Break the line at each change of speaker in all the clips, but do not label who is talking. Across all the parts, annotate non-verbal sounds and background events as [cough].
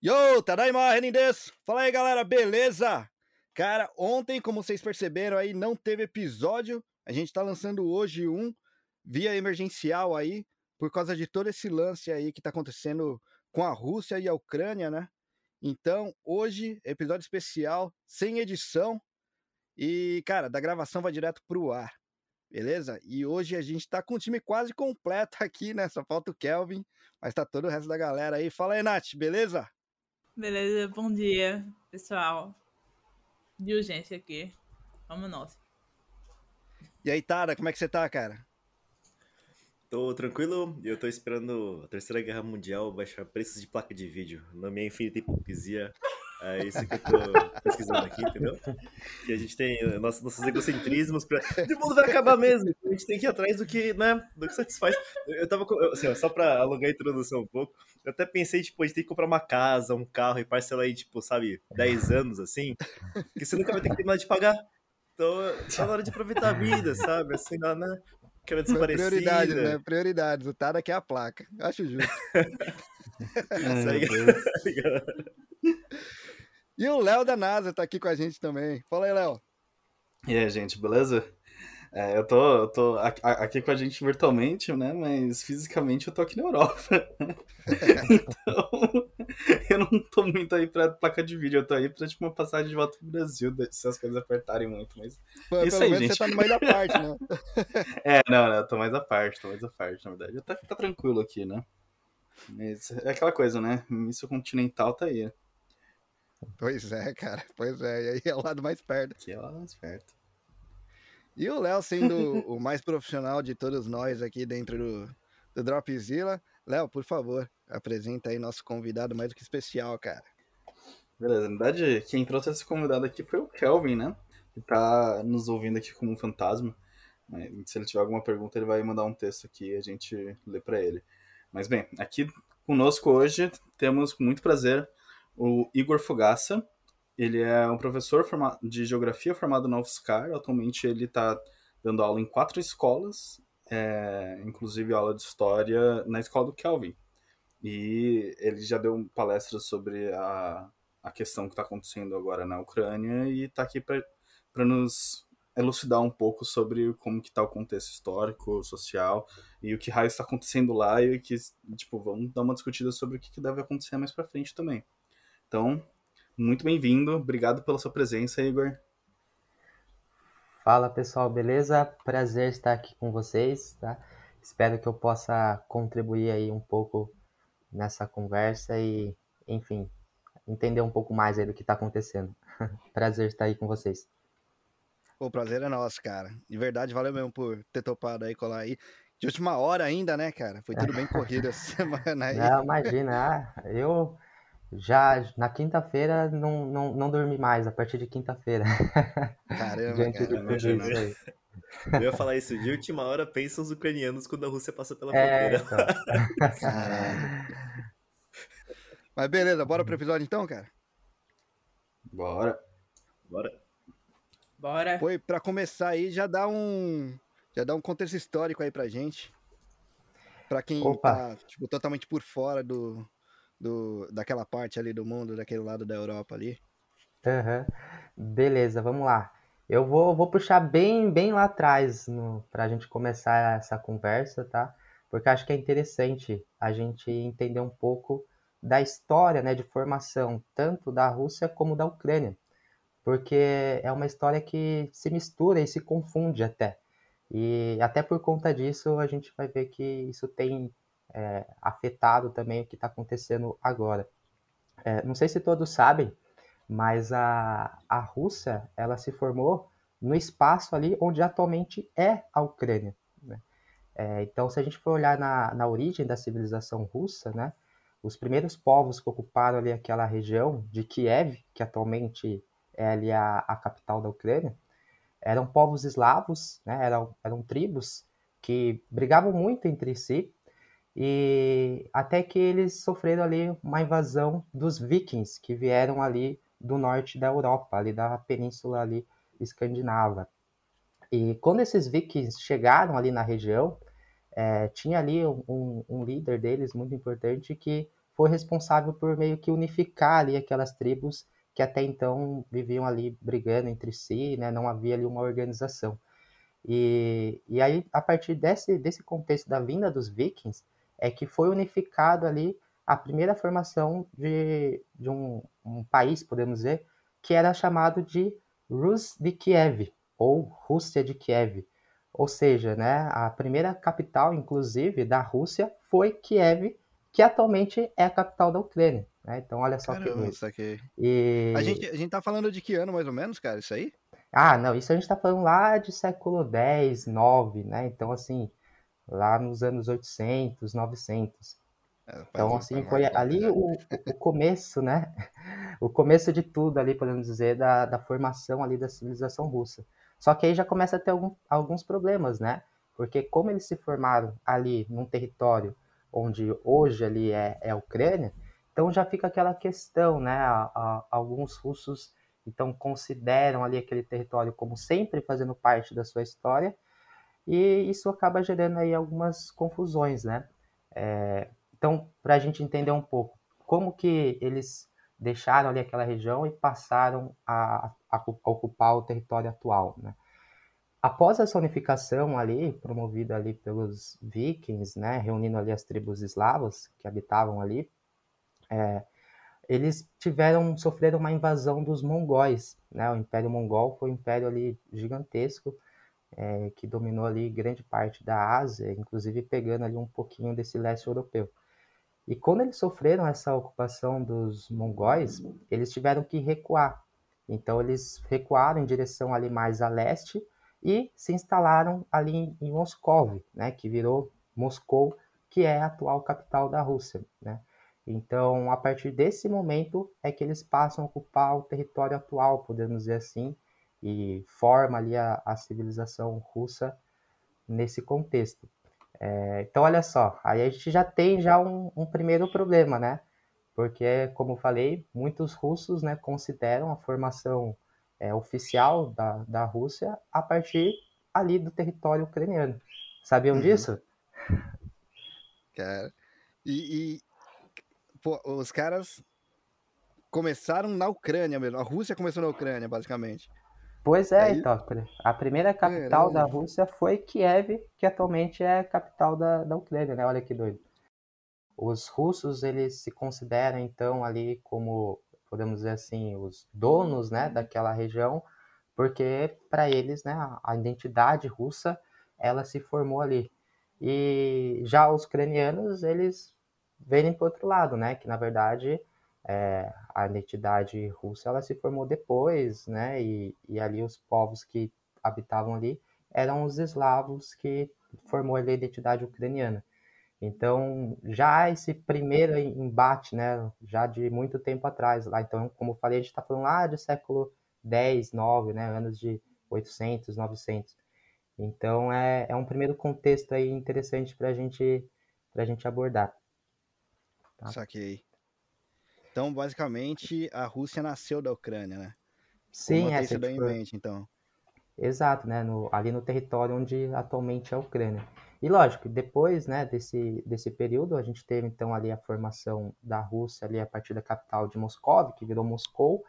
Yo, Tadaima, Renin des! Fala aí, galera, beleza? Cara, ontem, como vocês perceberam aí, não teve episódio. A gente tá lançando hoje um via emergencial aí, por causa de todo esse lance aí que tá acontecendo com a Rússia e a Ucrânia, né? Então, hoje, episódio especial, sem edição. E, cara, da gravação vai direto pro ar. Beleza? E hoje a gente tá com o time quase completo [laughs] aqui, né? Só falta o Kelvin, mas tá todo o resto da galera aí. Fala aí, Nath, beleza?
Beleza, bom dia, pessoal. De urgência aqui. Vamos nós.
E aí, Tara, como é que você tá, cara?
Tô tranquilo e eu tô esperando a Terceira Guerra Mundial baixar preços de placa de vídeo. Na minha infinita hipocrisia, é isso que eu tô pesquisando aqui, entendeu? Que a gente tem nossos, nossos egocentrismos pra. O mundo vai acabar mesmo. A gente tem que ir atrás do que, né? Do que satisfaz. Eu tava. Assim, ó, só pra alongar a introdução um pouco, eu até pensei, tipo, a gente tem que comprar uma casa, um carro e parcelar aí, tipo, sabe, 10 anos assim. Que você nunca vai ter que terminar de pagar. Então, tá na hora de aproveitar a vida, sabe? Assim, né? Aquela desaparecida.
Prioridades, né? Prioridades. O Tada quer a placa. Acho justo. [laughs]
Isso aí, [laughs]
E o Léo da NASA tá aqui com a gente também. Fala aí, Léo.
E aí, gente, beleza? É, eu tô, eu tô aqui com a gente virtualmente, né? Mas fisicamente eu tô aqui na Europa. [laughs] então, [laughs] eu não tô muito aí pra placa de vídeo, eu tô aí pra tipo, uma passagem de volta pro Brasil, se as coisas apertarem muito, mas.
Pô,
isso
pelo
aí,
menos
gente.
você tá no meio da parte, né? [laughs]
é, não, não, eu tô mais à parte, tô mais à parte, na verdade. Tá, tá tranquilo aqui, né? Mas é aquela coisa, né? Míssil continental tá aí.
Pois é, cara. Pois é. E aí é o lado mais perto.
Aqui é o lado mais perto.
E o Léo sendo o mais profissional de todos nós aqui dentro do, do Dropzilla. Léo, por favor, apresenta aí nosso convidado mais do que especial, cara.
Beleza, na verdade, quem trouxe esse convidado aqui foi o Kelvin, né? Que tá nos ouvindo aqui como um fantasma. Se ele tiver alguma pergunta, ele vai mandar um texto aqui e a gente lê para ele. Mas bem, aqui conosco hoje temos com muito prazer o Igor Fogaça. Ele é um professor de geografia formado na UFSCar. Atualmente ele está dando aula em quatro escolas, é, inclusive aula de história na escola do Kelvin. E ele já deu palestras sobre a, a questão que está acontecendo agora na Ucrânia e está aqui para nos elucidar um pouco sobre como que está o contexto histórico, social e o que raio está acontecendo lá e que, tipo, vamos dar uma discutida sobre o que, que deve acontecer mais para frente também. Então, muito bem-vindo, obrigado pela sua presença, Igor.
Fala pessoal, beleza? Prazer estar aqui com vocês, tá? Espero que eu possa contribuir aí um pouco nessa conversa e, enfim, entender um pouco mais aí do que está acontecendo. [laughs] Prazer estar aí com vocês.
O prazer é nosso, cara. De verdade, valeu mesmo por ter topado aí, colar aí. De última hora ainda, né, cara? Foi tudo bem [laughs] corrido essa semana aí.
Não, imagina, ah, eu já na quinta-feira não, não, não dormi mais, a partir de quinta-feira. [laughs]
Caramba, cara,
aí.
Eu ia falar isso, de última hora pensam os ucranianos quando a Rússia passa pela
É,
fronteira.
então. [laughs]
Caralho. Mas beleza, bora pro episódio então, cara?
Bora.
Bora.
Bora.
Foi pra começar aí, já dá um já dá um contexto histórico aí pra gente. Pra quem
Opa.
tá tipo totalmente por fora do, do daquela parte ali do mundo, daquele lado da Europa ali.
Aham. Beleza, vamos lá. Eu vou, vou puxar bem, bem lá atrás para a gente começar essa conversa, tá? Porque acho que é interessante a gente entender um pouco da história, né, de formação, tanto da Rússia como da Ucrânia. Porque é uma história que se mistura e se confunde até. E até por conta disso, a gente vai ver que isso tem é, afetado também o que está acontecendo agora. É, não sei se todos sabem, mas a, a Rússia ela se formou no espaço ali onde atualmente é a Ucrânia. né? É, então, se a gente for olhar na, na origem da civilização russa, né, os primeiros povos que ocuparam ali aquela região de Kiev, que atualmente é ali a, a capital da Ucrânia, eram povos eslavos, né, eram, eram tribos que brigavam muito entre si, e até que eles sofreram ali uma invasão dos vikings, que vieram ali do norte da Europa, ali da península ali escandinava. E quando esses vikings chegaram ali na região, é, tinha ali um, um, líder deles muito importante que foi responsável por meio que unificar ali aquelas tribos que até então viviam ali brigando entre si, né? Não havia ali uma organização. E, e aí, a partir desse, desse contexto da vinda dos vikings, é que foi unificado ali a primeira formação de, de um, um país, podemos dizer, que era chamado de Rus de Kiev, ou Rússia de Kiev. Ou seja, né, a primeira capital, inclusive, da Rússia foi Kiev, que atualmente é a capital da Ucrânia. Né? Então, olha só
Caramba,
que
aqui.
E...
A, gente, a gente tá falando de que ano, mais ou menos, cara, isso aí?
Ah, não, isso a gente está falando lá de século X, 9, né? Então, assim, lá nos anos 800, 900. É, então, assim, foi ali o, o, começo, né? [laughs] O começo de tudo ali, podemos dizer, da, da formação ali da civilização russa. Só que aí já começa a ter algum, alguns problemas, né? Porque como eles se formaram ali num território onde hoje ali é, é a Ucrânia, então já fica aquela questão, né? A, a, alguns russos então consideram ali aquele território como sempre fazendo parte da sua história e isso acaba gerando aí algumas confusões, né? É, então, para a gente entender um pouco como que eles deixaram ali aquela região e passaram a, a, a ocupar o território atual, né? Após essa unificação ali, promovida ali pelos vikings, né, reunindo ali as tribos eslavas que habitavam ali, é, eles tiveram sofreram uma invasão dos mongóis, né? O Império Mongol foi um império ali gigantesco é, que dominou ali grande parte da Ásia, inclusive pegando ali um pouquinho desse leste europeu. E quando eles sofreram essa ocupação dos mongóis, eles tiveram que recuar. Então eles recuaram em direção ali mais a leste e se instalaram ali em Moscou, né, que virou Moscou, que é a atual capital da Rússia, né? Então, a partir desse momento é que eles passam a ocupar o território atual, podemos dizer assim, e forma ali a, a civilização russa nesse contexto. É, então, olha só, aí a gente já tem já um, um, primeiro problema, né? Porque, como falei, muitos russos né, consideram a formação é, oficial da, da Rússia a partir ali do território ucraniano. Sabiam uhum. disso?
Cara, e, pô, os caras começaram na Ucrânia mesmo. A Rússia começou na Ucrânia, basicamente.
Pois é, Aí... A primeira capital da Rússia foi Kiev, que atualmente é a capital da, da Ucrânia, né? Olha que doido. Os russos, eles se consideram, então, ali como, podemos dizer assim, os donos, né, daquela região, porque para eles, né, a identidade russa, ela se formou ali. E já os ucranianos, eles verem para outro lado, né? Que na verdade é, a identidade russa ela se formou depois, né? E, e ali os povos que habitavam ali eram os eslavos que formou a identidade ucraniana. Então, já esse primeiro embate, né, já de muito tempo atrás, lá, então, como eu falei, a gente está falando lá do século 10, 9, né, anos de 800, 900. Então, é, é um primeiro contexto aí interessante para gente, a gente abordar.
Tá? Saquei. Então, basicamente, a Rússia nasceu da Ucrânia, né?
Sim, é.
Isso daí em mente, então.
Exato, né? No, ali no território onde atualmente é a Ucrânia. E lógico, depois né, desse, desse período, a gente teve então ali a formação da Rússia ali a partir da capital de Moscou, que virou Moscou,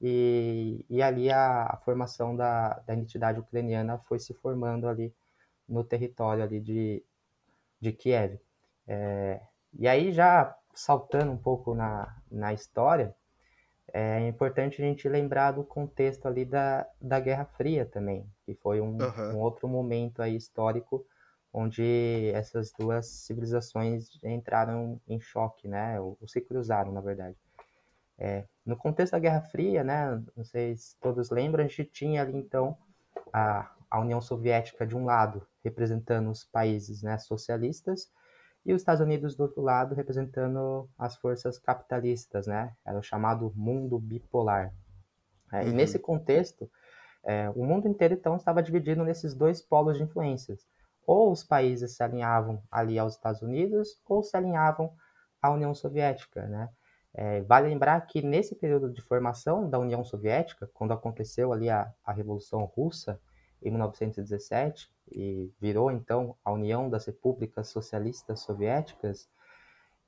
e, e ali a, a formação da, da identidade ucraniana foi se formando ali no território ali de, de Kiev. É, e aí, já saltando um pouco na, na história, é importante a gente lembrar do contexto ali da, da Guerra Fria também, que foi um, uhum. um outro momento aí histórico onde essas duas civilizações entraram em choque, né, ou, ou se cruzaram, na verdade. É, no contexto da Guerra Fria, né, não sei se todos lembram, a gente tinha ali então a, a União Soviética de um lado representando os países né, socialistas e os Estados Unidos do outro lado representando as forças capitalistas, né? Era o chamado mundo bipolar. É, uhum. E nesse contexto, é, o mundo inteiro então estava dividido nesses dois polos de influências. Ou os países se alinhavam ali aos Estados Unidos, ou se alinhavam à União Soviética, né? É, vale lembrar que nesse período de formação da União Soviética, quando aconteceu ali a, a Revolução Russa em 1917 e virou então a União das Repúblicas Socialistas Soviéticas,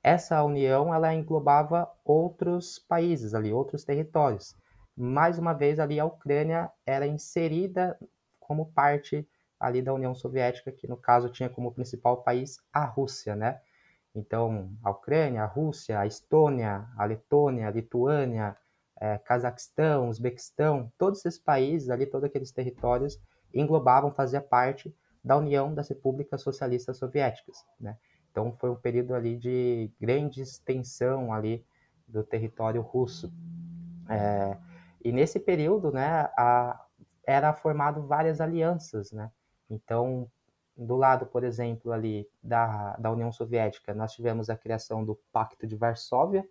essa união ela englobava outros países ali, outros territórios. Mais uma vez ali a Ucrânia era inserida como parte ali da União Soviética, que no caso tinha como principal país a Rússia, né? Então, a Ucrânia, a Rússia, a Estônia, a Letônia, a Lituânia, é, Cazaquistão, Uzbequistão, todos esses países ali, todos aqueles territórios englobavam, fazia parte da União das Repúblicas Socialistas Soviéticas, né? Então foi um período ali de grande extensão ali do território russo. É, e nesse período, né, a, era formado várias alianças, né? Então, do lado, por exemplo, ali da, da União Soviética, nós tivemos a criação do Pacto de Varsóvia,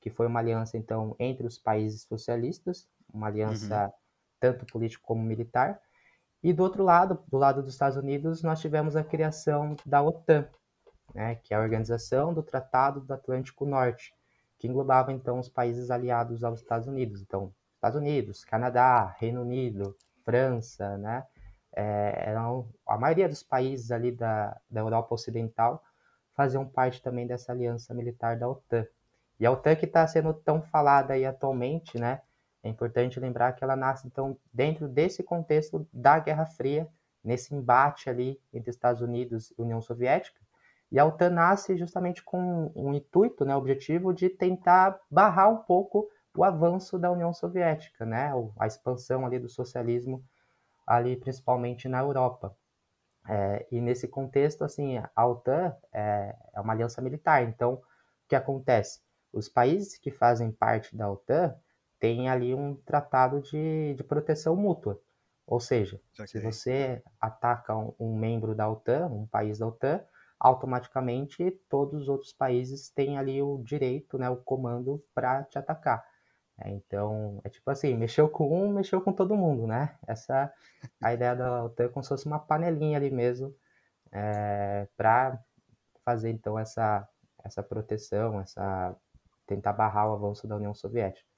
que foi uma aliança, então, entre os países socialistas, uma aliança uhum. tanto político como militar. E do outro lado, do lado dos Estados Unidos, nós tivemos a criação da OTAN, né, que é a Organização do Tratado do Atlântico Norte, que englobava, então, os países aliados aos Estados Unidos. Então, Estados Unidos, Canadá, Reino Unido, França, né? É, eram, a maioria dos países ali da, da Europa Ocidental faziam parte também dessa aliança militar da OTAN. E a OTAN que está sendo tão falada aí atualmente, né? É importante lembrar que ela nasce, então, dentro desse contexto da Guerra Fria, nesse embate ali entre Estados Unidos e União Soviética. E a OTAN nasce justamente com um intuito, né, objetivo de tentar barrar um pouco o avanço da União Soviética, né, a expansão ali do socialismo ali principalmente na Europa. É, e nesse contexto, assim, a OTAN é, é, uma aliança militar. Então, o que acontece? Os países que fazem parte da OTAN têm ali um tratado de, de proteção mútua. Ou seja, okay. se você ataca um, um membro da OTAN, um país da OTAN, automaticamente todos os outros países têm ali o direito, né, o comando para te atacar. É, então, é tipo assim, mexeu com um, mexeu com todo mundo, né? Essa a ideia da OTAN é como se fosse uma panelinha ali mesmo é, para fazer então essa essa proteção, essa tentar barrar o avanço da União Soviética.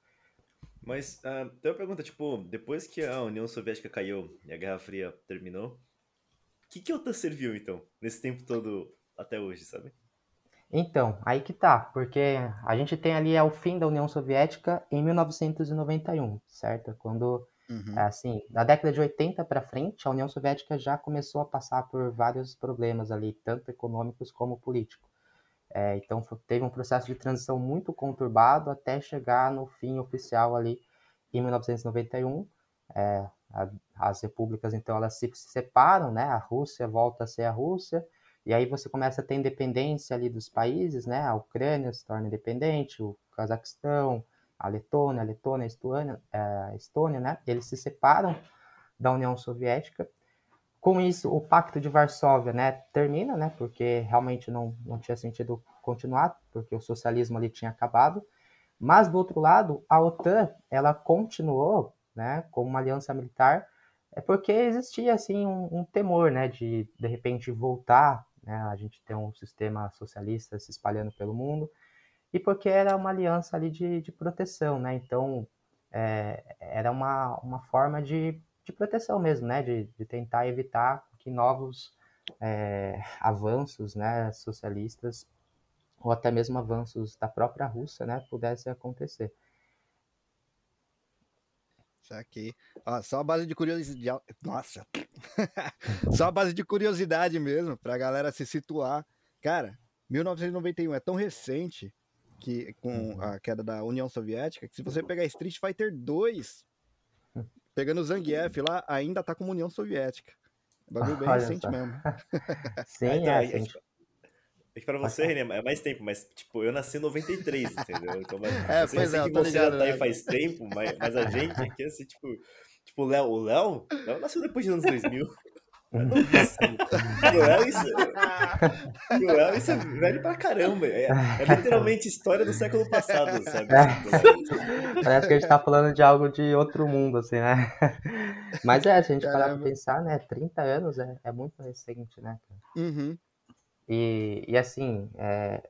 Mas uh, tem uma pergunta, tipo, depois que a União Soviética caiu e a Guerra Fria terminou, o que, que a OTAN serviu então, nesse tempo todo até hoje, sabe?
Então, aí que tá, porque a gente tem ali é o fim da União Soviética em 1991, certo? Quando, uhum. assim, da década de 80 para frente, a União Soviética já começou a passar por vários problemas ali, tanto econômicos como políticos. É, então, teve um processo de transição muito conturbado até chegar no fim oficial ali em 1991. É, a, as repúblicas, então, elas se separam, né? A Rússia volta a ser a Rússia, e aí você começa a ter independência ali dos países, né? A Ucrânia se torna independente, o Cazaquistão, a Letônia, a Letônia, a Estônia, a Estônia, né? Eles se separam da União Soviética. Com isso, o Pacto de Varsóvia, né, termina, né? Porque realmente não, não tinha sentido continuar, porque o socialismo ali tinha acabado. Mas do outro lado, a OTAN, ela continuou, né, como uma aliança militar, é porque existia assim um, um temor, né, de de repente voltar né? A gente tem um sistema socialista se espalhando pelo mundo, e porque era uma aliança ali de, de proteção, né? Então, é, era uma, uma forma de, de proteção mesmo, né? De, de tentar evitar que novos é, avanços né, socialistas ou até mesmo avanços da própria Rússia né, pudessem acontecer.
Saquei. Ó, só a base de curiosidade. Nossa! [laughs] só a base de curiosidade mesmo, pra galera se situar. Cara, 1991 é tão recente que com uhum. a queda da União Soviética que se você pegar Street Fighter 2, pegando o Zangief lá, ainda tá como União Soviética. bagulho bem Olha recente só. mesmo. [laughs]
Sim, é, então, é, gente...
É que pra você, René, é mais tempo, mas, tipo, eu nasci em 93, entendeu? Então, mas,
é, pois é,
que você ligado, já tá aí né? faz tempo, mas, mas a gente aqui, assim, tipo, tipo, o Léo, o Léo, Léo nasceu depois dos anos 2000. [laughs] É Léo, isso, o Léo, isso é velho pra caramba. É, é literalmente história do século passado, sabe?
É. [laughs] Parece que a gente tá falando de algo de outro mundo, assim, né? Mas é, se a gente parar pra pensar, né? 30 anos é, é muito recente, né?
Uhum.
E, e assim, é,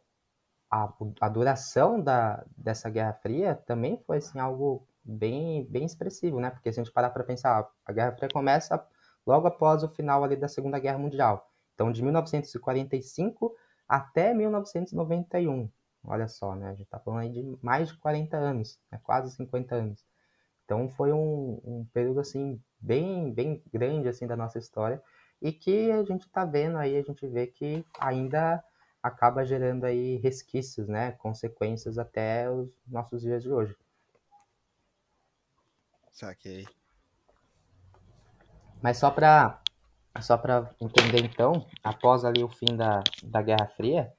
a, a duração da, dessa Guerra Fria também foi assim, algo bem, bem expressivo, né? Porque se a gente parar para pensar, a Guerra Fria começa logo após o final ali da Segunda Guerra Mundial. Então, de 1945 até 1991. Olha só, né? A gente está falando aí de mais de 40 anos, né? quase 50 anos. Então, foi um, um período, assim, bem, bem grande, assim, da nossa história e que a gente está vendo aí, a gente vê que ainda acaba gerando aí resquícios, né? Consequências até os nossos dias de hoje.
Saquei.
Mas só para só para entender então, após ali o fim da, da Guerra Fria,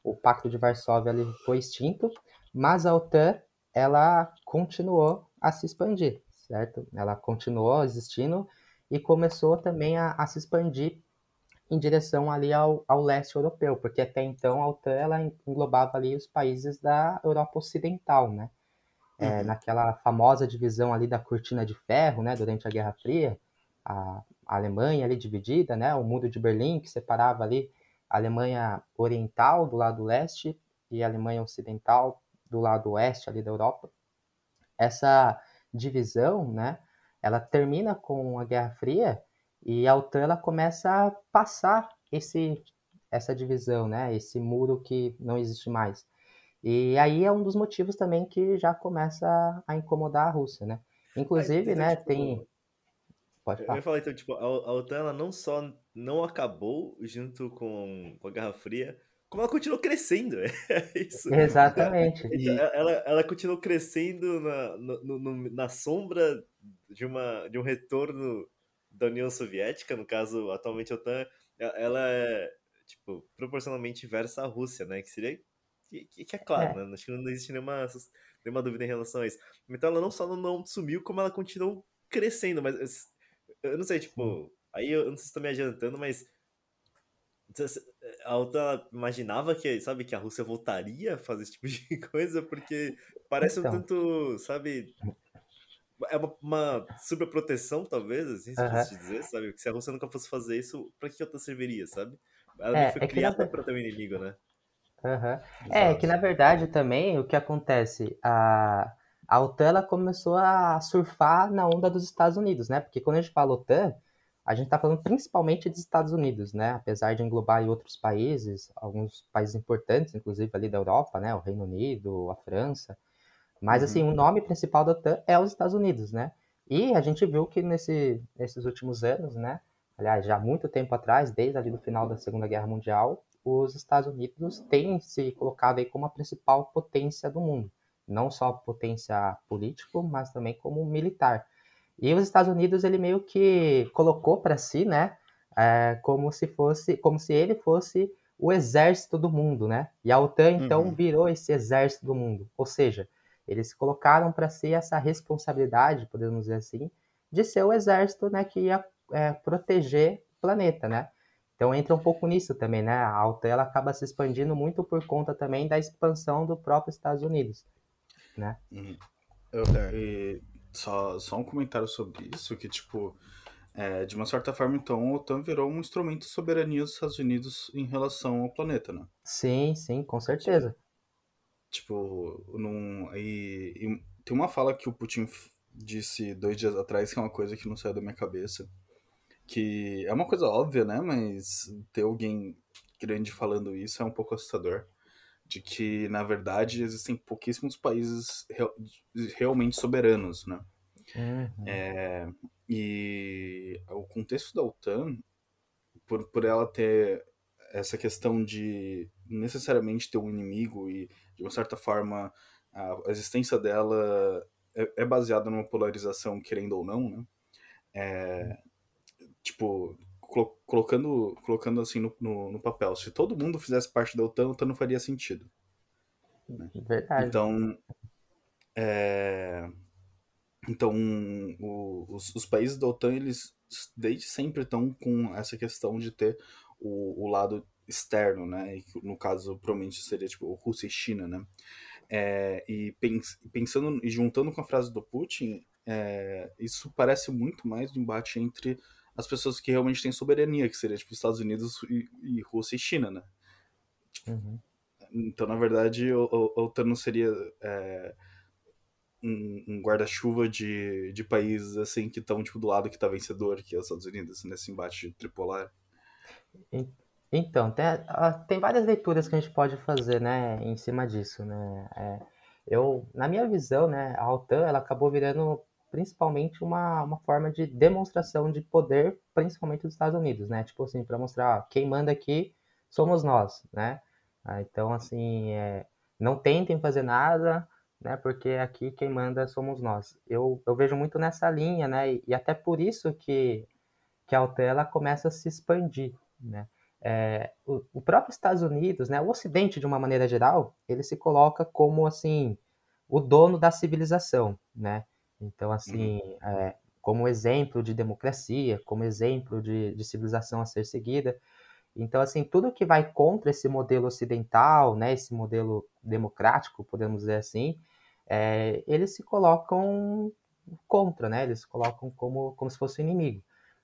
o Pacto de Varsóvia ali foi extinto, mas a OTAN ela continuou a se expandir, certo? Ela continuou existindo e começou também a, a se expandir em direção ali ao, ao leste europeu, porque até então a OTAN ela englobava ali os países da Europa Ocidental, né? É, uhum. naquela famosa divisão ali da cortina de ferro, né, durante a Guerra Fria, a, a Alemanha ali dividida, né, o muro de Berlim que separava ali a Alemanha Oriental do lado leste e a Alemanha Ocidental do lado oeste ali da Europa. Essa divisão, né, ela termina com a Guerra Fria e a OTAN ela começa a passar esse essa divisão, né, esse muro que não existe mais. E aí é um dos motivos também que já começa a incomodar a Rússia, né? Inclusive, né, tipo, tem
Pode falar. Eu falar, então, tipo, a, a OTAN ela não só não acabou junto com, com a Guerra Fria, como ela continuou crescendo. [laughs] É isso.
Exatamente.
Então, ela, ela continuou crescendo na, no, no, na sombra de, uma, de um retorno da União Soviética, no caso, atualmente a OTAN, ela é, tipo, proporcionalmente inversa à Rússia, né? Que seria. Que, que é claro, é. né? Acho que não existe nenhuma, nenhuma dúvida em relação a isso. Então ela não só não, não sumiu, como ela continuou crescendo, mas eu não sei, tipo, aí eu não sei se estou me adiantando, mas a OTAN imaginava que, sabe, que a Rússia voltaria a fazer esse tipo de [laughs] coisa, porque parece então. um tanto, sabe, é uma, uma superproteção, talvez, assim, se uh -huh. dizer, sabe? Se a Rússia nunca fosse fazer isso, pra que a OTAN serviria, sabe? Ela é, foi é criada na... pra ter um inimigo, né?
Uhum. É, que na verdade também o que acontece, a, a OTAN ela começou a surfar na onda dos Estados Unidos, né? Porque quando a gente fala OTAN, a gente está falando principalmente dos Estados Unidos, né? Apesar de englobar outros países, alguns países importantes, inclusive ali da Europa, né? O Reino Unido, a França. Mas, assim, uhum. assim, o nome principal da OTAN é os Estados Unidos, né? E a gente viu que nesse, nesses últimos anos, né? Aliás, já há muito tempo atrás, desde ali do final da Segunda Guerra Mundial, os Estados Unidos têm se colocado aí como a principal potência do mundo. Não só potência político, mas também como militar. E os Estados Unidos, ele meio que colocou para si, né? É, como se fosse, como se ele fosse o exército do mundo, né? E a OTAN, então, uhum. virou esse exército do mundo. Ou seja, eles colocaram para si essa responsabilidade, podemos dizer assim, de ser o exército né, que ia é, proteger o planeta, né? Então entra um pouco nisso também, né? A OTAN ela acaba se expandindo muito por conta também da expansão do próprio Estados Unidos, né?
Uhum. Eu, e só, só um comentário sobre isso, que tipo, é, de uma certa forma, então, a OTAN virou um instrumento de soberania dos Estados Unidos em relação ao planeta, né?
Sim, sim, com certeza.
Tipo, num, e, e, tem uma fala que o Putin disse dois dias atrás que é uma coisa que não saiu da minha cabeça. Que é uma coisa óbvia, né? Mas ter alguém grande falando isso é um pouco assustador. De que, na verdade, existem pouquíssimos países real, realmente soberanos, né? Uhum. É, e o contexto da OTAN, por, por ela ter essa questão de necessariamente ter um inimigo e, de uma certa forma, a existência dela é, é baseada numa polarização, querendo ou não, né? É, tipo, colo colocando, colocando assim no, no, no, papel, se todo mundo fizesse parte da OTAN, a OTAN não faria sentido.
Né? Verdade.
Então, é, então o, os, os países da OTAN, eles desde sempre estão com essa questão de ter o, o lado externo, né? E no caso, provavelmente seria tipo Rússia e China, né? É, e pens, pensando e juntando com a frase do Putin, é, isso parece muito mais um embate entre as pessoas que realmente têm soberania, que seria tipo Estados Unidos e, e Rússia e China, né? Tipo, uhum. Então, na verdade, o, o, o OTAN não seria é, um, um guarda-chuva de, de países assim que estão tipo, do lado que está vencedor, que é os Estados Unidos, nesse embate tripolar?
Então, tem, tem várias leituras que a gente pode fazer, né, em cima disso, né? É, eu, na minha visão, né, a OTAN, ela acabou virando principalmente uma, uma forma de demonstração de poder, principalmente dos Estados Unidos, né? Tipo assim, para mostrar, ó, quem manda aqui somos nós, né? Ah, então, assim, é, não tentem fazer nada, né? Porque aqui quem manda somos nós. Eu, eu vejo muito nessa linha, né? E, e até por isso que, que a OTAN ela começa a se expandir, né? É, o, o, próprio Estados Unidos, né, o Ocidente de uma maneira geral, ele se coloca como assim o dono da civilização, né? Então assim, uhum. é, como exemplo de democracia, como exemplo de, de, civilização a ser seguida. Então assim, tudo que vai contra esse modelo ocidental, né, esse modelo democrático, podemos dizer assim, é, eles se colocam contra, né? Eles se colocam como como se fosse inimigo.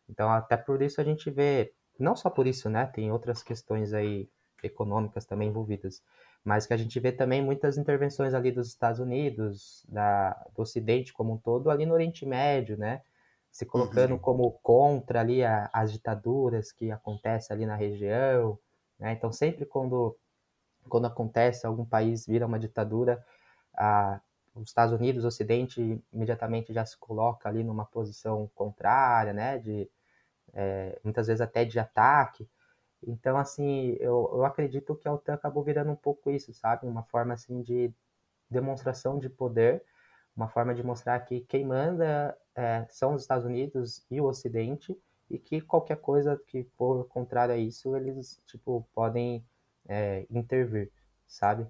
Então até por isso a gente vê não só por isso, né? Tem outras questões aí econômicas também envolvidas, mas que a gente vê também muitas intervenções ali dos Estados Unidos, da, do Ocidente como um todo, ali no Oriente Médio, né? Se colocando uhum. como contra ali a, as ditaduras que acontecem ali na região, né? Então sempre quando quando acontece algum país vira uma ditadura, a, os Estados Unidos, o Ocidente imediatamente já se coloca ali numa posição contrária, né? De é, muitas vezes até de ataque. Então, assim, eu, eu acredito que a OTAN acabou virando um pouco isso, sabe? Uma forma, assim, de demonstração de poder, uma forma de mostrar que quem manda é, são os Estados Unidos e o Ocidente, e que qualquer coisa que for contrária a isso, eles, tipo, podem é, intervir, sabe?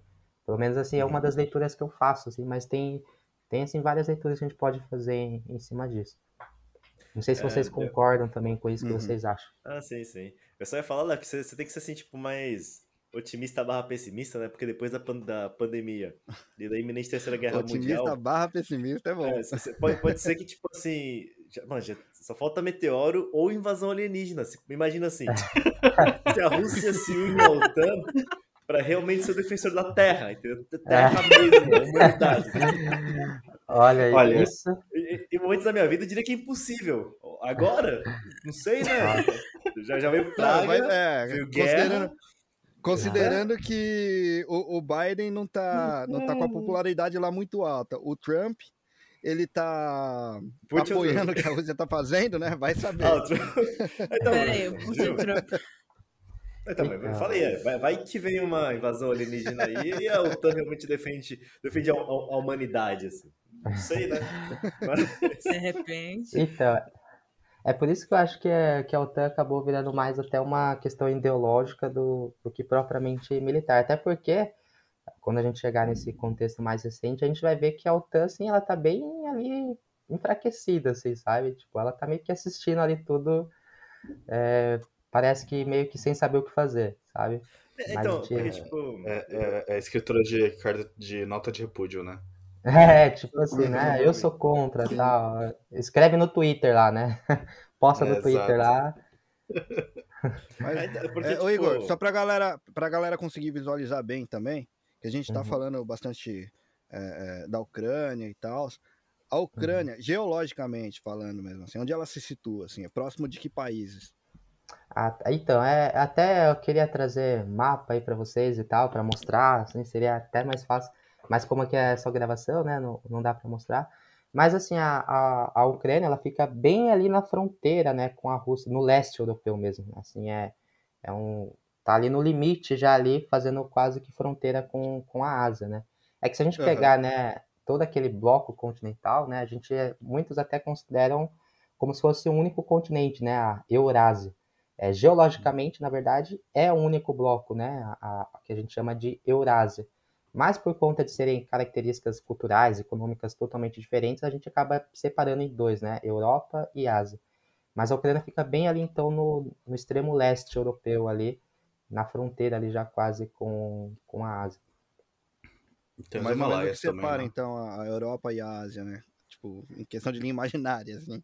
Pelo menos, assim, é uma das leituras que eu faço, assim, mas tem, tem assim, várias leituras que a gente pode fazer em, em cima disso. Não sei se vocês é, concordam eu... também com isso que uhum. vocês acham.
Ah, sim, sim. Eu só ia falar lá que você, você tem que ser assim, tipo, mais otimista barra pessimista, né? Porque depois da, pan da pandemia e da iminente terceira guerra
otimista
mundial.
Otimista barra pessimista é bom. É,
pode, pode ser que, tipo assim. Já, mano, já, só falta meteoro ou invasão alienígena. Imagina assim. [laughs] se a Rússia se une ao OTAN para realmente ser o defensor da Terra, entendeu? Terra é. mesmo, humanidade. [laughs]
Olha, Olha isso.
Em momentos da minha vida eu diria que é impossível. Agora, não sei, né? Já, já veio praga, mas, é, veio
considerando, Considerando que o, o, Biden não tá, não tá com a popularidade lá muito alta. O Trump, ele tá apoiando o que a Rússia tá fazendo, né? Vai saber. Ah,
então, Peraí, o Trump.
Então, eu falei, é, vai, vai, que vem uma invasão alienígena aí e a OTAN realmente defende, defende a, a, a humanidade, assim. Não sei, né? [laughs]
Mas... De repente.
Então, é por isso que eu acho que, é, que a OTAN acabou virando mais até uma questão ideológica do, do que propriamente militar. Até porque, quando a gente chegar nesse contexto mais recente, a gente vai ver que a OTAN, assim, ela tá bem ali enfraquecida, assim, sabe? Tipo, ela tá meio que assistindo ali tudo é, parece que meio que sem saber o que fazer, sabe?
É, então, gente... porque, tipo...
É, é, é, escritura de, de nota de repúdio, né?
É, [laughs] tipo assim, né? Eu sou contra tal. Escreve no Twitter lá, né? [laughs] Posta no é, Twitter exato. lá. [laughs]
Mas, é, porque, é, tipo... Ô Igor, só pra galera, pra galera conseguir visualizar bem também, que a gente tá uhum. falando bastante é, da Ucrânia e tal. A Ucrânia, uhum. geologicamente falando mesmo, assim, onde ela se situa, assim, é próximo de que países?
Ah, então, é, até eu queria trazer mapa aí para vocês e tal, para mostrar, assim, seria até mais fácil. Mas como aqui é só gravação, né, não, não dá para mostrar. Mas, assim, a, a, a Ucrânia, ela fica bem ali na fronteira, né, com a Rússia, no leste europeu mesmo. Assim, é, é um... Tá ali no limite já ali, fazendo quase que fronteira com, com a Ásia, né. É que se a gente pegar, uhum. né, todo aquele bloco continental, né, a gente, muitos até consideram como se fosse um único continente, né, a Eurásia. É, geologicamente, na verdade, é o único bloco, né, a, a, que a gente chama de Eurásia. Mas por conta de serem características culturais, econômicas totalmente diferentes, a gente acaba separando em dois, né, Europa e Ásia. Mas a Ucrânia fica bem ali, então, no, no extremo leste europeu ali, na fronteira ali já quase com, com a Ásia.
Tem Mas não é que separa, né? então, a Europa e a Ásia, né? Tipo, em questão de linha imaginária, assim.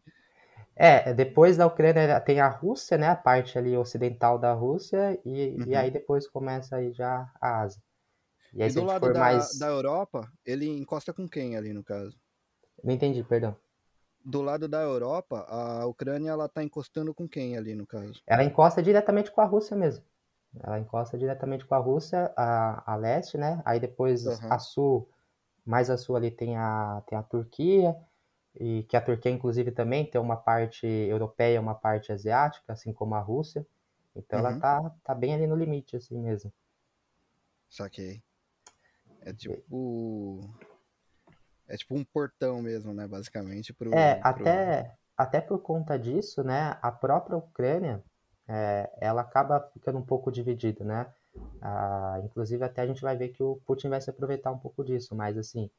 É, depois da Ucrânia tem a Rússia, né? A parte ali ocidental da Rússia, e, uhum. e aí depois começa aí já a Ásia.
E, aí, e do lado da, mais... da Europa, ele encosta com quem ali no caso?
Não entendi, perdão.
Do lado da Europa, a Ucrânia ela tá encostando com quem ali no caso?
Ela encosta diretamente com a Rússia mesmo. Ela encosta diretamente com a Rússia, a, a leste, né? Aí depois
Uhum.
a sul, mais a sul ali tem a, tem a Turquia, e que a Turquia, inclusive, também tem uma parte europeia, uma parte asiática, assim como a Rússia. Então ela
Uhum.
tá, tá bem ali no limite, assim mesmo.
Saquei. É tipo. É tipo um portão mesmo, né? Basicamente, pro.
É,
pro-
até, até por conta disso, né, a própria Ucrânia, é, ela acaba ficando um pouco dividida, né? Ah, inclusive até a gente vai ver que o Putin vai se aproveitar um pouco disso, mas assim,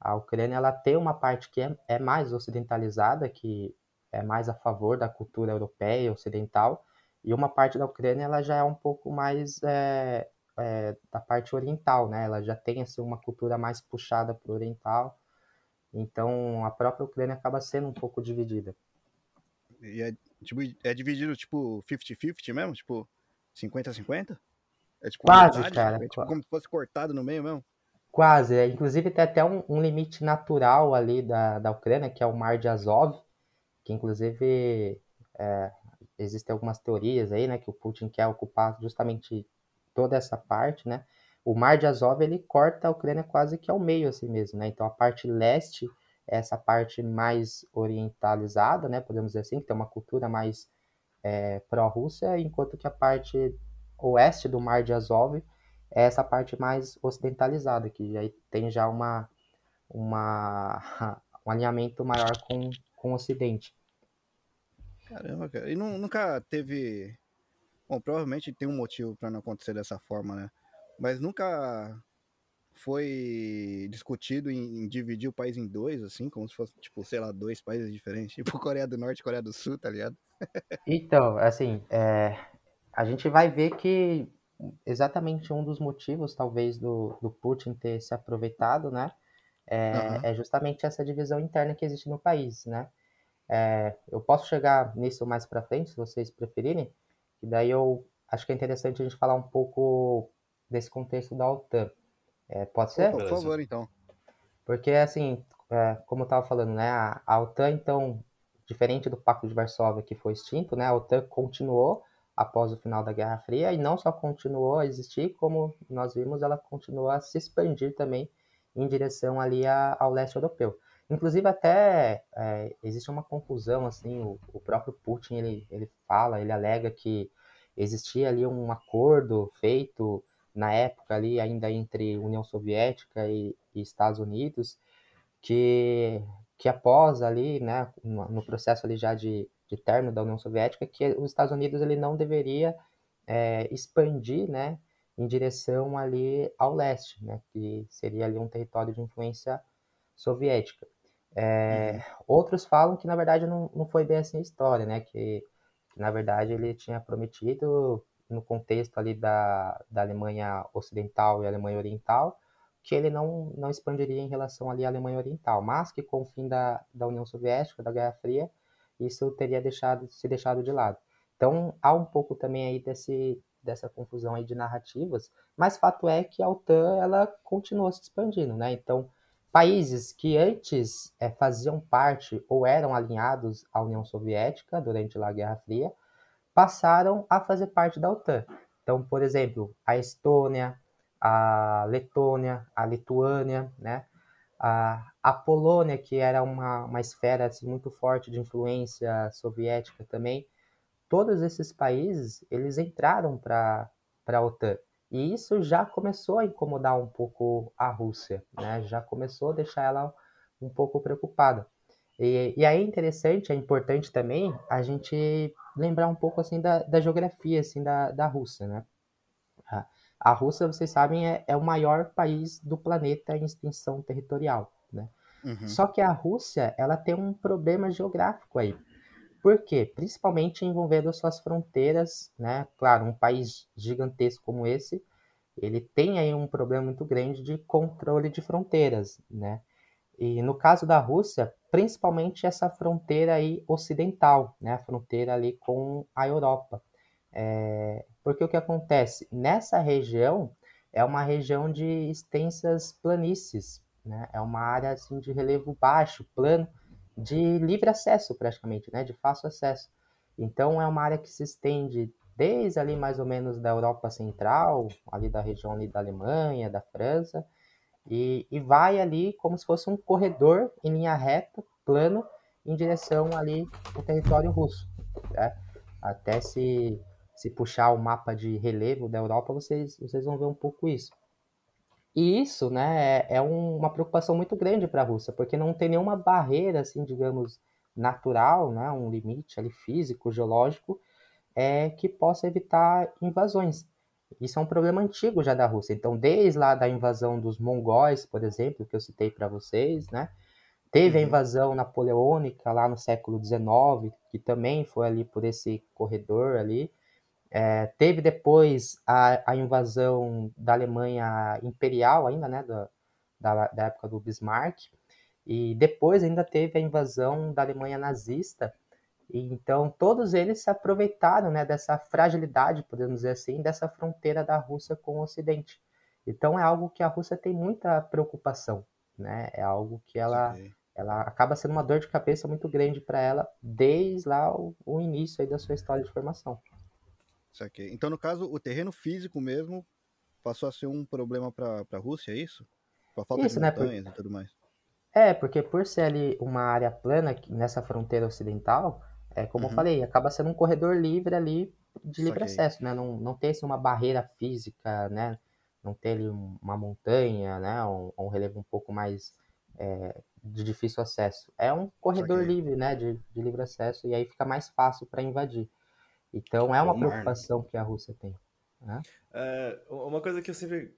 a Ucrânia ela tem uma parte que é, é mais ocidentalizada, que é mais a favor da cultura europeia, ocidental, e uma parte da Ucrânia ela já é um pouco mais é, é, da parte oriental, né? Ela já tem assim, uma cultura mais puxada para o oriental, então a própria Ucrânia acaba sendo um pouco dividida.
E é, tipo, é dividido tipo 50-50 mesmo? Tipo 50-50? É tipo
Quase,
metade?
cara,
É tipo
qua-
como se fosse cortado no meio mesmo?
Quase, é. Inclusive tem até um, um limite natural ali da, da Ucrânia, que é o Mar de Azov, que inclusive é, existem algumas teorias aí, né, que o Putin quer ocupar justamente toda essa parte, né? O Mar de Azov ele corta a Ucrânia quase que ao meio assim mesmo, né? Então a parte leste é essa parte mais orientalizada, né, podemos dizer assim, que tem uma cultura mais é, pró-Rússia, enquanto que a parte oeste do Mar de Azov é essa parte mais ocidentalizada, que aí tem já uma, uma [laughs] um alinhamento maior com, com o Ocidente.
Caramba, cara. E nu- nunca teve. Bom, provavelmente tem um motivo pra não acontecer dessa forma, né? Mas nunca foi discutido em, em dividir o país em dois, assim, como se fosse, tipo, sei lá, dois países diferentes. [laughs] Tipo Coreia do Norte e Coreia do Sul, tá ligado?
Então, assim, é, a gente vai ver que exatamente um dos motivos, talvez, do, do Putin ter se aproveitado, né, é,
Aham.
é justamente essa divisão interna que existe no país, né. É, eu posso chegar nisso mais para frente, se vocês preferirem, e daí eu acho que é interessante a gente falar um pouco desse contexto da OTAN. É, pode ser?
Por favor, então.
Porque, assim, é, como eu estava falando, né, a, a OTAN, então, diferente do Pacto de Varsóvia, que foi extinto, né, a OTAN continuou após o final da Guerra Fria, e não só continuou a existir, como nós vimos, ela continuou a se expandir também em direção ali a- ao leste europeu. Inclusive, até é, existe uma confusão, assim, o, o próprio Putin, ele, ele fala, ele alega que existia ali um acordo feito na época ali ainda entre União Soviética e, e Estados Unidos, que, que após ali, né, no, processo ali já de, de término da União Soviética, que os Estados Unidos ele não deveria é, expandir, né, em direção ali ao leste, né, que seria ali um território de influência soviética. É, Outros falam que na verdade não, não foi bem assim a história, né, que, que na verdade ele tinha prometido no contexto ali da, da Alemanha Ocidental e Alemanha Oriental, que ele não, não expandiria em relação ali à Alemanha Oriental, mas que com o fim da, da União Soviética, da Guerra Fria, isso teria deixado, se deixado de lado. Então há um pouco também aí desse, dessa confusão aí de narrativas, mas fato é que a OTAN ela continuou se expandindo, né? Então países que antes eh, faziam parte ou eram alinhados à União Soviética durante a Guerra Fria, passaram a fazer parte da OTAN. Então, por exemplo, a Estônia, a Letônia, a Lituânia, né? A, a Polônia, que era uma, uma esfera assim, muito forte de influência soviética também, todos esses países eles entraram para a OTAN. E isso já começou a incomodar um pouco a Rússia, né? já começou a deixar ela um pouco preocupada. E, e aí é interessante, é importante também a gente lembrar um pouco assim da, da geografia assim da, da Rússia, né? A, a Rússia, vocês sabem, é, é o maior país do planeta em extensão territorial, né?
Uhum.
Só que a Rússia, ela tem um problema geográfico aí. Por quê? Principalmente envolvendo suas fronteiras, né? Claro, um país gigantesco como esse, ele tem aí um problema muito grande de controle de fronteiras, né? E no caso da Rússia, principalmente essa fronteira aí ocidental, né? A fronteira ali com a Europa. É, porque o que acontece? Nessa região é uma região de extensas planícies, né? É uma área assim de relevo baixo, plano, de livre acesso praticamente, né? De fácil acesso. Então é uma área que se estende desde ali mais ou menos da Europa Central, ali da região ali da Alemanha, da França, e, e vai ali como se fosse um corredor em linha reta, plano, em direção ali ao território russo. Né? Até se, se puxar o mapa de relevo da Europa, vocês, vocês vão ver um pouco isso. E isso né, é, é um, uma preocupação muito grande para a Rússia, porque não tem nenhuma barreira, assim, digamos, natural, né, um limite ali físico, geológico, é, que possa evitar invasões. Isso é um problema antigo já da Rússia. Então, desde lá da invasão dos mongóis, por exemplo, que eu citei para vocês, né, teve a
Uhum.
invasão napoleônica lá no século XIX, que também foi ali por esse corredor ali. É, teve depois a, a invasão da Alemanha imperial ainda, né, da, da, da época do Bismarck, e depois ainda teve a invasão da Alemanha nazista, e então todos eles se aproveitaram, né, dessa fragilidade, podemos dizer assim, dessa fronteira da Rússia com o Ocidente. Então é algo que a Rússia tem muita preocupação, né, é algo que ela,
Saquei.
ela acaba sendo uma dor de cabeça muito grande para ela desde lá o, o início aí da sua história de formação.
Saquei. Então, no caso, o terreno físico mesmo passou a ser um problema para a Rússia, é isso? Com a falta
Isso,
de
né, por-
montanhas e tudo mais.
É, porque por ser ali uma área plana nessa fronteira ocidental, é como eu
Uhum.
falei, acaba sendo um corredor livre ali de livre
Saquei.
acesso, né? Não, não tem assim, uma barreira física, né? Não tem ali um- uma montanha, né? Um, um relevo um pouco mais é, de difícil acesso. É um corredor
Saquei.
livre, né? De, de livre acesso e aí fica mais fácil para invadir. Então é uma
mar, né?
preocupação que a Rússia tem.
É, uma coisa que eu sempre.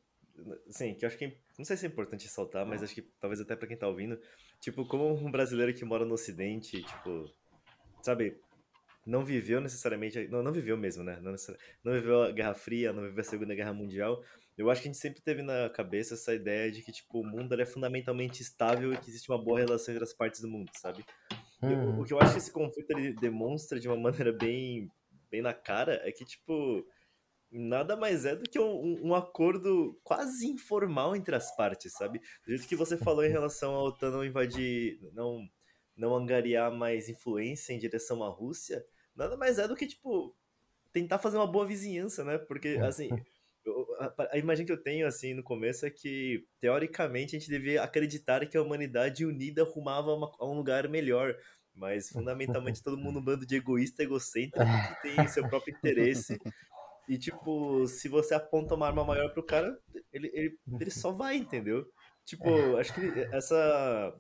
Sim, que eu acho que. é- Não sei se é importante ressaltar, mas acho que talvez até pra quem tá ouvindo. Tipo, como um brasileiro que mora no Ocidente, tipo. Sabe? Não viveu necessariamente. Não, não viveu mesmo, né? Não, não viveu a Guerra Fria, não viveu a Segunda Guerra Mundial. Eu acho que a gente sempre teve na cabeça essa ideia de que, tipo, o mundo é fundamentalmente estável e que existe uma boa relação entre as partes do mundo, sabe? E o-
Uhum.
o que eu acho que esse conflito ele demonstra de uma maneira bem, bem na cara é que, tipo, nada mais é do que um, um- acordo quase informal entre as partes, sabe? Do jeito que você falou em relação à OTAN não invadir, não, não angariar mais influência em direção à Rússia, nada mais é do que, tipo, tentar fazer uma boa vizinhança, né? Porque, assim, eu- a, a imagem que eu tenho, assim, no começo é que, teoricamente, a gente devia acreditar que a humanidade unida rumava a, uma- a um lugar melhor. Mas, fundamentalmente, todo mundo um bando de egoísta, egocêntrico, [laughs] que tem seu próprio interesse. E, tipo, se você aponta uma arma maior pro cara, ele, ele, ele só vai, entendeu? Tipo, acho que essa.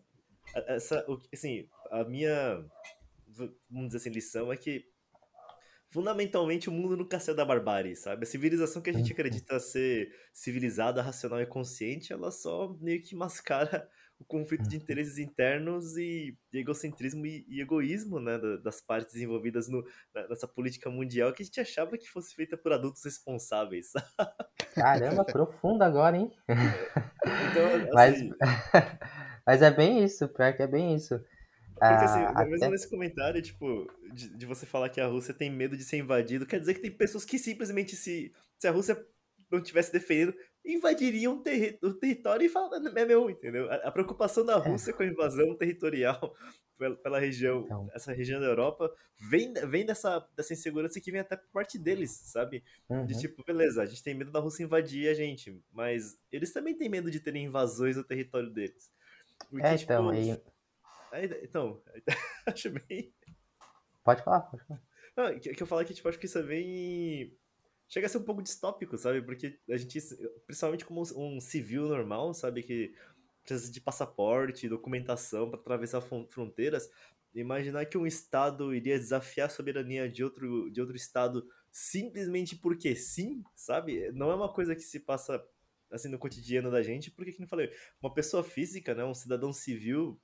Essa. Assim, a minha. Vamos dizer assim, lição é que. Fundamentalmente, o mundo nunca saiu da barbárie, sabe? A civilização que a gente acredita ser civilizada, racional e consciente, ela só meio que mascara o conflito de interesses internos e, e egocentrismo e, e egoísmo, né, da- das partes envolvidas no, nessa política mundial que a gente achava que fosse feita por adultos responsáveis. [laughs]
Caramba, profundo agora, hein?
Então, [laughs]
Mas,
assim, [laughs]
mas é bem isso, pior que é bem isso.
porque assim,
Ah,
mesmo
até-
nesse comentário, tipo, de, de você falar que a Rússia tem medo de ser invadido, quer dizer que tem pessoas que simplesmente, se, se a Rússia não tivesse defendendo, invadiriam o, terri- o território e falam, é meu, entendeu? A, a preocupação da Rússia com a invasão territorial [laughs] pela, pela região,
Então.
essa região da Europa, vem, vem dessa, dessa insegurança que vem até por parte deles, sabe? De
Uhum.
tipo, beleza, a gente tem medo da Rússia invadir a gente, mas eles também têm medo de terem invasões no território deles. Porque,
É,
tipo,
então, aí-
aí- então, [laughs] acho bem.
Pode falar, pode falar.
Não, que, que eu falo que, tipo, acho que isso é bem. Chega a ser um pouco distópico, sabe? Porque a gente, principalmente como um, civil normal, sabe? Que precisa de passaporte, documentação para atravessar fron- fronteiras. Imaginar que um Estado iria desafiar a soberania de outro, de outro Estado simplesmente porque sim, sabe? Não é uma coisa que se passa assim no cotidiano da gente, porque, como eu falei, uma pessoa física, né, um cidadão civil,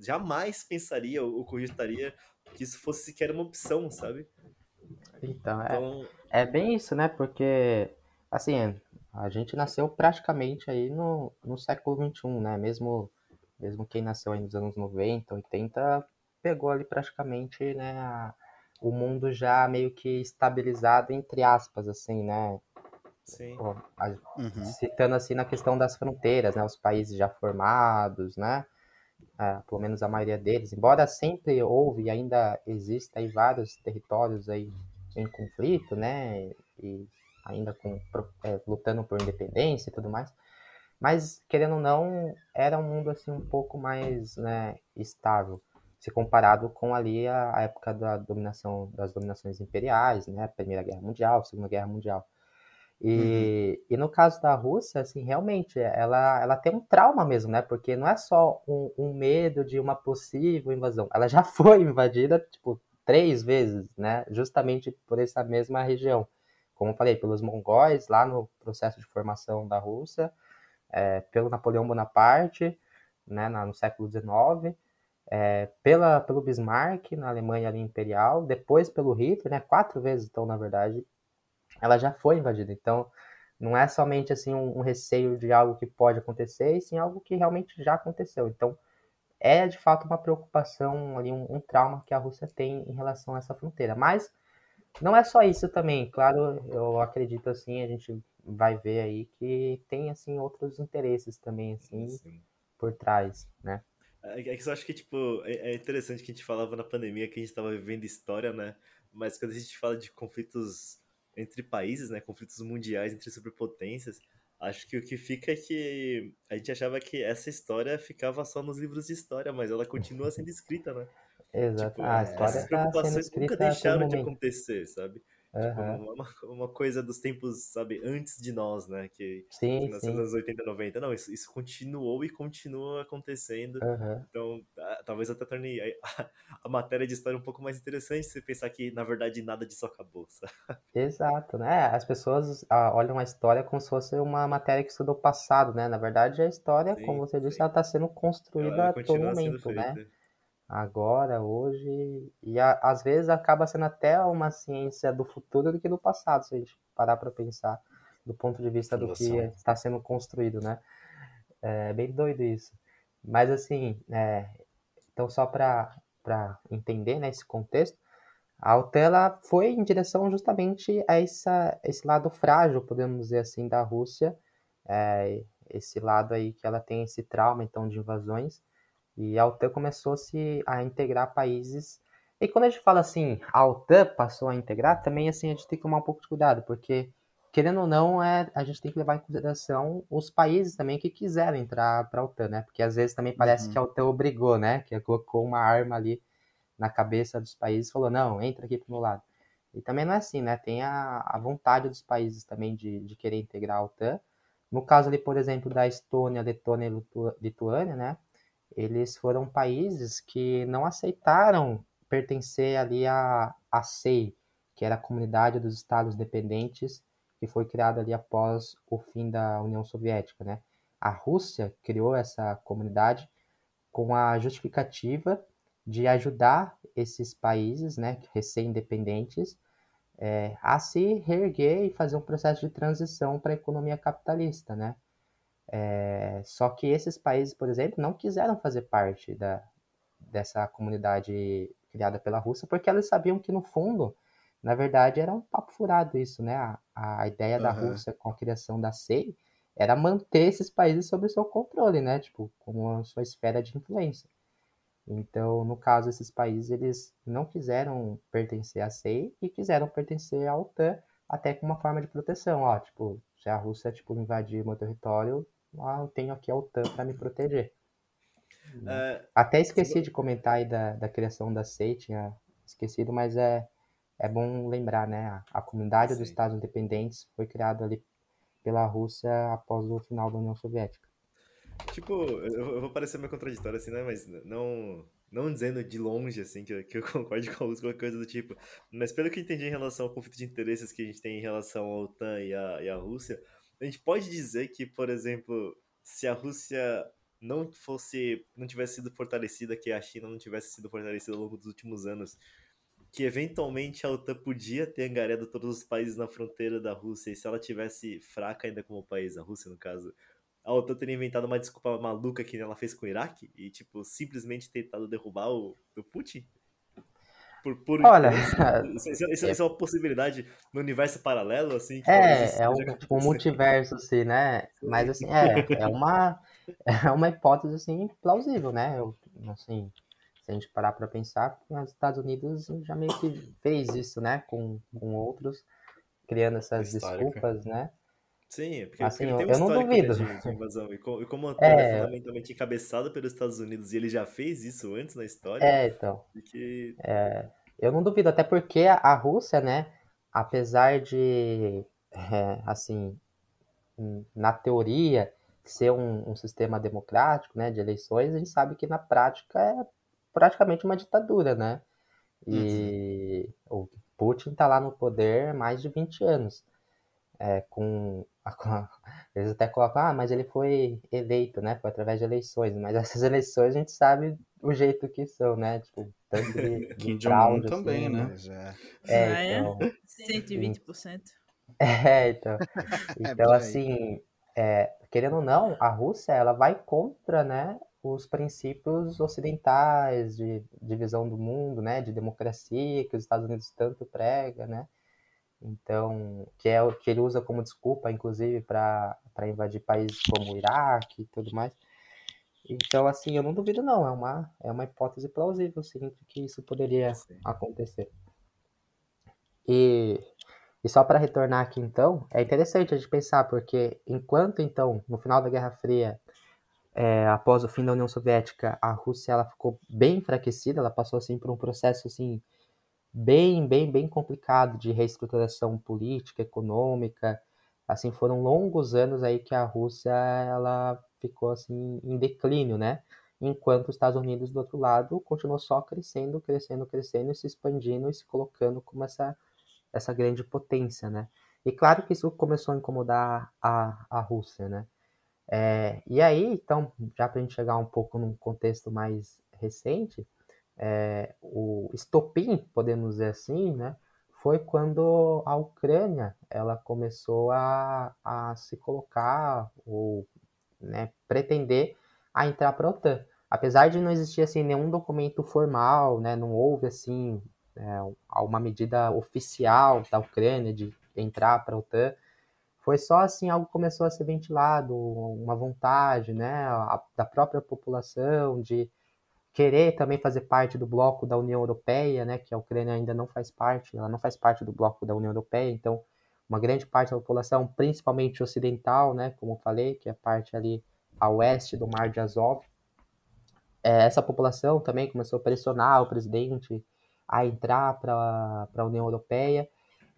jamais pensaria ou cogitaria que isso fosse sequer uma opção, sabe?
Então, é,
Então,
é bem isso, né? Porque, assim, a gente nasceu praticamente aí no, no século XXI, né? Mesmo, mesmo quem nasceu aí nos anos 90, 80, pegou ali praticamente, né? a- o mundo já meio que estabilizado, entre aspas, assim, né?
Sim.
a-
Uhum.
citando assim na questão das fronteiras, né, os países já formados, né, ah, pelo menos a maioria deles, embora sempre houve e ainda exista aí vários territórios aí em conflito, né, e ainda com, eh, lutando por independência e tudo mais, mas querendo ou não, era um mundo assim um pouco mais, né, estável, se comparado com ali a, a época da dominação das dominações imperiais, né, Primeira Guerra Mundial, Segunda Guerra Mundial. E, e no caso da Rússia, assim, realmente, ela, ela tem um trauma mesmo, né? Porque não é só um, um medo de uma possível invasão. Ela já [laughs] foi invadida, tipo, três vezes, né? Justamente por essa mesma região. Como eu falei, pelos mongóis, lá no processo de formação da Rússia, é, pelo Napoleão Bonaparte, né, no século XIX, é, pela, pelo Bismarck, na Alemanha ali imperial, depois pelo Hitler, né? Quatro vezes, então, na verdade, ela já foi invadida. Então, não é somente assim um, um receio de algo que pode acontecer, e sim algo que realmente já aconteceu. Então, é de fato uma preocupação ali, um, um trauma que a Rússia tem em relação a essa fronteira. Mas não é só isso também, claro, eu acredito assim, a gente vai ver aí que tem assim outros interesses também assim
Sim.
por trás, né?
É é que eu acho que, tipo, é é interessante que a gente falava na pandemia que a gente tava vivendo história, né? Mas quando a gente fala de conflitos entre países, né? Conflitos mundiais entre superpotências, acho que o que fica é que a gente achava que essa história ficava só nos livros de história, mas ela continua sendo escrita, né?
Exato.
Tipo,
a
é,
história
essas
sendo
preocupações nunca
a
deixaram de acontecer, sabe? Tipo,
Aham.
uma, uma coisa dos tempos, sabe, antes de nós, né? Que, que
Sim,
nasceu nos anos 80, 90. Não, isso, isso continuou e continua acontecendo.
Aham.
Então, ah, talvez até torne a, [laughs] a matéria de história um pouco mais interessante se você pensar que, na verdade, nada disso acabou, [laughs] sabe?
Exato, né? As pessoas ah, olham a história como se fosse uma matéria que estudou o passado, né? Na verdade, a história, como
Sim,
você disse,
sim.
ela está sendo
Ela,
construída
ela
a todo momento, né? Agora, hoje, e a- às vezes acaba sendo até uma ciência do futuro do que do passado, se a gente parar para pensar do ponto de vista do que está sendo construído, né? É bem doido isso. Mas assim, é, então só para entender, né, esse contexto, a OTAN ela foi em direção justamente a essa, esse lado frágil, podemos dizer assim, da Rússia, é, esse lado aí que ela tem esse trauma então de invasões, e a OTAN começou-se a integrar países. E quando a gente fala assim, a OTAN passou a integrar, também assim a gente tem que tomar um pouco de cuidado, porque querendo ou não, é, a gente tem que levar em consideração os países também que quiseram entrar para a OTAN, né? Porque às vezes também parece
Uhum.
que a OTAN obrigou, né? Que colocou uma arma ali na cabeça dos países e falou, não, entra aqui pro meu lado. E também não é assim, né? Tem a, a vontade dos países também de, de querer integrar a OTAN. No caso ali, por exemplo, da Estônia, Letônia e Litu- Lituânia, né? Eles foram países que não aceitaram pertencer ali à, à SEI, que era a Comunidade dos Estados Dependentes, que foi criada ali após o fim da União Soviética, né? A Rússia criou essa comunidade com a justificativa de ajudar esses países, né, recém-independentes, é, a se reerguer e fazer um processo de transição para a economia capitalista, né? É, só que esses países, por exemplo, não quiseram fazer parte da, dessa comunidade criada pela Rússia, porque eles sabiam que no fundo, na verdade, era um papo furado isso, né? A, a ideia da. Rússia com a criação da SEI era manter esses países sob o seu controle, né? Tipo, como a sua esfera de influência. Então, no caso, esses países, eles não quiseram pertencer à SEI e quiseram pertencer à OTAN, até como uma forma de proteção, ó, tipo, se a Rússia, tipo, invadir meu território, ah, eu tenho aqui a OTAN para me proteger.
É,
Até esqueci de comentar aí da, da criação da SEI, tinha esquecido, mas é, é bom lembrar, né? A, a comunidade dos
Sim.
Estados Independentes foi criada ali pela Rússia após o final da União Soviética.
Tipo, eu, eu vou parecer meio contraditório assim, né? Mas não, não dizendo de longe, assim, que eu, que eu [laughs] concordo com a Rússia, qualquer coisa do tipo. Mas pelo que eu entendi em relação ao conflito de interesses que a gente tem em relação à OTAN e à, e à Rússia, a gente pode dizer que, por exemplo, se a Rússia não fosse, não tivesse sido fortalecida, que a China não tivesse sido fortalecida ao longo dos últimos anos, que eventualmente a OTAN podia ter angariado todos os países na fronteira da Rússia, e se ela tivesse fraca ainda como país, a Rússia no caso, a OTAN teria inventado uma desculpa maluca que ela fez com o Iraque e, tipo, simplesmente tentado derrubar o, o Putin? Por, por
Olha, [laughs]
isso, isso, isso, isso é uma possibilidade no universo paralelo, assim? que
É, é um, tipo um multiverso, assim, né? Mas, assim, é, é uma, [laughs] é uma hipótese, assim, plausível, né? Eu, assim, se a gente parar pra pensar, os Estados Unidos já meio que fez isso, né? Com, com outros, criando essas
Histórica.
desculpas, né?
Sim, porque,
Assim,
porque tem um
eu não duvido.
de, invasão. E, co- e como é
É.
fundamentalmente encabeçada pelos Estados Unidos e ele já fez isso antes na história,
É, então.
que
Eu não duvido, até porque a, Rússia, né, apesar de, é, assim, hum, na teoria, ser um, um sistema democrático, né, de eleições, a gente sabe que na prática é praticamente uma ditadura, né? E o Putin está lá no poder há mais de 20 anos. É, com, a- com a- eles até colocam, ah, mas ele foi eleito, né? Foi através de eleições. Mas essas [laughs] eleições a gente sabe o jeito que são, né? Tipo, tanto de, [laughs] de
Kim Jong-un
fraude,
também,
assim,
né?
É.
É,
Ah, é?
então,
120%.
é, então, [laughs]
É,
então
aí.
assim, é, querendo ou não, a Rússia ela vai contra, né, os princípios ocidentais de divisão do mundo, né, de democracia que os Estados Unidos tanto prega, né? Então, que é o que ele usa como desculpa, inclusive, para para invadir países como o Iraque e tudo mais. Então, assim, eu não duvido não, é uma é uma hipótese plausível, sim, que isso poderia
Sim.
acontecer. E, e só para retornar aqui então, é interessante a gente pensar, porque enquanto então, no final da Guerra Fria, é, após o fim da União Soviética, a Rússia ela ficou bem enfraquecida, ela passou assim por um processo assim bem, bem, bem complicado de reestruturação política, econômica. Assim, foram longos anos aí que a Rússia ela ficou assim em declínio, né? Enquanto os Estados Unidos do outro lado continuou só crescendo, crescendo, crescendo e se expandindo e se colocando como essa essa grande potência, né? E claro que isso começou a incomodar a, a Rússia, né? É, e aí, então, já para a gente chegar um pouco num contexto mais recente, é, o estopim, podemos dizer assim, né, foi quando a Ucrânia ela começou a, a se colocar ou né, pretender a entrar para a OTAN. Apesar de não existir assim nenhum documento formal, né, não houve assim é, uma medida oficial da Ucrânia de entrar para a OTAN, foi só assim algo começou a ser ventilado, uma vontade, né, a- da própria população de querer também fazer parte do bloco da União Europeia, né, que a Ucrânia ainda não faz parte, ela não faz parte do bloco da União Europeia, então uma grande parte da população, principalmente ocidental, né, como eu falei, que é a parte ali a oeste do Mar de Azov, é, essa população também começou a pressionar o presidente a entrar para a União Europeia,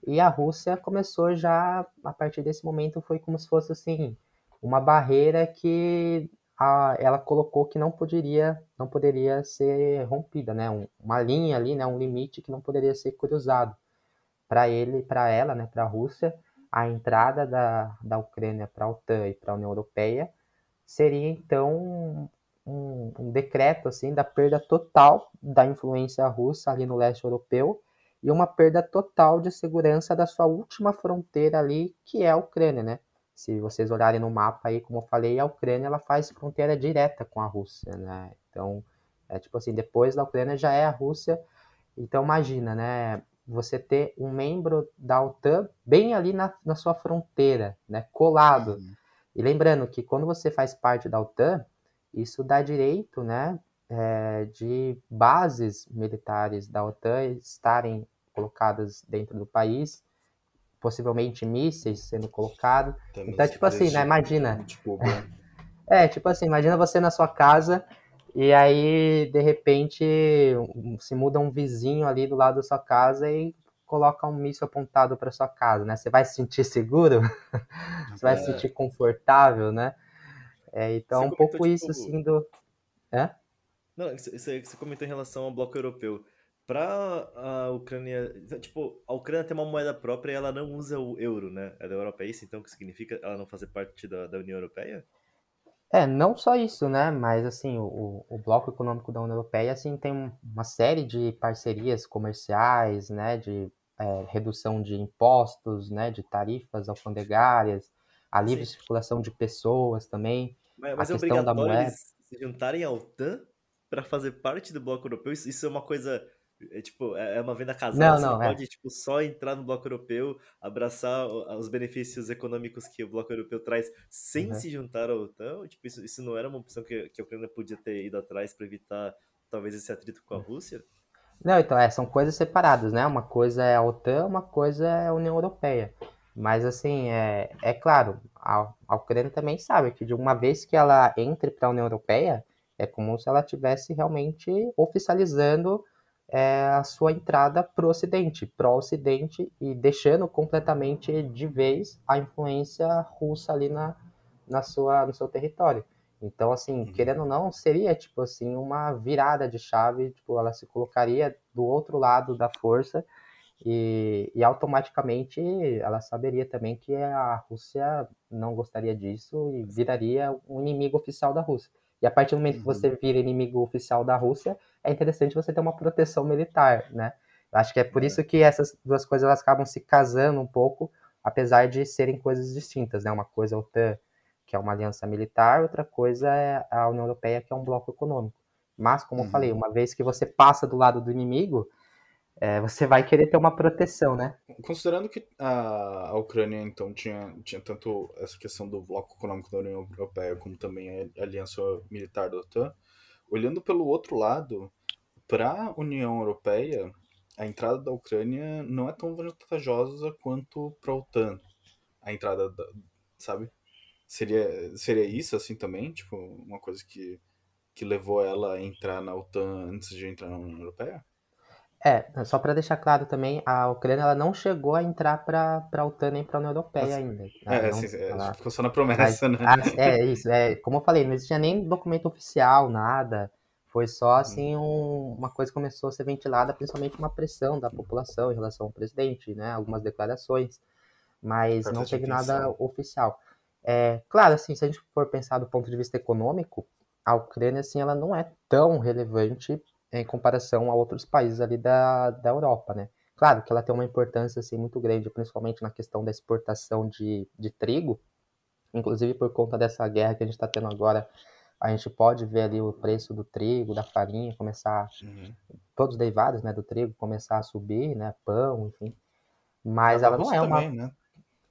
e a Rússia começou já, a partir desse momento, foi como se fosse assim, uma barreira que a, ela colocou que não poderia, não poderia ser rompida, né? Um- uma linha ali, né? Um limite que não poderia ser cruzado. Para ele, para ela, né? Para a Rússia, a entrada da, da Ucrânia para a OTAN e para a União Europeia seria então um, um decreto assim da perda total da influência russa ali no leste europeu e uma perda total de segurança da sua última fronteira ali, que é a Ucrânia, né? Se vocês olharem no mapa aí, como eu falei, a Ucrânia ela faz fronteira direta com a Rússia, né? Então, é tipo assim, depois da Ucrânia já é a Rússia. Então, imagina, né? Você ter um membro da OTAN bem ali na, na sua fronteira, né? Colado. E lembrando que quando você faz parte da OTAN, isso dá direito, né? é, de bases militares da OTAN estarem colocadas dentro do país, possivelmente mísseis sendo colocados. Então, tipo assim, né? Imagina.
Tipo, [laughs]
É, tipo assim, imagina você na sua casa e aí, de repente, se muda um vizinho ali do lado da sua casa e coloca um míssil apontado para sua casa, né? Você vai se sentir seguro? [laughs] Você vai se sentir confortável, né? É, então,
Você
um pouco
comentou,
isso,
tipo,
assim, do...
Não, isso, isso aí que você comentou em relação ao bloco europeu. Pra a Ucrânia. Tipo, a Ucrânia tem uma moeda própria e ela não usa o euro, né? É da Europa, é isso então que significa ela não fazer parte da, da União Europeia?
É, não só isso, né? Mas assim, o, o Bloco Econômico da União Europeia assim, tem um- uma série de parcerias comerciais, né? De é, redução de impostos, né? De tarifas alfandegárias, a livre
Sim.
circulação de pessoas também.
Mas,
A
mas é
questão da
obrigatório
moeda.
eles se juntarem à OTAN pra fazer parte do bloco europeu? Isso, isso é uma coisa É tipo, é é uma venda casada,
Não,
você não
não, é.
pode tipo, só entrar no bloco europeu, abraçar os benefícios econômicos que o bloco europeu traz sem
Uhum.
se juntar à OTAN. Tipo, isso, isso não era uma opção que, que a Ucrânia podia ter ido atrás para evitar talvez esse atrito com a Rússia?
Não, então, é, são coisas separadas, né? Uma coisa é a OTAN, uma coisa é a União Europeia. Mas, assim, é, é claro, a, a Ucrânia também sabe que de uma vez que ela entre para a União Europeia, é como se ela estivesse realmente oficializando é, a sua entrada para o Ocidente, pró-Ocidente, e deixando completamente de vez a influência russa ali na, na sua, no seu território. Então, assim,
Uhum.
querendo ou não, seria, tipo assim, uma virada de chave, tipo, ela se colocaria do outro lado da força e, e automaticamente ela saberia também que a Rússia não gostaria disso e viraria um inimigo oficial da Rússia. E a partir do momento que
Uhum.
você vira inimigo oficial da Rússia, é interessante você ter uma proteção militar, né? Eu acho que é por
É.
isso que essas duas coisas elas acabam se casando um pouco, apesar de serem coisas distintas, né? Uma coisa é a OTAN, que é uma aliança militar, outra coisa é a União Europeia, que é um bloco econômico. Mas, como eu
Uhum.
falei, uma vez que você passa do lado do inimigo, é, você vai querer ter uma proteção, né?
Considerando que a, Ucrânia, então, tinha, tinha tanto essa questão do bloco econômico da União Europeia, como também a aliança militar da OTAN, olhando pelo outro lado, para a União Europeia, a entrada da Ucrânia não é tão vantajosa quanto para a OTAN. A entrada, da, sabe? Seria, seria isso, assim, também? Tipo, uma coisa que, que levou ela a entrar na OTAN antes de entrar na União Europeia?
É, só para deixar claro também, a Ucrânia ela não chegou a entrar para a OTAN nem para a União Europeia
Mas-
ainda.
É,
Ela não-
assim, é,
ela-
ficou só na promessa, né?
Ah, é isso, é, como eu falei, não existia nem documento oficial, nada. Foi só assim um- uma coisa que começou a ser ventilada, principalmente uma pressão da população em relação ao presidente, né? Algumas declarações, mas não teve nada oficial. É, claro, assim, se a gente for pensar do ponto de vista econômico, a Ucrânia assim, ela não é tão relevante em comparação a outros países ali da, da Europa, né? Claro que ela tem uma importância assim muito grande, principalmente na questão da exportação de, de trigo, inclusive por conta dessa guerra que a gente está tendo agora, a gente pode ver ali o preço do trigo, da farinha começar,
Uhum.
todos os derivados, né, do trigo começar a subir, né, pão, enfim. Mas ela não é uma.
também, né?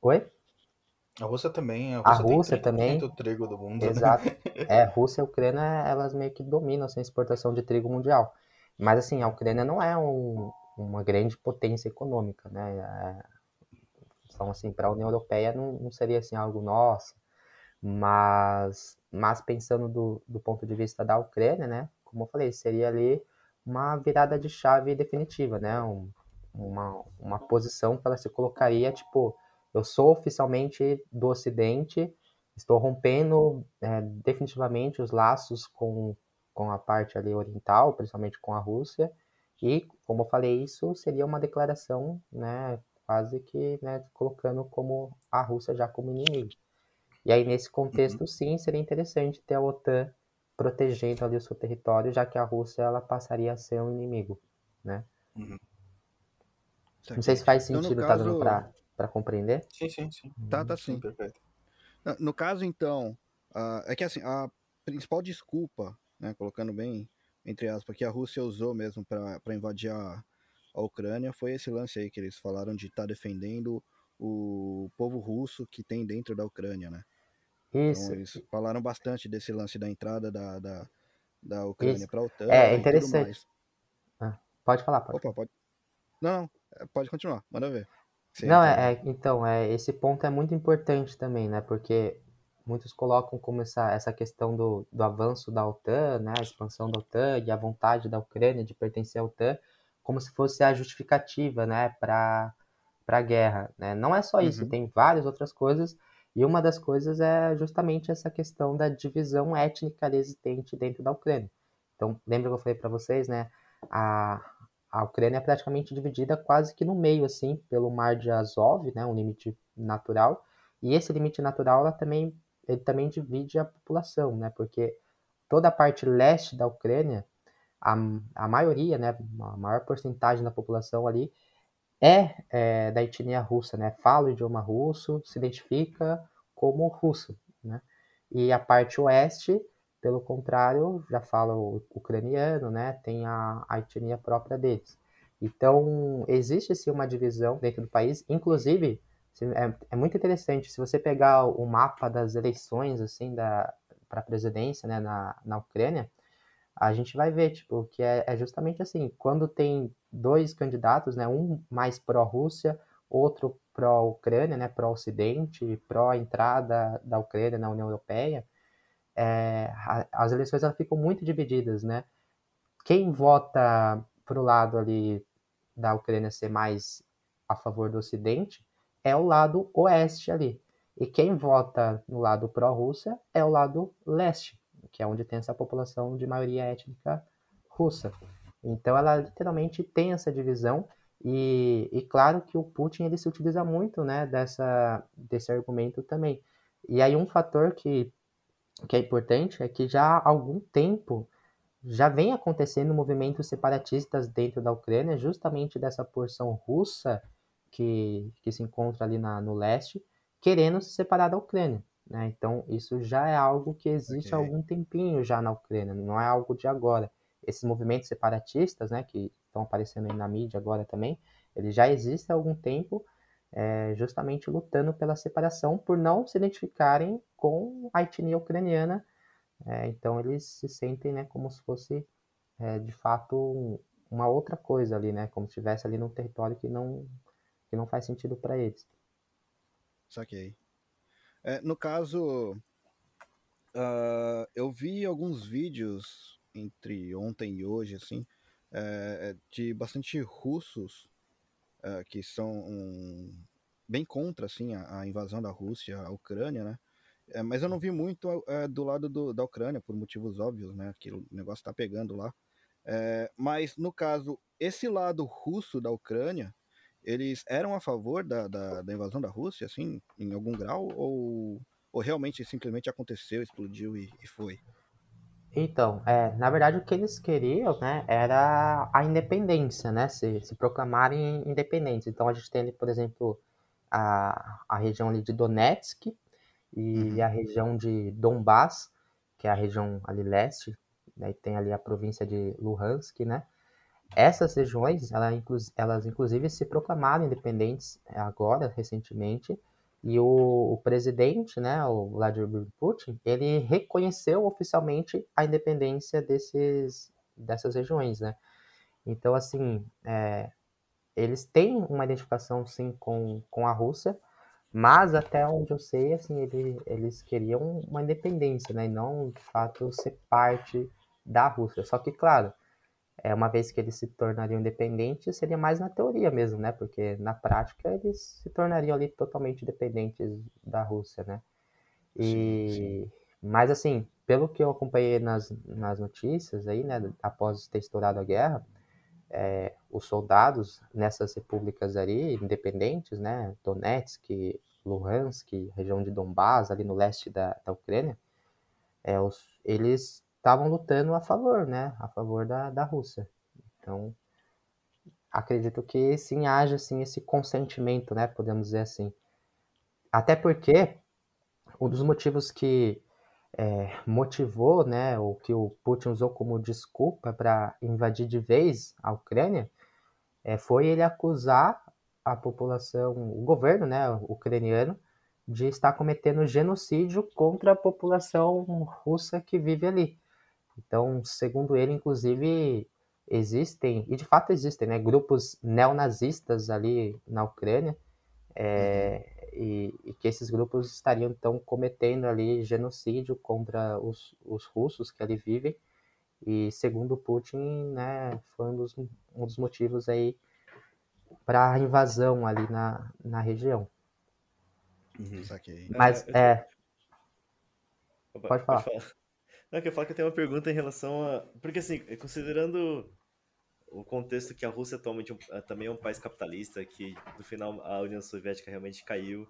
Oi?
A Rússia também. A
A
Rússia,
Rússia
tem
também.
30% do trigo do mundo, né?
Exato. [laughs] É, Rússia e Ucrânia, elas meio que dominam assim, a exportação de trigo mundial. Mas assim, a Ucrânia não é um- uma grande potência econômica, né? É, então, assim, para a União Europeia não, não seria assim algo nossa. Mas, mas pensando do, do ponto de vista da Ucrânia, né? Como eu falei, seria ali uma virada de chave definitiva, né? Um- uma, uma posição que ela se colocaria, tipo, eu sou oficialmente do Ocidente, estou rompendo é, definitivamente os laços com, com a parte ali oriental, principalmente com a Rússia, e, como eu falei, isso seria uma declaração, né, quase que né, colocando como a Rússia já como inimigo. E aí, nesse contexto, sim, seria interessante ter a OTAN protegendo ali o seu território, já que a Rússia ela passaria a ser um inimigo, né? Não sei se faz
Então, no
sentido, tá
caso-
dando pra, pra compreender?
Sim, sim, sim.
Tá, tá sim.
perfeito.
No- No caso, então, ah, é que assim, a principal desculpa, né, colocando bem entre aspas, que a Rússia usou mesmo para invadir a, a Ucrânia foi esse lance aí que eles falaram de estar defendendo o povo russo que tem dentro da Ucrânia, né?
Isso.
Então eles falaram bastante desse lance da entrada da, da, da Ucrânia para a OTAN.
É,
e tudo
interessante.
mais.
Pode falar, pode.
Opa, pode. Não, não, é, pode continuar, manda ver. Você
Não, é, é- então, é, esse ponto é muito importante também, né? Porque muitos colocam como essa, essa questão do, do avanço da OTAN, né? A expansão da OTAN e a vontade da Ucrânia de pertencer à OTAN, como se fosse a justificativa, né? Para a guerra, né? Não é só isso,
Uhum.
tem várias outras coisas. E uma das coisas é justamente essa questão da divisão étnica existente dentro da Ucrânia. Então, lembra que eu falei para vocês, né? A, a Ucrânia é praticamente dividida quase que no meio, assim, pelo Mar de Azov, né, um limite natural. E esse limite natural, ela também, ele também divide a população, né, porque toda a parte leste da Ucrânia, a, a maioria, né, a maior porcentagem da população ali é, é da etnia russa, né, fala o idioma russo, se identifica como russo, né. E a parte oeste pelo contrário, já fala o ucraniano, né? Tem a, a etnia própria deles. Então, existe sim uma divisão dentro do país, inclusive, é, é muito interessante, se você pegar o mapa das eleições, assim, da, para a presidência, né, na, na Ucrânia, a gente vai ver, tipo, que é, é justamente assim, quando tem dois candidatos, né, um mais pró-Rússia, outro pró-Ucrânia, né, pró-Ocidente, pró-entrada da Ucrânia na União Europeia, é, as eleições elas ficam muito divididas, né? Quem vota para o lado ali da Ucrânia ser mais a favor do Ocidente é o lado oeste ali. E quem vota no lado pró-Rússia é o lado leste, que é onde tem essa população de maioria étnica russa. Então ela literalmente tem essa divisão e, e claro que o Putin ele se utiliza muito né, dessa, desse argumento também. E aí um fator que, que é importante é que já há algum tempo já vem acontecendo movimentos separatistas dentro da Ucrânia, justamente dessa porção russa que, que se encontra ali na, no leste, querendo se separar da Ucrânia. Né? Então, isso já é algo que existe okay. há algum tempinho já na Ucrânia, não é algo de agora. Esses movimentos separatistas, né, que estão aparecendo aí na mídia agora também, eles já existem há algum tempo, é, justamente lutando pela separação, por não se identificarem com a etnia ucraniana é, então eles se sentem né, como se fosse é, de fato um, uma outra coisa ali, né? Como se estivesse ali num território que não, que não faz sentido para eles.
Saquei. É, no caso, uh, eu vi alguns vídeos entre ontem e hoje, assim, é, de bastante russos uh, que são um, bem contra, assim, a, a invasão da Rússia à Ucrânia, né? É, mas eu não vi muito é, do lado do, da Ucrânia, por motivos óbvios, né? Que o negócio tá pegando lá. É, mas, no caso, esse lado russo da Ucrânia, eles eram a favor da, da, da invasão da Rússia, assim, em algum grau? Ou, ou realmente simplesmente aconteceu, explodiu e, e foi?
Então, é, na verdade o que eles queriam, né, era a independência, né, se, se proclamarem independentes. Então a gente tem ali, por exemplo, a, a região ali de Donetsk, e uhum. a região de Donbass, que é a região ali leste, né, tem ali a província de Luhansk, né? Essas regiões, ela, elas inclusive se proclamaram independentes é, agora, recentemente, e o, o, presidente, né, o Vladimir Putin, ele reconheceu oficialmente a independência desses, dessas regiões, né? Então, assim, é, eles têm uma identificação, sim, com, com a Rússia, mas até onde eu sei, assim, ele, eles queriam uma independência, né? E não, de fato, ser parte da Rússia. Só que, claro, é, uma vez que eles se tornariam independentes, seria mais na teoria mesmo, né? Porque na prática eles se tornariam ali totalmente dependentes da Rússia, né? E... Sim, sim. Mas, assim, pelo que eu acompanhei nas, nas notícias aí, né? Após ter estourado a guerra, é, os soldados nessas repúblicas ali, independentes, né, Donetsk, Luhansk, região de Donbass, ali no leste da, da Ucrânia, é, os, eles estavam lutando a favor, né, a favor da, da Rússia. Então, acredito que sim haja assim, esse consentimento, né, podemos dizer assim. Até porque um dos motivos que é, motivou, né, o que o Putin usou como desculpa para invadir de vez a Ucrânia, é, foi ele acusar a população, o governo, né, ucraniano, de estar cometendo genocídio contra a população russa que vive ali. Então, segundo ele, inclusive, existem, e de fato existem, né, grupos neonazistas ali na Ucrânia, é, uhum. e, e, que esses grupos estariam então cometendo ali genocídio contra os, os russos que ali vivem. E segundo Putin né foi um dos, um dos motivos aí para a invasão ali na, na região.
Uhum.
mas é, é... pode falar,
pode falar. Não, eu quero falar que eu tenho uma pergunta em relação a. Porque, assim, considerando o contexto que a Rússia atualmente é, também é um país capitalista, que no final a União Soviética realmente caiu,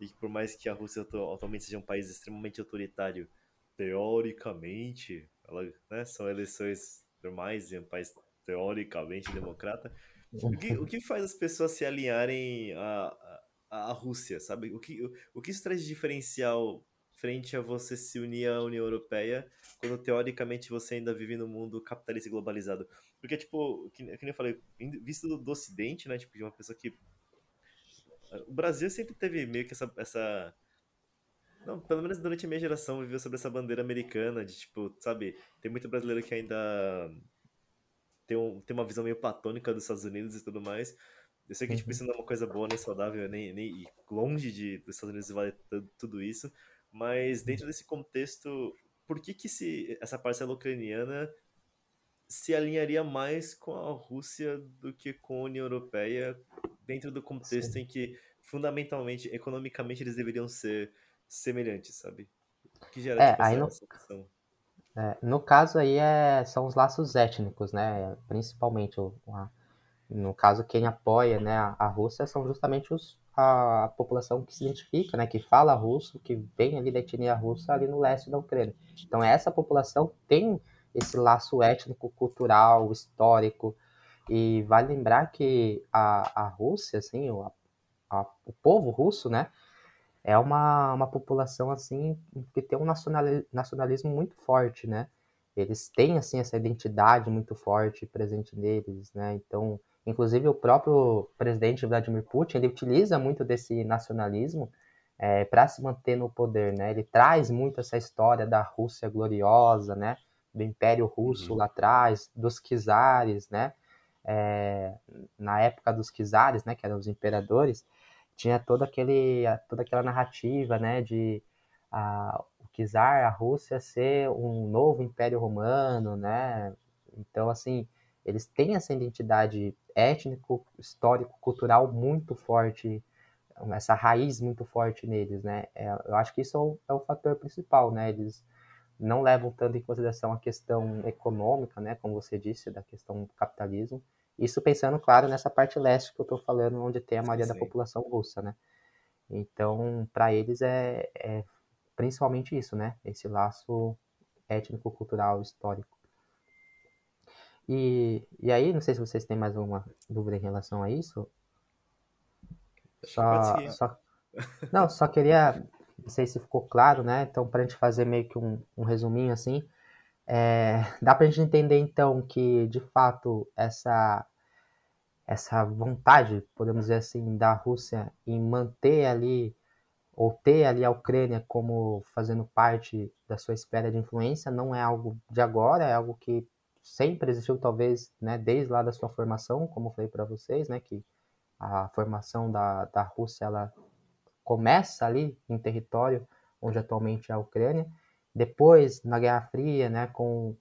e que por mais que a Rússia atualmente seja um país extremamente autoritário, teoricamente, ela, né, são eleições normais e um país teoricamente democrata, o que, o que faz as pessoas se alinharem à, à, à Rússia, sabe? O que, o, o que isso traz de diferencial frente a você se unir à União Europeia, quando teoricamente você ainda vive no mundo capitalista e globalizado? Porque, tipo, que, que nem eu falei, visto do, do Ocidente, né, tipo, de uma pessoa que... O Brasil sempre teve meio que essa... essa... Não, pelo menos durante a minha geração viveu sobre essa bandeira americana de, tipo, sabe, tem muito brasileiro que ainda tem, um, tem uma visão meio platônica dos Estados Unidos e tudo mais, eu sei que, tipo, uhum. isso não é uma coisa boa nem saudável, nem, nem longe de, dos Estados Unidos valer tudo isso, mas dentro desse contexto, por que que se, essa parcela ucraniana se alinharia mais com a Rússia do que com a União Europeia, dentro do contexto Sim. em que, fundamentalmente, economicamente, eles deveriam ser semelhantes, sabe?
Que gera é, tipo, aí no... É, no caso aí é, são os laços étnicos, né? Principalmente o, a, no caso, quem apoia né, a Rússia são justamente os, a, a, população que se identifica, né, que fala russo, que vem ali da etnia russa ali no leste da Ucrânia. Então, essa população tem esse laço étnico, cultural, histórico, e vale lembrar que a, a Rússia, assim, o, a, o povo russo, né, é uma, uma população, assim, que tem um nacionalismo muito forte, né, eles têm, assim, essa identidade muito forte presente neles, né, então Inclusive, o próprio presidente Vladimir Putin ele utiliza muito desse nacionalismo é, para se manter no poder, né? Ele traz muito essa história da Rússia gloriosa, né? Do Império Russo uhum. lá atrás, dos czares, né? É, na época dos czares, né? Que eram os imperadores, tinha toda aquele, toda aquela narrativa, né? De a, o czar, a Rússia ser um novo Império Romano, né? Então, assim, eles têm essa identidade étnico, histórico, cultural muito forte, essa raiz muito forte neles, né? É, eu acho que isso é o, é o, fator principal, né? Eles não levam tanto em consideração a questão econômica, né? Como você disse, da questão do capitalismo. Isso pensando, claro, nessa parte leste que eu estou falando, onde tem a maioria da população russa, né? Então, para eles é, é principalmente isso, né? Esse laço étnico, cultural, histórico. E, e aí, não sei se vocês têm mais alguma dúvida em relação a isso. Só, só, não, só queria, não sei se ficou claro, né? Então, para a gente fazer meio que um, um resuminho assim, é, dá para a gente entender então que, de fato, essa, essa vontade, podemos dizer assim, da Rússia em manter ali, ou ter ali a Ucrânia como fazendo parte da sua esfera de influência, não é algo de agora, é algo que sempre existiu, talvez, né, desde lá da sua formação, como eu falei para vocês, né, que a formação da, da Rússia ela começa ali em território onde atualmente é a Ucrânia. Depois, na Guerra Fria, né, com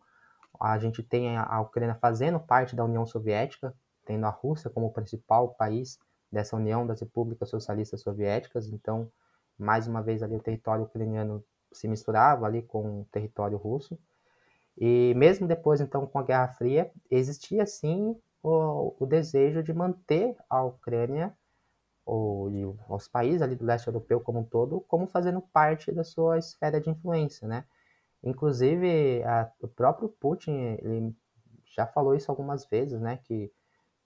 a gente tem a Ucrânia fazendo parte da União Soviética, tendo a Rússia como principal país dessa União das Repúblicas Socialistas Soviéticas. Então, mais uma vez ali o território ucraniano se misturava ali com o território russo. E mesmo depois, então, com a Guerra Fria, existia sim o, o desejo de manter a Ucrânia ou, e os países ali do leste europeu como um todo como fazendo parte da sua esfera de influência, né? Inclusive, a, o próprio Putin ele já falou isso algumas vezes, né? Que,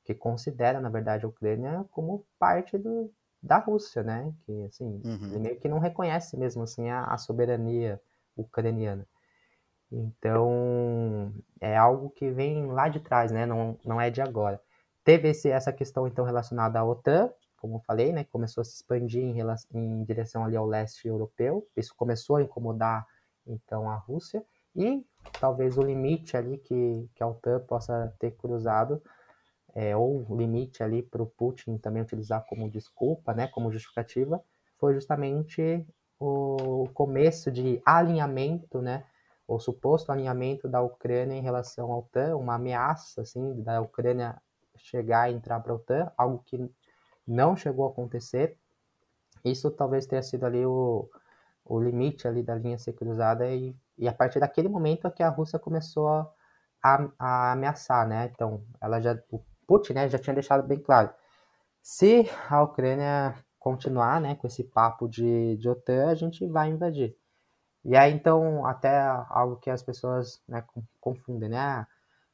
que considera, na verdade, a Ucrânia como parte do, da Rússia, né? Que, assim, uhum. ele meio que não reconhece mesmo, assim, a, a soberania ucraniana. Então, é algo que vem lá de trás, né? Não, não é de agora. Teve esse, essa questão, então, relacionada à OTAN, como eu falei, né? Começou a se expandir em, relação, em direção ali ao leste europeu. Isso começou a incomodar, então, a Rússia. E talvez o limite ali que, que a OTAN possa ter cruzado, é, ou limite ali para o Putin também utilizar como desculpa, né? Como justificativa, foi justamente o começo de alinhamento, né? O suposto alinhamento da Ucrânia em relação à OTAN, uma ameaça assim da Ucrânia chegar e entrar para a OTAN, algo que não chegou a acontecer. Isso talvez tenha sido ali o, o limite ali da linha ser cruzada e, e a partir daquele momento é que a Rússia começou a, a, a ameaçar, né? Então, ela já o Putin, né, já tinha deixado bem claro. Se a Ucrânia continuar, né, com esse papo de, de OTAN, a gente vai invadir. E aí, então, até algo que as pessoas né, confundem, né? Ah,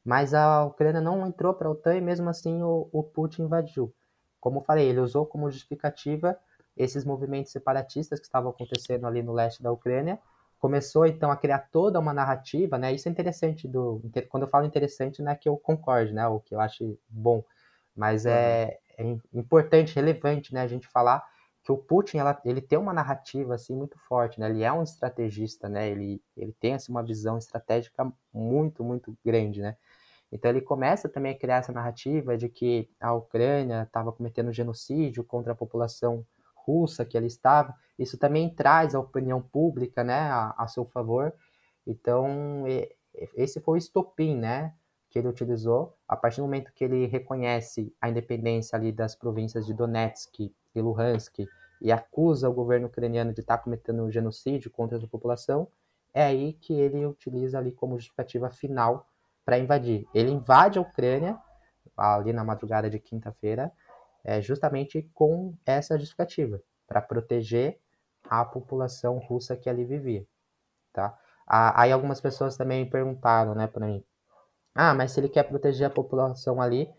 mas a Ucrânia não entrou para a OTAN e mesmo assim o, o Putin invadiu. Como eu falei, ele usou como justificativa esses movimentos separatistas que estavam acontecendo ali no leste da Ucrânia, começou então a criar toda uma narrativa, né? Isso é interessante do quando eu falo interessante não é que eu concorde, né? O que eu acho bom, mas é, é importante, relevante, né? A gente falar que o Putin ela, ele tem uma narrativa assim muito forte, né? Ele é um estrategista, né? Ele ele tem assim, uma visão estratégica muito muito grande, né? Então ele começa também a criar essa narrativa de que a Ucrânia estava cometendo genocídio contra a população russa que ali estava. Isso também traz a opinião pública, né, a, a seu favor. Então esse foi o estopim, né, que ele utilizou a partir do momento que ele reconhece a independência ali das províncias de Donetsk e Luhansk e acusa o governo ucraniano de estar cometendo um genocídio contra a população. É aí que ele utiliza ali como justificativa final para invadir. Ele invade a Ucrânia ali na madrugada de quinta-feira, é, justamente com essa justificativa, para proteger a população russa que ali vivia, tá? Aí algumas pessoas também perguntaram, né, para mim, ah, mas se ele quer proteger a população ali,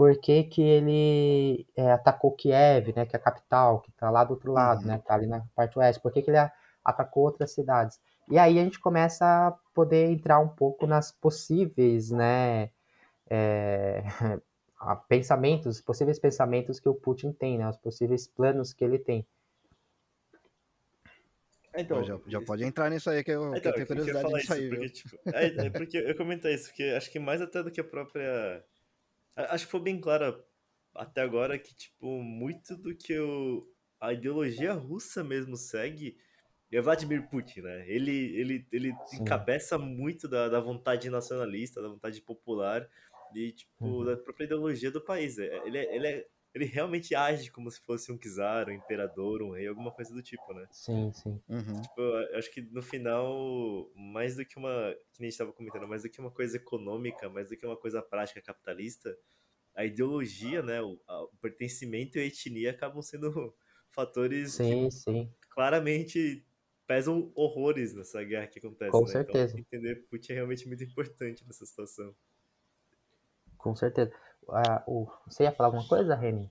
por que, que ele é, atacou Kiev, né, que é a capital, que está lá do outro lado, né, uhum. né, tá ali na parte oeste, por que, que ele atacou outras cidades? E aí a gente começa a poder entrar um pouco nas possíveis, né, é, [laughs] pensamentos, possíveis pensamentos que o Putin tem, né, os possíveis planos que ele tem.
Então, já, já, pode entrar nisso aí, que eu, então, que eu tenho curiosidade
eu nisso aí. Porque, tipo, é, é, porque eu comentar isso, porque acho que mais até do que a própria. Acho que foi bem claro até agora que, tipo, muito do que o, a ideologia russa mesmo segue é Vladimir Putin, né? Ele, ele, ele encabeça muito da, da vontade nacionalista, da vontade popular e, tipo, uhum. da própria ideologia do país. É, ele, é, ele, é, ele realmente age como se fosse um czar, um imperador, um rei, alguma coisa do tipo, né?
Sim, sim.
Uhum. Tipo, eu acho que no final, mais do que uma, que nem a gente estava comentando, mais do que uma coisa econômica, mais do que uma coisa prática capitalista, a ideologia, né, o, a, o pertencimento e a etnia acabam sendo [laughs] fatores
sim, que, sim.
claramente pesam horrores nessa guerra que acontece.
Com
né?
Então, certeza.
Então, entender Putin é realmente muito importante nessa situação.
Com certeza. Você ia falar alguma coisa, Reni?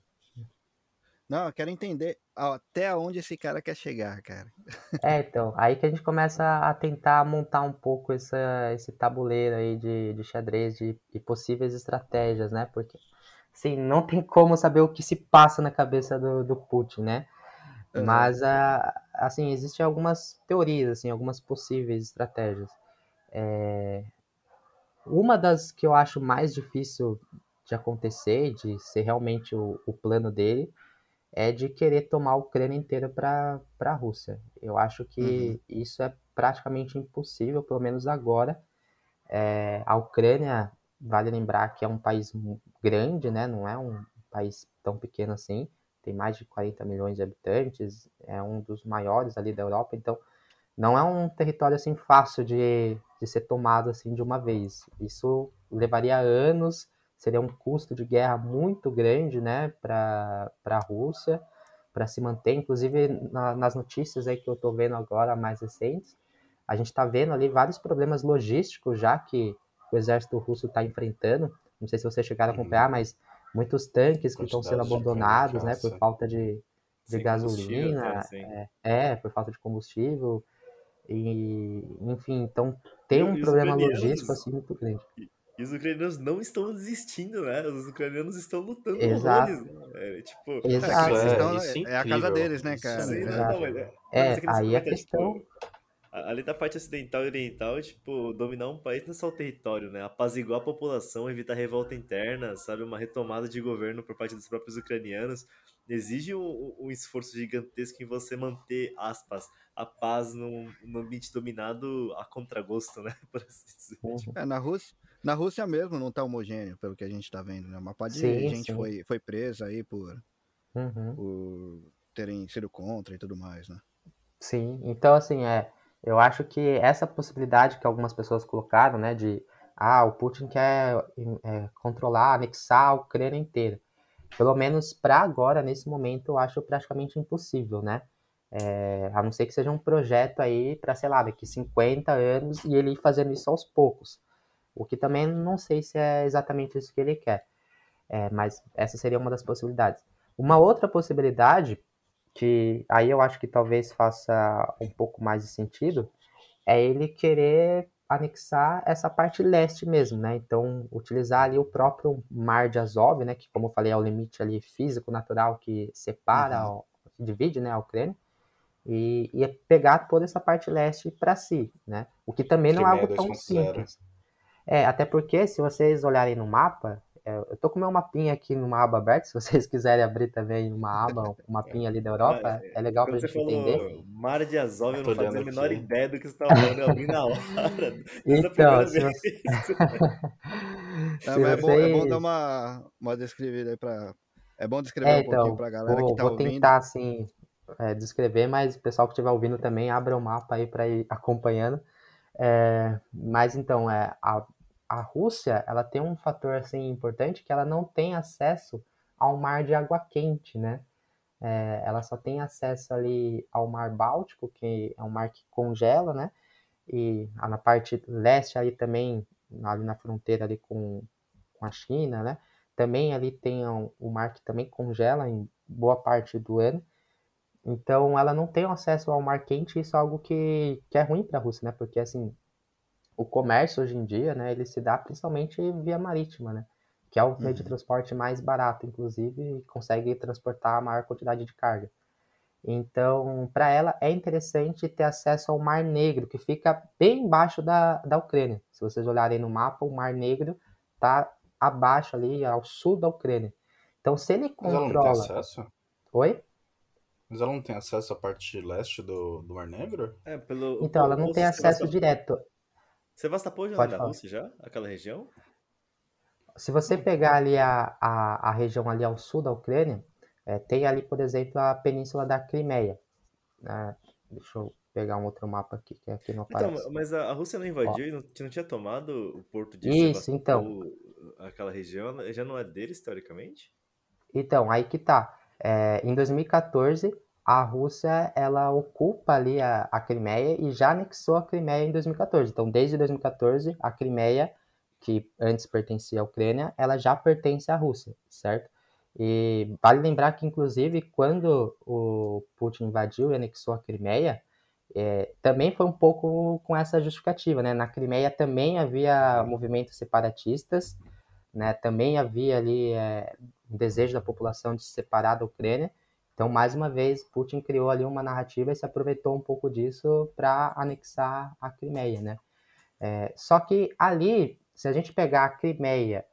Não, eu quero entender até onde esse cara quer chegar, cara. [laughs]
É, então, aí que a gente começa a tentar montar um pouco essa, esse tabuleiro aí de, de xadrez, de, de possíveis estratégias, né? Porque, assim, não tem como saber o que se passa na cabeça do, do Putin, né? Uhum. Mas, a, assim, existem algumas teorias, assim, algumas possíveis estratégias. É... Uma das que eu acho mais difícil de acontecer, de ser realmente o, o plano dele, é de querer tomar a Ucrânia inteira para a Rússia. Eu acho que uhum. isso é praticamente impossível, pelo menos agora. É, a Ucrânia, vale lembrar que é um país grande, né? não é um país tão pequeno assim tem mais de 40 milhões de habitantes, é um dos maiores ali da Europa, então não é um território assim fácil de, de ser tomado assim de uma vez. Isso levaria anos, seria um custo de guerra muito grande, né, para a Rússia, para se manter. Inclusive na, nas notícias aí que eu estou vendo agora mais recentes, a gente está vendo ali vários problemas logísticos já que o exército russo está enfrentando. Não sei se vocês chegaram a acompanhar, uhum. mas muitos tanques que estão sendo abandonados, né, por falta de, de gasolina, é, é, por falta de combustível, e enfim, então tem um problema logístico assim muito grande.
E os ucranianos não estão desistindo, né? Os ucranianos estão lutando
Exato.
horrores. Né? É, tipo,
Exato.
É, é, a casa deles, né, cara?
Sim, não, não, é,
é, aí a questão... Tipo,
ali da parte ocidental e oriental, tipo, dominar um país não é só o território, né? Apaziguar a população, evitar revolta interna, sabe? Uma retomada de governo por parte dos próprios ucranianos. Exige um, um esforço gigantesco em você manter, aspas, a paz num, num ambiente dominado a contragosto, né? [laughs] Por assim dizer.
Uhum. É, na Rússia, na Rússia mesmo não tá homogêneo, pelo que a gente tá vendo, né? Uma parte de sim, gente Foi, foi presa aí por, uhum. por terem sido contra e tudo mais, né?
Sim, então assim, é eu acho que essa possibilidade que algumas pessoas colocaram, né, de ah, o Putin quer é, controlar, anexar a Ucrânia inteira. Pelo menos para agora, nesse momento, eu acho praticamente impossível, né? É, a não ser que seja um projeto aí para, sei lá, daqui 50 anos e ele ir fazendo isso aos poucos. O que também não sei se é exatamente isso que ele quer. É, mas essa seria uma das possibilidades. Uma outra possibilidade que aí eu acho que talvez faça um pouco mais de sentido, é ele querer anexar essa parte leste mesmo, né? Então, utilizar ali o próprio Mar de Azov, né? Que, como eu falei, é o limite ali físico, natural, que separa,
Uhum.
que divide, né, a Ucrânia, e, e pegar toda essa parte leste para si, né? O que também não é algo tão
2.0.
simples. É, até porque, se vocês olharem no mapa, é, eu tô com meu mapinha aqui numa aba aberta, [laughs] se vocês quiserem abrir também uma aba, um mapinha ali da Europa, é legal pra
você
gente entender.
falou Mar de Azov, eu
Tô
não fazia a menor ideia do que você estava falando, eu abri na hora. [laughs]
Então, se
vez.
É, [laughs]
Se
mas é, bom, é bom
vocês-
dar uma, uma descrevida aí pra. É bom descrever
É,
um pouquinho
então,
pra galera
vou,
que tá
vou
ouvindo.
tentar, assim, é, descrever, mas o pessoal que estiver ouvindo também abra o mapa aí para ir acompanhando. É, mas então, é, a, a Rússia, ela tem um fator, assim, importante, que ela não tem acesso ao mar de água quente, né? É, ela só tem acesso ali ao mar Báltico, que é um mar que congela, né? E na parte leste ali também, ali na fronteira ali com, com a China, né? Também ali tem um- o mar que também congela em boa parte do ano. Então ela não tem acesso ao mar quente, isso é algo que, que é ruim para a Rússia, né? Porque assim, o comércio hoje em dia, né, ele se dá principalmente via marítima, né? Que é o meio de
Uhum.
transporte mais barato, inclusive, e consegue transportar a maior quantidade de carga. Então, para ela é interessante ter acesso ao Mar Negro, que fica bem embaixo da, da Ucrânia. Se vocês olharem no mapa, o Mar Negro está abaixo ali, ao sul da Ucrânia. Então, se ele
Mas ela não tem
controla.
acesso?
Oi?
Mas ela não tem acesso à parte leste do, do Mar Negro?
É, pelo,
Então, ela não tem acesso direto.
Sevastopol já
Pode
é da. Rússia já? Aquela região?
Se você pegar ali a, a, a região ali ao sul da Ucrânia, é, tem ali, por exemplo, a península da Crimeia. né? deixa eu pegar um outro mapa aqui, que aqui não
Então,
aparece.
mas a, Rússia não invadiu e não, não tinha tomado o porto de
Isso, então.
Aquela região, já não é deles, teoricamente?
Então, aí que tá. É, em 2014, a Rússia ela ocupa ali a, a Crimeia e já anexou a Crimeia em 2014. Então, desde 2014, a Crimeia, que antes pertencia à Ucrânia, ela já pertence à Rússia, certo? E vale lembrar que, inclusive, quando o Putin invadiu e anexou a Crimeia, é, também foi um pouco com essa justificativa, né? Na Crimeia também havia movimentos separatistas, né? Também havia ali é, um desejo da população de se separar da Ucrânia. Então, mais uma vez, Putin criou ali uma narrativa e se aproveitou um pouco disso para anexar a Crimeia, né? É, só que ali, se a gente pegar a Crimeia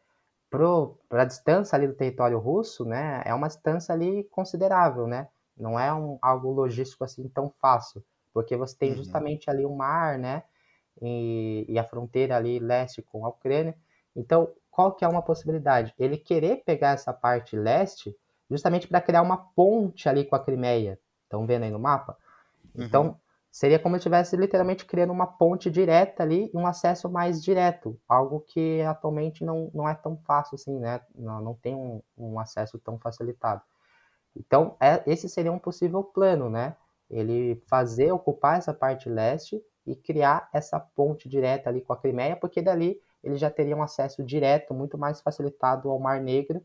para a distância ali do território russo, né, é uma distância ali considerável, né? Não é um, algo logístico assim tão fácil, porque você tem
Uhum.
justamente ali o mar, né, e, e a fronteira ali leste com a Ucrânia. Então, qual que é uma possibilidade? Ele querer pegar essa parte leste justamente para criar uma ponte ali com a Crimeia. Estão vendo aí no mapa? Então, seria como se estivesse literalmente criando uma ponte direta ali e um acesso mais direto, algo que atualmente não, não é tão fácil assim, né? Não, não tem um, um acesso tão facilitado. Então, é, esse seria um possível plano, né? Ele fazer, ocupar essa parte leste e criar essa ponte direta ali com a Crimeia, porque dali ele já teria um acesso direto, muito mais facilitado ao Mar Negro,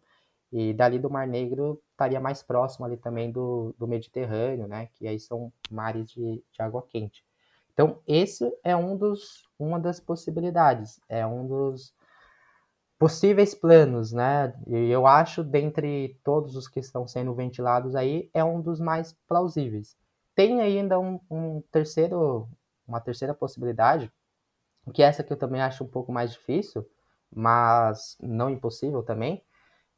e dali do Mar Negro estaria mais próximo ali também do, do Mediterrâneo, né? Que aí são mares de, de água quente. Então, esse é um dos, uma das possibilidades, é um dos possíveis planos, né? E eu acho, dentre todos os que estão sendo ventilados aí, é um dos mais plausíveis. Tem ainda um, um terceiro, uma terceira possibilidade, que essa que eu também acho um pouco mais difícil, mas não impossível também,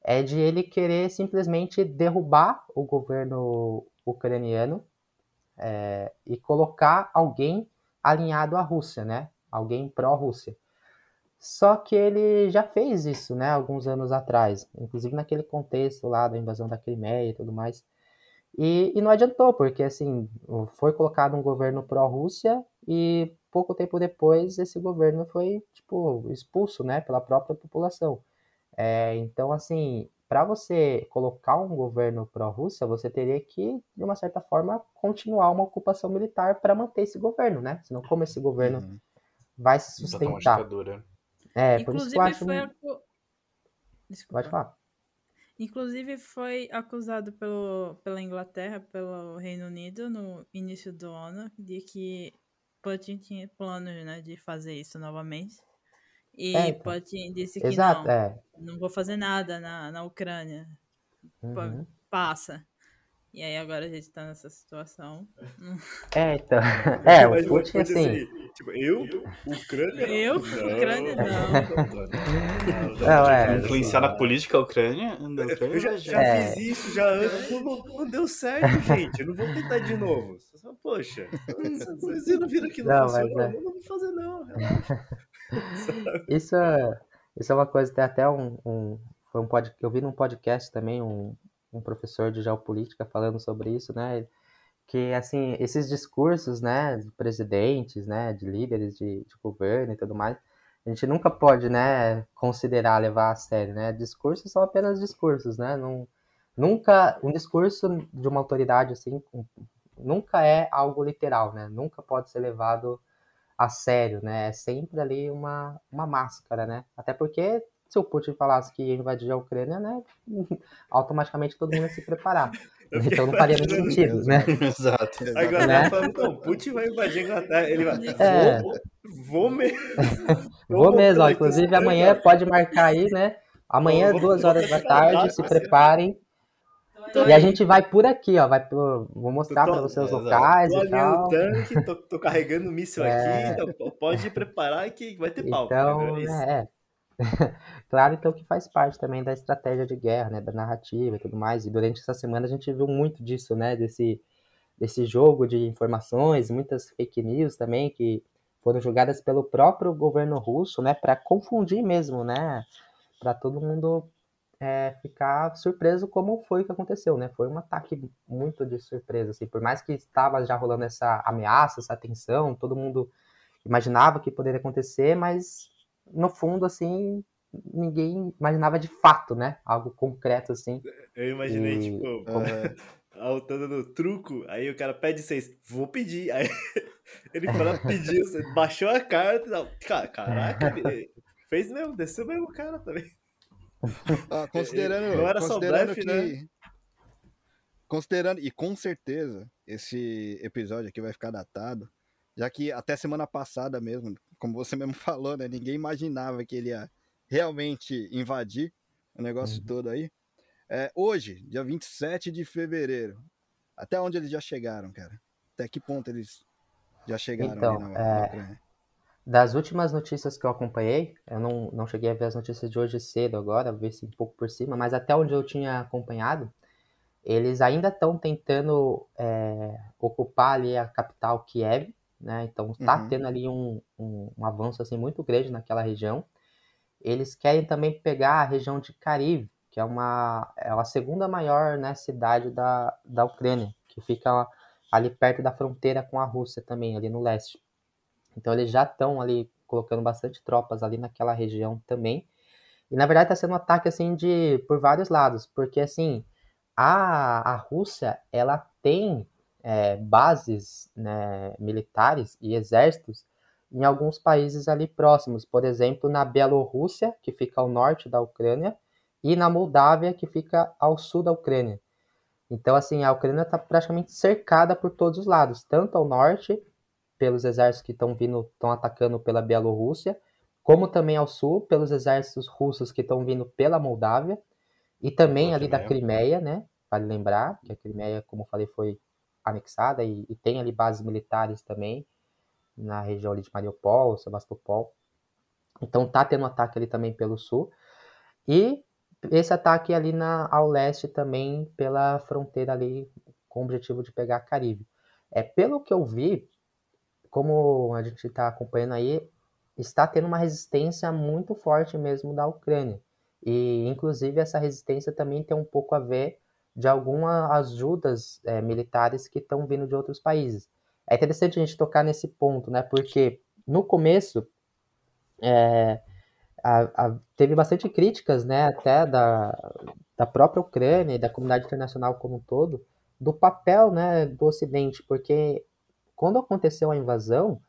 é de ele querer simplesmente derrubar o governo ucraniano é, e colocar alguém alinhado à Rússia, né? Alguém pró-Rússia. Só que ele já fez isso, né? Alguns anos atrás, inclusive naquele contexto lá da invasão da Crimeia e tudo mais. E, e não adiantou, porque assim foi colocado um governo pró-Rússia e pouco tempo depois esse governo foi tipo expulso, né? Pela própria população. É, então, assim, para você colocar um governo pró-Rússia, você teria que, de uma certa forma, continuar uma ocupação militar para manter esse governo, né? Senão, como esse governo
Uhum.
vai se sustentar? É, por isso que eu acho.
foi Desculpa.
Pode falar.
Inclusive foi acusado pelo, pela Inglaterra, pelo Reino Unido no início do ano, de que Putin tinha planos né, de fazer isso novamente. E
É, então.
Putin disse que
Exato,
não,
é.
não vou fazer nada na, na Ucrânia.
Uhum.
Passa. E aí agora a gente tá nessa situação.
É, então. [laughs] [laughs] É, o Putin, assim.
ser, tipo, eu, Ucrânia?
Eu? Ucrânia, não.
Não, é.
Influenciar na política Ucrânia? Da Ucrânia
Eu já, já
É.
fiz isso já antes, não, não- não deu certo, gente. Eu não vou tentar de novo. Poxa, vocês não viram que não,
Não, mas
funcionou?
é.
Não vou fazer, não. relaxa. [laughs]
Isso é, isso é uma coisa, tem até um, um- foi um pod, eu vi num podcast também um, um professor de geopolítica falando sobre isso, né? Que assim, esses discursos, né, de presidentes, né, de líderes de, de governo e tudo mais, a gente nunca pode, né, considerar levar a sério, né? Discursos são apenas discursos, né? Não, nunca um discurso de uma autoridade assim nunca é algo literal, né? Nunca pode ser levado a sério, né? É sempre ali uma, uma máscara, né? Até porque se o Putin falasse que ia invadir a Ucrânia, né? [laughs] Automaticamente todo mundo ia se preparar. Então não faria muito sentido, né? [laughs]
Exato.
A Inglaterra
Né?
falando, não, Putin vai invadir a Inglaterra. Ele vai,
É.
vou, vou mesmo. [laughs]
Vou mesmo, ó. Inclusive amanhã pode marcar aí, né? Amanhã,
Vou-
duas
vou
horas da tarde, se preparem.
Tô
E a gente vai por aqui, ó. Vai por... Vou mostrar para vocês os locais
Tô
e tal.
o tanque, tô, tô carregando míssil
É.
aqui, então pode preparar que vai ter pau.
Então,
entendeu? É
né, é. [laughs] claro, então que faz parte também da estratégia de guerra, né, da narrativa e tudo mais. E durante essa semana a gente viu muito disso, né, desse, desse jogo de informações, muitas fake news também que foram jogadas pelo próprio governo russo, né, para confundir mesmo, né, para todo mundo é, ficar surpreso como foi que aconteceu, né? Foi um ataque muito de surpresa, assim, por mais que estava já rolando essa ameaça, essa tensão, todo mundo imaginava que poderia acontecer, mas no fundo, assim, ninguém imaginava de fato, né? Algo concreto, assim.
Eu imaginei,
E-
tipo,
É,
a Altan dando truco, aí o cara pede seis, vou pedir. Aí [laughs] ele lá, pediu, baixou a carta e tal. Ca- Caraca, [laughs] fez mesmo, desceu mesmo o cara também.
Ó, [laughs] considerando,
Não era só
considerando
blefe,
que,
né?
considerando e com certeza esse episódio aqui vai ficar datado, já que até semana passada mesmo, como você mesmo [laughs] falou, né, ninguém imaginava que ele ia realmente invadir o negócio
Uhum.
todo aí. É, hoje, dia 27 de fevereiro, até onde eles já chegaram, cara? Até que ponto eles já chegaram
Então,
na, na
é,
Ucrânia?
Das últimas notícias que eu acompanhei, eu não, não cheguei a ver as notícias de hoje cedo agora, ver se um pouco por cima, mas até onde eu tinha acompanhado, eles ainda estão tentando é, ocupar ali a capital Kiev, né? Então tá
Uhum.
tendo ali um, um, um avanço assim muito grande naquela região. Eles querem também pegar a região de Kharkiv, que é uma é a segunda maior né, cidade da, da Ucrânia, que fica ali perto da fronteira com a Rússia também, ali no leste. Então eles já estão ali colocando bastante tropas ali naquela região também. E na verdade está sendo um ataque assim de por vários lados, porque assim a, a Rússia ela tem é, bases né, militares e exércitos em alguns países ali próximos, por exemplo na Bielorrússia que fica ao norte da Ucrânia e na Moldávia que fica ao sul da Ucrânia. Então assim a Ucrânia está praticamente cercada por todos os lados, tanto ao norte pelos exércitos que estão vindo, estão atacando pela Bielorrússia, como também ao sul pelos exércitos russos que estão vindo pela Moldávia e também ali da
Crimeia.
Né? Vale lembrar que a Crimeia, como falei, foi anexada e, e tem ali bases militares também na região ali de Mariupol, Sebastopol. Então tá tendo um ataque ali também pelo sul e esse ataque ali na, ao leste também pela fronteira ali com o objetivo de pegar Caribe. É pelo que eu vi, como a gente está acompanhando aí, está tendo uma resistência muito forte mesmo da Ucrânia. E, inclusive, essa resistência também tem um pouco a ver de algumas ajudas é, militares que estão vindo de outros países. É interessante a gente tocar nesse ponto, né? Porque no começo é, a, a, teve bastante críticas, né? Até da, da própria Ucrânia e da comunidade internacional como um todo, do papel, né, do Ocidente, porque quando aconteceu a invasão,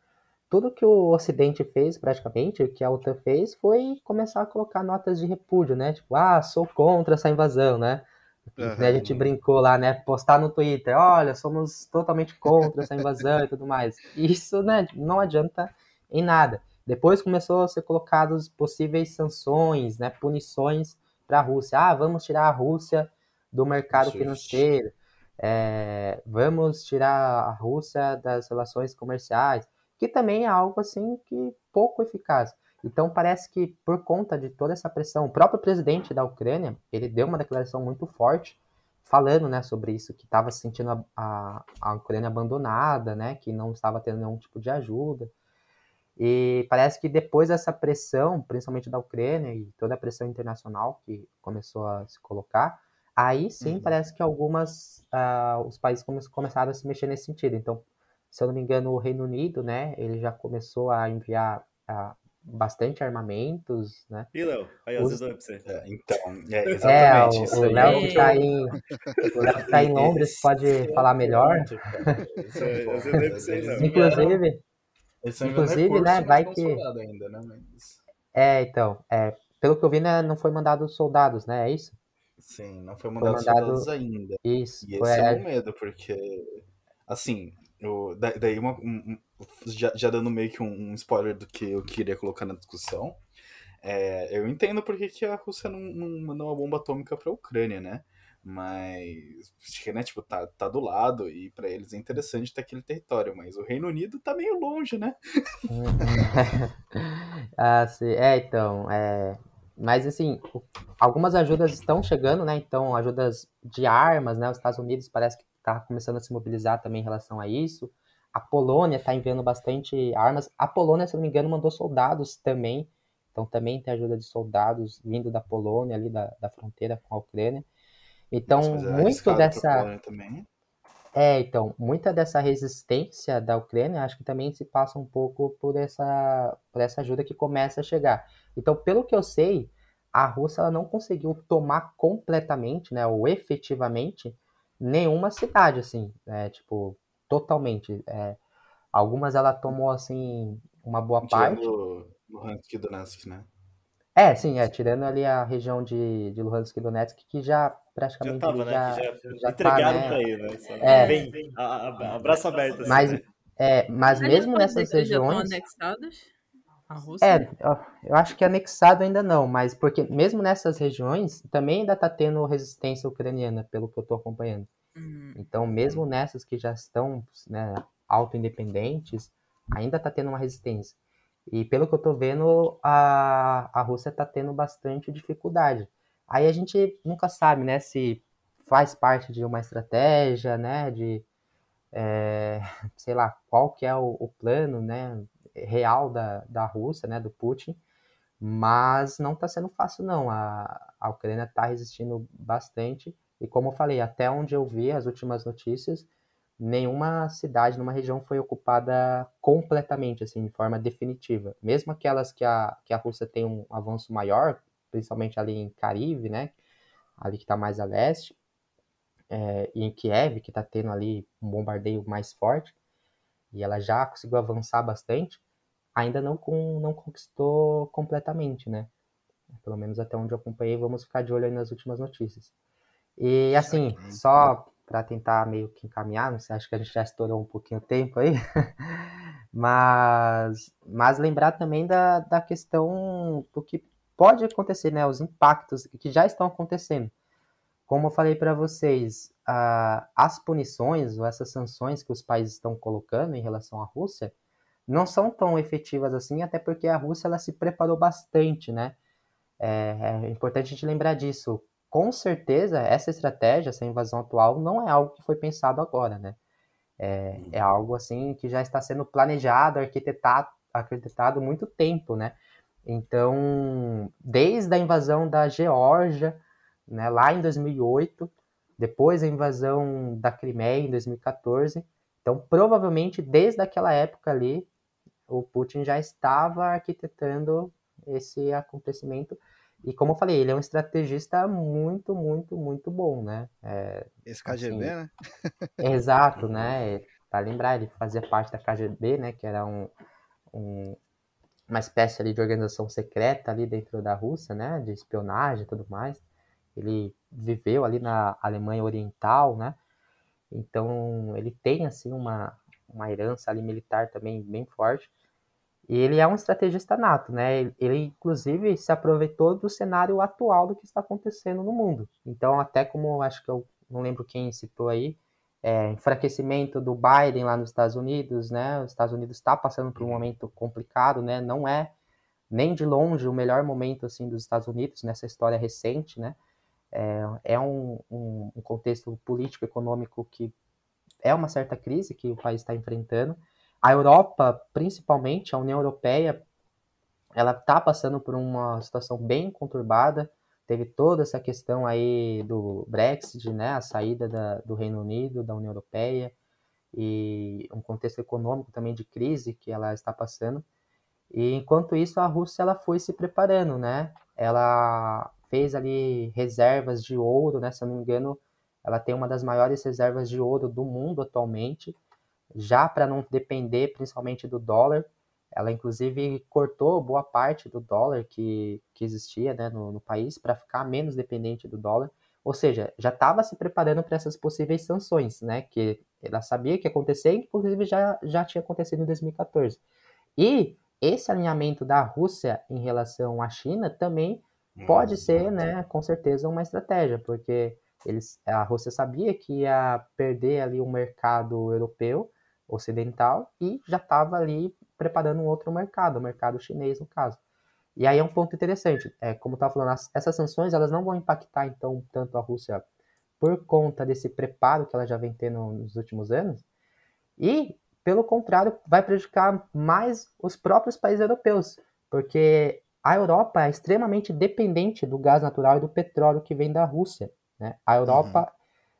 tudo que o Ocidente fez, praticamente, o que a OTAN fez, foi começar a colocar notas de repúdio, né? Tipo, ah, sou contra essa invasão, né? Uhum. A gente brincou lá, né? Postar no Twitter, olha, somos totalmente contra essa invasão e tudo mais. Isso, né, não adianta em nada. Depois começou a ser colocados possíveis sanções, né, punições para a Rússia. Ah, vamos tirar a Rússia do mercado financeiro. É, vamos tirar a Rússia das relações comerciais, que também é algo assim que pouco eficaz. Então parece que por conta de toda essa pressão, o próprio presidente da Ucrânia, ele deu uma declaração muito forte falando, né, sobre isso, que estava se sentindo a, a, a, Ucrânia abandonada, né, que não estava tendo nenhum tipo de ajuda. E parece que depois dessa pressão, principalmente da Ucrânia e toda a pressão internacional que começou a se colocar, aí sim uhum. parece que algumas uh, os países come começaram a se mexer nesse sentido. Então, se eu não me engano, o Reino Unido, né, ele já começou a enviar uh, bastante armamentos, né?
E Léo, aí você.
É, então, é exatamente
é, o, Léo que tá em, o Léo que tá em [laughs] Londres pode falar melhor. Inclusive, inclusive, né, vai que... Ainda, né, mas... É, então, é, pelo que eu vi, né, não foi mandado soldados, né, é isso?
Sim, não foi mandado, foi mandado... soldados ainda.
Isso.
E esse é... o medo, porque, assim, o, daí uma, um, já, já, dando meio que um, um, spoiler do que eu queria colocar na discussão, é, eu entendo porque que a Rússia não, não mandou uma bomba atômica para a Ucrânia, né? Mas, né, tipo, tá, tá do lado e para eles é interessante ter aquele território, mas o Reino Unido tá meio longe, né? [laughs]
ah, sim. É, então, é... Mas, assim, algumas ajudas estão chegando, né? Então, ajudas de armas, né? Os Estados Unidos parece que tá começando a se mobilizar também em relação a isso. A Polônia está enviando bastante armas. A Polônia, se não me engano, mandou soldados também. Então também tem ajuda de soldados vindo da Polônia, ali da, da fronteira com a Ucrânia. Então, é muito dessa. É, então, muita dessa resistência da Ucrânia, acho que também se passa um pouco por essa, por essa ajuda que começa a chegar. Então, pelo que eu sei, a Rússia ela não conseguiu tomar completamente, né, ou efetivamente, nenhuma cidade, assim, né, tipo, totalmente. É, algumas ela tomou, assim, uma boa parte.
Luhansk e Donetsk, né?
É, sim, é, tirando ali a região de, de Luhansk e Donetsk, que já praticamente já, tava, já,
né? já, já entregaram tá, né? pra ele, né?
É,
vem, vem a, a, abraço aberto. Assim,
mas,
né?
é, mas mesmo nessas regiões...
A Rússia?
É, eu acho que anexado ainda não, mas porque mesmo nessas regiões também ainda está tendo resistência ucraniana, pelo que eu estou acompanhando. Uhum. Então, mesmo nessas que já estão né, auto-independentes, ainda está tendo uma resistência. E pelo que eu estou vendo, a, a Rússia está tendo bastante dificuldade. Aí a gente nunca sabe, né, se faz parte de uma estratégia, né, de, é, [laughs] sei lá, qual que é o, o plano, né, real da, da Rússia, né, do Putin, mas não está sendo fácil não. A, a Ucrânia está resistindo bastante e como eu falei, até onde eu vi as últimas notícias, nenhuma cidade numa região foi ocupada completamente, assim, de forma definitiva. Mesmo aquelas que a, que a Rússia tem um avanço maior, principalmente ali em Caribe, né, ali que está mais a leste, é, e em Kiev, que está tendo ali um bombardeio mais forte, e ela já conseguiu avançar bastante, ainda não, com, não conquistou completamente, né? Pelo menos até onde eu acompanhei, vamos ficar de olho aí nas últimas notícias. E assim, só para tentar meio que encaminhar, não sei, acho que a gente já estourou um pouquinho o tempo aí, [laughs] mas, mas lembrar também da, da questão do que pode acontecer, né, os impactos que já estão acontecendo. Como eu falei para vocês, uh, as punições ou essas sanções que os países estão colocando em relação à Rússia não são tão efetivas assim, até porque a Rússia ela se preparou bastante, né? É, é importante a gente lembrar disso com certeza essa estratégia, essa invasão atual, não é algo que foi pensado agora, né? É, é algo assim que já está sendo planejado, arquitetado, arquitetado muito tempo, né? Então, desde a invasão da Geórgia, né, lá em 2008, depois a invasão da Crimeia em 2014, então provavelmente desde aquela época ali, o Putin já estava arquitetando esse acontecimento e como eu falei, ele é um estrategista muito, muito, muito bom, né? É,
Esse KGB, assim, né? [laughs]
exato, né? [laughs] Para lembrar, ele fazia parte da KGB, né? Que era um, um, uma espécie ali de organização secreta ali dentro da Rússia, né, de espionagem e tudo mais. Ele viveu ali na Alemanha Oriental, né? Então ele tem assim uma, uma herança ali militar também bem forte. E ele é um estrategista nato, né? Ele, inclusive se aproveitou do cenário atual do que está acontecendo no mundo. Então até como acho que eu não lembro quem citou aí, é, enfraquecimento do Biden lá nos Estados Unidos, né? Os Estados Unidos está passando por um momento complicado, né? Não é nem de longe o melhor momento assim dos Estados Unidos nessa história recente, né? É, é um, um, um contexto político econômico que é uma certa crise que o país está enfrentando. A Europa, principalmente a União Europeia, ela está passando por uma situação bem conturbada teve toda essa questão aí do Brexit, né, a saída da, do Reino Unido da União Europeia e um contexto econômico também de crise que ela está passando. E enquanto isso a Rússia ela foi se preparando, né? Ela fez ali reservas de ouro, né? Se eu não me engano, ela tem uma das maiores reservas de ouro do mundo atualmente, já para não depender principalmente do dólar. Ela, inclusive, cortou boa parte do dólar que, que existia né, no, no país para ficar menos dependente do dólar. Ou seja, já estava se preparando para essas possíveis sanções, né? Que ela sabia que ia acontecer, inclusive já, já tinha acontecido em 2014. E esse alinhamento da Rússia em relação à China também pode ser, né, com certeza, uma estratégia, porque eles, a Rússia sabia que ia perder ali o um mercado europeu, ocidental, e já estava ali preparando um outro mercado, o mercado chinês no caso. E aí é um ponto interessante, é, como estava falando, essas sanções elas não vão impactar então tanto a Rússia por conta desse preparo que ela já vem tendo nos últimos anos, e pelo contrário vai prejudicar mais os próprios países europeus, porque a Europa é extremamente dependente do gás natural e do petróleo que vem da Rússia. Né? A Europa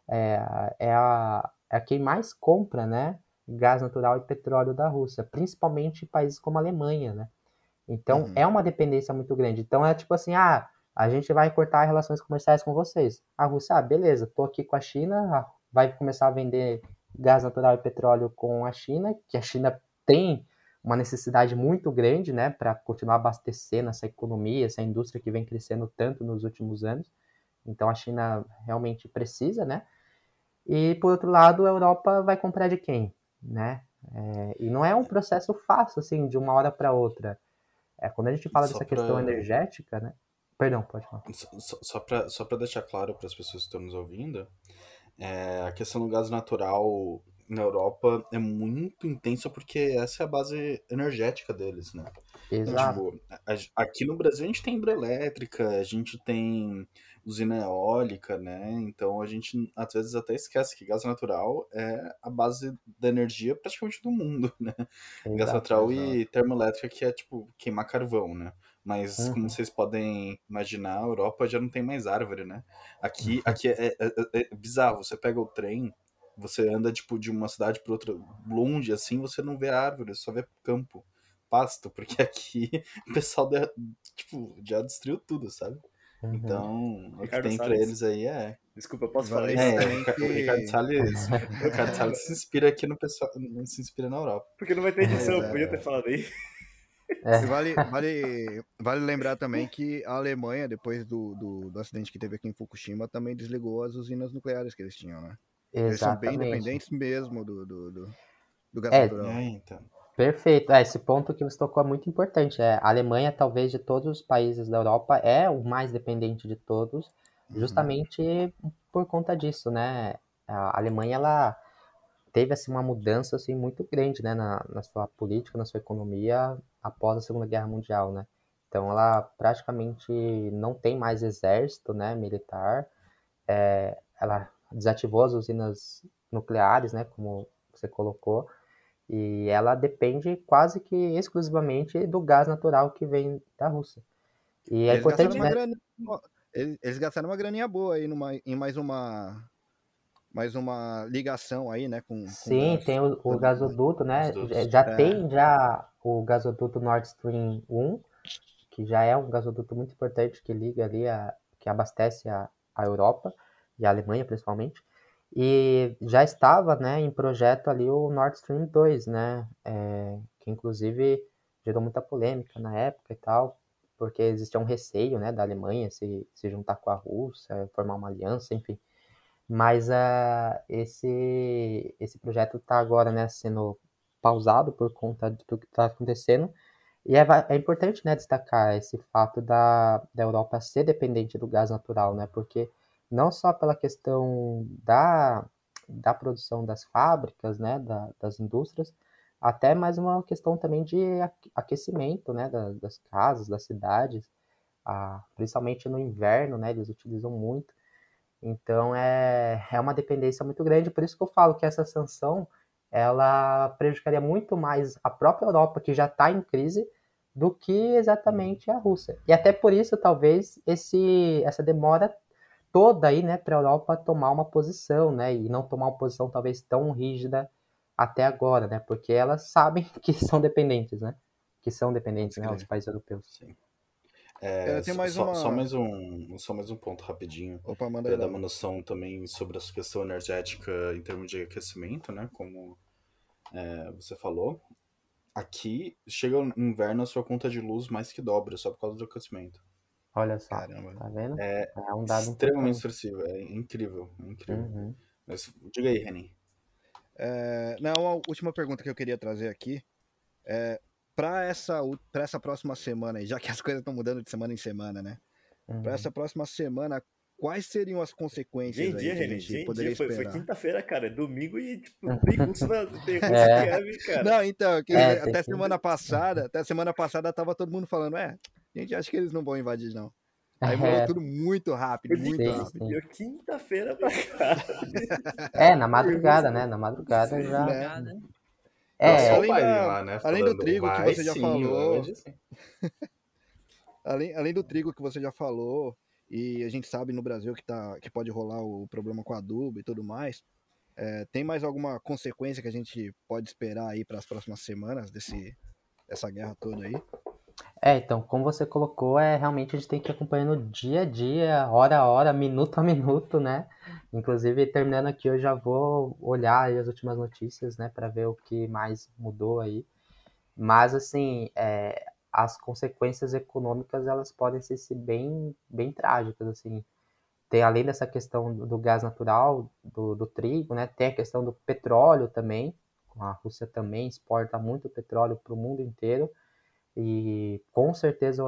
uhum. é, é, a, é a quem mais compra né, gás natural e petróleo da Rússia, principalmente países como a Alemanha, né? Então uhum. é uma dependência muito grande. Então é tipo assim, ah, a gente vai cortar relações comerciais com vocês. A Rússia, ah, beleza, tô aqui com a China, vai começar a vender gás natural e petróleo com a China, que a China tem uma necessidade muito grande, né, para continuar abastecendo essa economia, essa indústria que vem crescendo tanto nos últimos anos. Então a China realmente precisa, né? E por outro lado, a Europa vai comprar de quem? Né? É, e não é um processo fácil, assim, de uma hora para outra. É, quando a gente fala só dessa pra... questão energética, né? Perdão, pode falar.
Só, só para só deixar claro para as pessoas que estão nos ouvindo, é, a questão do gás natural na Europa é muito intensa porque essa é a base energética deles, né?
Exato.
Tipo, aqui no Brasil a gente tem hidrelétrica, a gente tem usina eólica, né? Então a gente às vezes até esquece que gás natural é a base da energia praticamente do mundo, [laughs] né? Exato, gás natural exato. e termoelétrica que é tipo queimar carvão, né? Mas uhum. como vocês podem imaginar, a Europa já não tem mais árvore, né? Aqui, uhum. aqui é, é, é, é bizarro. Você pega o trem, você anda tipo de uma cidade para outra longe, assim, você não vê árvore, só vê campo, pasto, [laughs] porque aqui o pessoal tipo já destruiu tudo, sabe? Uhum. Então, o que tem pra eles aí é.
Desculpa, posso falar isso
é, também? [laughs] O Ricardo Salles, [laughs] o Ricardo Salles se inspira aqui no pessoal, não se inspira na Europa.
Porque não vai ter edição, é, podia ter falado aí.
É. Vale, vale, vale lembrar também que a Alemanha, depois do, do, do, acidente que teve aqui em Fukushima, também desligou as usinas nucleares que eles tinham, né? Exatamente. Eles são bem independentes mesmo do, do, do, do gás
é,
natural.
É, então.
Perfeito. É, esse ponto que você tocou é muito importante. É, a Alemanha, talvez de todos os países da Europa, é o mais dependente de todos, uhum. justamente uhum. por conta disso, né? A Alemanha, ela teve assim, uma mudança assim, muito grande né, na, na sua política, na sua economia após a Segunda Guerra Mundial, né? Então, ela praticamente não tem mais exército né, militar, é, ela desativou as usinas nucleares, né, como você colocou, e ela depende quase que exclusivamente do gás natural que vem da Rússia. E é eles importante,
né? Graninha, eles, gastaram uma graninha boa aí numa, em mais uma mais uma ligação aí, né? Com, com
Sim,
gás,
tem o, o gasoduto, né? Já é. tem já o gasoduto Nord Stream 1, que já é um gasoduto muito importante que liga ali, a, que abastece a, a Europa e a Alemanha principalmente. E já estava né, em projeto ali o Nord Stream 2, né? É, que inclusive gerou muita polêmica na época e tal, porque existia um receio, né, da Alemanha se, se juntar com a Rússia, formar uma aliança, enfim. Mas uh, esse, esse projeto está agora, né, sendo pausado por conta do que está acontecendo, e é, é, importante, né, destacar esse fato da, da Europa ser dependente do gás natural, né, porque não só pela questão da, da produção das fábricas, né, da, das indústrias, até mais uma questão também de aquecimento, né, das, das casas, das cidades, ah, principalmente no inverno, né, eles utilizam muito. Então é, é uma dependência muito grande, por isso que eu falo que essa sanção ela prejudicaria muito mais a própria Europa, que já está em crise, do que exatamente a Rússia. E até por isso, talvez, esse, essa demora toda aí, né, para a Europa tomar uma posição, né, e não tomar uma posição talvez tão rígida até agora, né, porque elas sabem [laughs] que são dependentes, né, que são dependentes, né, os países europeus.
Sim. É, só, mais uma... só, mais um, só mais um ponto rapidinho.
Opa, manda
dar uma noção também sobre essa questão energética em termos de aquecimento, né? Como é, você falou. Aqui chega o inverno, a sua conta de luz mais que dobra, só por causa do aquecimento.
Olha só, Caramba. tá vendo?
É, é um dado extremamente expressivo, é incrível, é incrível. Uhum. Mas diga aí, Renin.
É, não, uma última pergunta que eu queria trazer aqui é para essa para essa próxima semana, já que as [laughs] coisas estão mudando de semana em semana, né? Uhum. Para essa próxima semana, quais seriam as consequências
Gente,
aí
que a gente poderia
dia,
esperar? Foi, foi quinta-feira, cara, é domingo e tipo, [laughs] tem curso na tem curso é. Kevin, cara.
Não, então, que, é, até semana que... passada, até semana passada tava todo mundo falando, é, a gente acha que eles não vão invadir não. Aí mudou é. tudo muito rápido, muito sim, rápido.
Deu quinta-feira pra cá. [laughs]
É, na madrugada, né? Na madrugada sim, já. Né?
É, além, da, lá, né? além do trigo que você já sim, falou. [laughs] além, além do trigo que você já falou, e a gente sabe no Brasil que, tá, que pode rolar o problema com adubo e tudo mais. É, tem mais alguma consequência que a gente pode esperar aí para as próximas semanas desse, dessa guerra toda aí?
É, então, como você colocou, é realmente a gente tem que ir acompanhando dia a dia, hora a hora, minuto a [laughs] minuto, né? Inclusive, terminando aqui, eu já vou olhar as últimas notícias, né, para ver o que mais mudou aí. Mas, assim, é, as consequências econômicas elas podem ser, ser bem, bem trágicas, assim. Tem, além dessa questão do, do gás natural, do, do, trigo, né, tem a questão do petróleo também, a Rússia também exporta muito petróleo para o mundo inteiro, e com certeza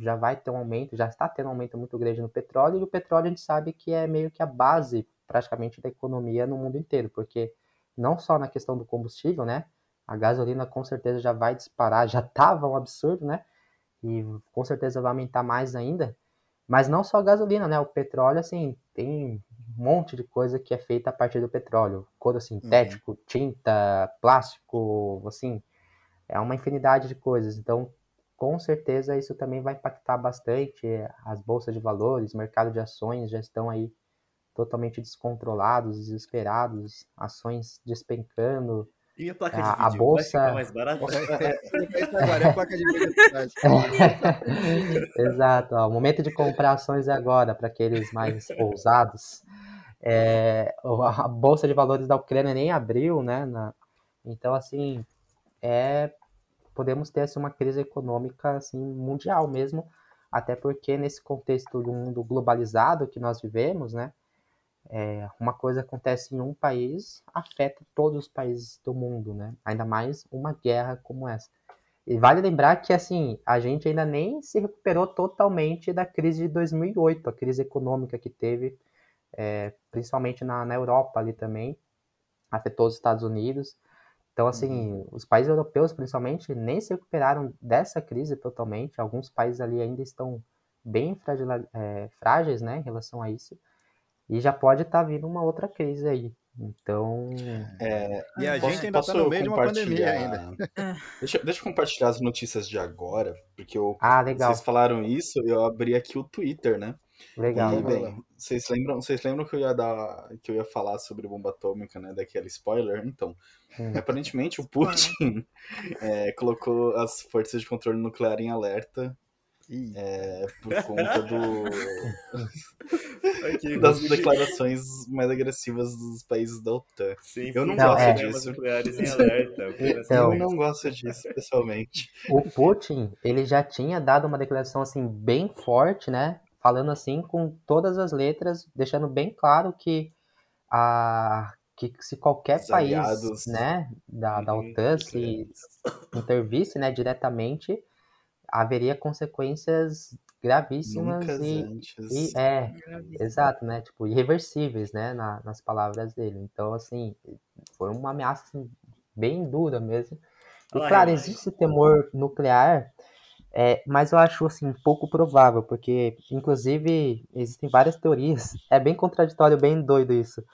já vai ter um aumento, já está tendo um aumento muito grande no petróleo, e o petróleo a gente sabe que é meio que a base praticamente da economia no mundo inteiro, porque não só na questão do combustível, né, a gasolina com certeza já vai disparar, já estava um absurdo, né? E com certeza vai aumentar mais ainda. Mas não só a gasolina, né? O petróleo, assim, tem um monte de coisa que é feita a partir do petróleo. Couro sintético, uhum. tinta, plástico, assim, é uma infinidade de coisas. Então, com certeza isso também vai impactar bastante. As bolsas de valores, mercado de ações já estão aí totalmente descontrolados, desesperados, ações despencando,
e a placa de
vídeo? A bolsa... Vai
mais barata?
agora [laughs] é a placa de vídeo. [laughs]
Exato. Ó, o momento de comprar ações é agora, para aqueles mais ousados. É, a bolsa de valores da Ucrânia nem abriu, né? Na... Então, assim, é, podemos ter assim, uma crise econômica assim, mundial mesmo, até porque nesse contexto do mundo globalizado que nós vivemos, né? é, uma coisa acontece em um país afeta todos os países do mundo, né? Ainda mais uma guerra como essa. E vale lembrar que assim a gente ainda nem se recuperou totalmente da crise de 2008, a crise econômica que teve, é, principalmente na, na Europa ali também, afetou os Estados Unidos. Então, assim, uhum. os países europeus, principalmente, nem se recuperaram dessa crise totalmente. Alguns países ali ainda estão bem frágil, é, frágeis, né, em relação a isso. E já pode estar tá vindo uma outra crise aí. Então.
É, e a posso, gente ainda está no meio de uma pandemia ainda. [laughs] [laughs]
deixa, deixa eu compartilhar as notícias de agora, porque eu,
ah, legal.
vocês falaram isso, eu abri aqui o Twitter, né?
Legal.
E, bem, vocês lembram, vocês lembram que eu ia dar, que eu ia falar sobre bomba atômica, né? Daquele spoiler? Então, hum. aparentemente o Putin [laughs] é, colocou as forças de controle nuclear em alerta é, por conta do, [laughs]
Aqui,
das declarações mais agressivas dos países da OTAN.
Sem
Eu não
fim,
gosto
armas
disso.
Então.
Eu não gosto disso, pessoalmente.
O Putin, ele já tinha dado uma declaração assim bem forte, né? Falando assim com todas as letras, deixando bem claro que a que se qualquer
Os
país,
aliados.
né, da, da
Uhum,
OTAN se intervisse, né, diretamente, haveria consequências gravíssimas
Nunca
e,
antes.
e é, exato, né, tipo, irreversíveis, né, na- nas palavras dele. Então, assim, foi uma ameaça assim, bem dura mesmo. E claro, existe temor nuclear, é, mas eu acho assim pouco provável, porque inclusive existem várias teorias, [laughs] é bem contraditório, bem doido isso,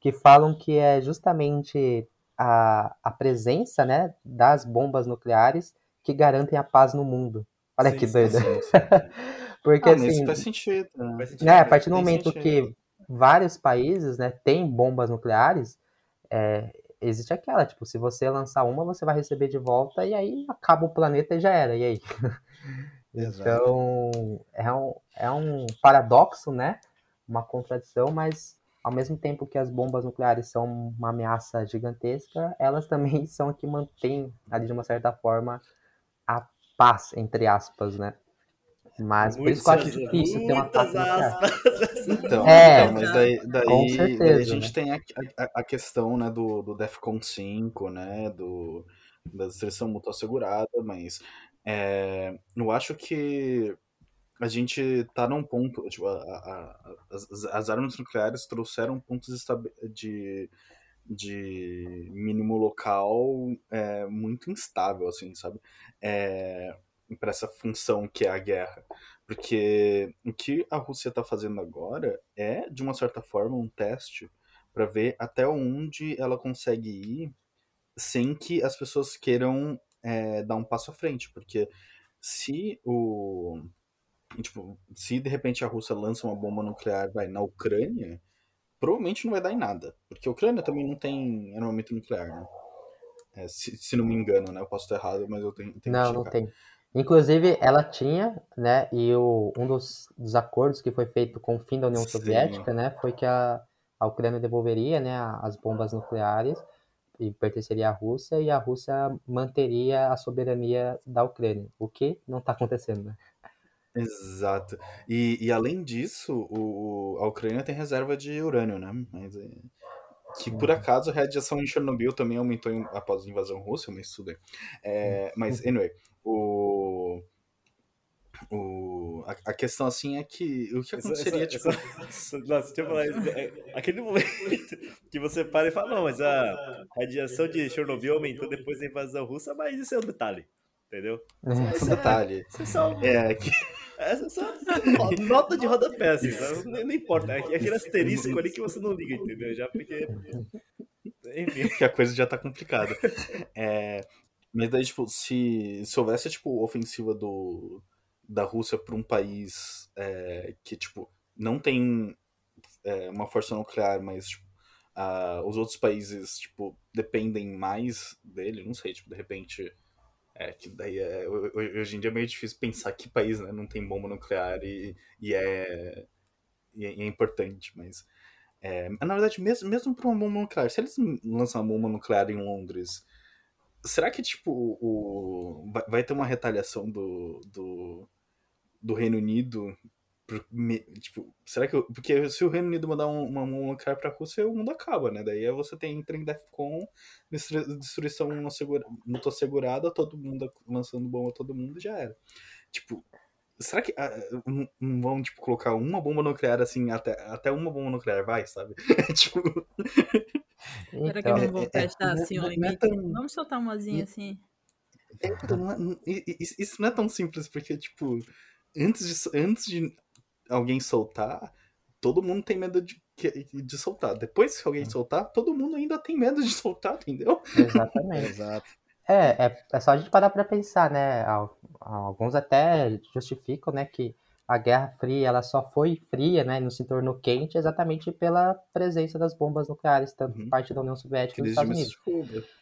que falam que é justamente a, a presença, né, das bombas nucleares que garantem a paz no mundo. Olha
Sim,
que doido.
Sim, sim. [laughs]
Porque
Ah,
assim,
faz sentido. né?
Faz sentido,
né, a partir do momento
sentido.
que vários países, né, têm bombas nucleares, é, existe aquela, tipo, se você lançar uma, você vai receber de volta e aí acaba o planeta e já era, e aí? [laughs] Então, é um, é um paradoxo, né, uma contradição, mas ao mesmo tempo que as bombas nucleares são uma ameaça gigantesca, elas [laughs] também são a que mantêm, ali de uma certa forma, a paz, entre aspas, né? Mas por isso que eu acho difícil ter uma
aspas. [laughs]
Então,
É,
então, mas daí, daí,
com
daí
certeza,
a gente
né?
tem a, a, a questão né, do, do DEFCON 5, né, do, da destruição mútua assegurada, mas é, eu acho que a gente tá num ponto, tipo, a- a- a- as, as armas nucleares trouxeram pontos de, de mínimo local é, muito instável, assim, sabe? É, para essa função que é a guerra. Porque o que a Rússia está fazendo agora é, de uma certa forma, um teste para ver até onde ela consegue ir sem que as pessoas queiram é, dar um passo à frente. Porque se o. Tipo, se de repente a Rússia lança uma bomba nuclear vai, na Ucrânia, provavelmente não vai dar em nada. Porque a Ucrânia também não tem armamento nuclear, né? É, se, se não me engano, né? Eu posso estar errado, mas eu tenho, tenho
Não,
que
não
checar.
tem. Inclusive, ela tinha, né, e o, um dos, dos acordos que foi feito com o fim da União
Sim.
Soviética, né, foi que a, a Ucrânia devolveria, né, as bombas nucleares e pertenceria à Rússia, e a Rússia manteria a soberania da Ucrânia, o que não está acontecendo, né?
Exato. E, e além disso, o, a Ucrânia tem reserva de urânio, né? Mas, é, que por acaso a radiação em Chernobyl também aumentou em- após a invasão russa, mas tudo bem. É, mas, anyway, o, o, a, a questão assim é que o que aconteceria,
essa-
tipo.
essa- Nossa, deixa eu falar isso. É, Aquele momento que você para e fala, não, mas a radiação de Chernobyl aumentou depois da invasão russa, mas isso é um detalhe, entendeu?
Esse detalhe.
Isso é só,
É, que,
essa é só nota de rodapé, assim, não, não importa. É aquele asterisco ali que você não liga, entendeu? Já porque... Enfim.
que a coisa já tá complicada. É, mas daí, tipo, se, se houvesse, tipo, ofensiva do, da Rússia pra um país é, que, tipo, não tem é, uma força nuclear, mas, tipo, os outros países, tipo, dependem mais dele, não sei, tipo, de repente... É, que daí é, ho- ho- hoje em dia é meio difícil pensar que país, né, não tem bomba nuclear e, e, é, e é, é importante, mas... É, na verdade, mesmo, mesmo para uma bomba nuclear, se eles lançam uma bomba nuclear em Londres, será que, tipo, o, vai, vai ter uma retaliação do, do, do Reino Unido? Tipo, será que. eu- porque se o Reino Unido mandar um- uma bomba nuclear pra Rússia, o mundo acaba, né? Daí você tem entra em DEFCON, destru- destruição não assegura- muito assegurada, todo mundo lançando bomba a todo mundo e já era. Tipo, será que ah, não não vão, tipo, colocar uma bomba nuclear assim, até, até uma bomba nuclear vai, sabe? [laughs] tipo,
Será que
Então,
eu não vou
é- é-
testar
não é-
assim o
não é
limite?
tão-
Vamos soltar umazinha assim.
então, não é- não- isso não é tão simples, porque, tipo, antes de, antes de alguém soltar, todo mundo tem medo de, que- de soltar. Depois que alguém soltar, todo mundo ainda tem medo de [laughs] soltar, entendeu?
exatamente.
Exato.
É, é, é só a gente parar para pensar, né? Al- Alguns até justificam, né, que a Guerra Fria ela só foi fria, né, não se tornou quente exatamente pela presença das bombas nucleares, tanto
Uhum.
parte da União Soviética e dos Estados Unidos.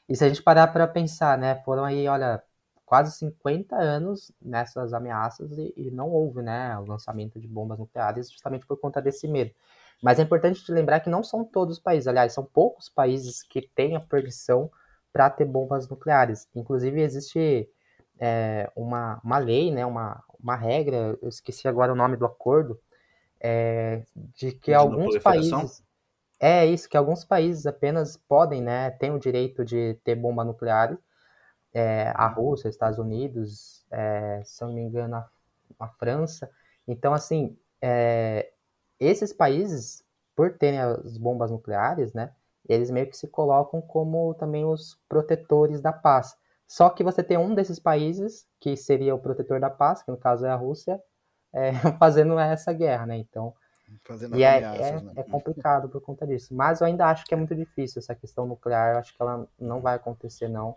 E se a gente parar para pensar, né, foram aí, olha, quase 50 anos nessas ameaças e, e, não houve né, o lançamento de bombas nucleares justamente por conta desse medo. Mas é importante te lembrar que não são todos os países, aliás, são poucos países que têm a permissão para ter bombas nucleares. Inclusive, existe é, uma, uma lei, né, uma, uma regra, eu esqueci agora o nome do acordo, é, de que de alguns países. É isso, que alguns países apenas podem, né, têm o direito de ter bomba nuclear. É, a Rússia, Estados Unidos, é, se não me engano, a, a França. Então, assim, é, esses países, por terem as bombas nucleares, né, eles meio que se colocam como também os protetores da paz. Só que você tem um desses países, que seria o protetor da paz, que no caso é a Rússia, é, [laughs] fazendo essa guerra, né? Então, fazendo e é, é, né? é, complicado por conta disso. Mas eu ainda acho que é muito difícil essa questão nuclear. Eu acho que ela não vai acontecer, não.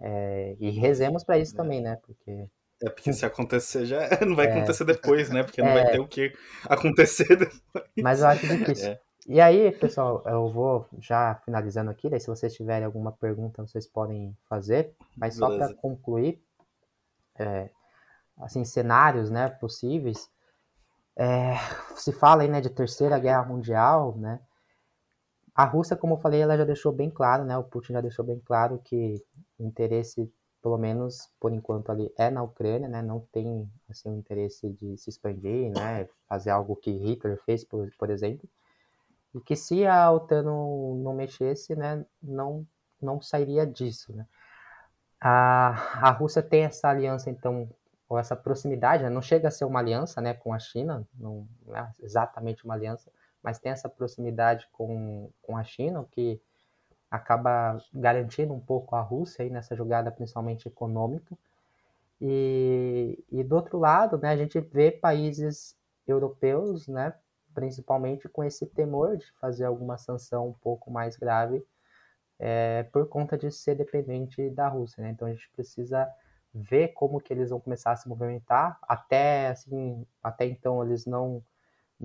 É, e rezemos para isso é. também, né? Porque
é porque se acontecer já [laughs] não vai é. acontecer depois, né? Porque não vai é. ter o que acontecer [laughs] depois.
Mas eu acho difícil. É. E aí, pessoal, eu vou já finalizando aqui, daí se vocês tiverem alguma pergunta, vocês podem fazer, mas só para concluir, é, assim, cenários, né, possíveis, se fala aí, né, de terceira guerra mundial, né, a Rússia, como eu falei, ela já deixou bem claro, né, o Putin já deixou bem claro que o interesse, pelo menos por enquanto ali, é na Ucrânia, né, não tem, assim, o interesse de se expandir, né, fazer algo que Hitler fez, por, por exemplo, e que se a OTAN não, não mexesse, né, não, não sairia disso, né. A, a Rússia tem essa aliança, então, ou essa proximidade, né, não chega a ser uma aliança, né, com a China, não, é exatamente uma aliança, mas tem essa proximidade com, com a China, o que acaba garantindo um pouco a Rússia aí nessa jogada, principalmente econômica. E, e do outro lado, né, a gente vê países europeus, né, principalmente com esse temor de fazer alguma sanção um pouco mais grave é, por conta de ser dependente da Rússia, né? Então a gente precisa ver como que eles vão começar a se movimentar. Até assim, até então eles não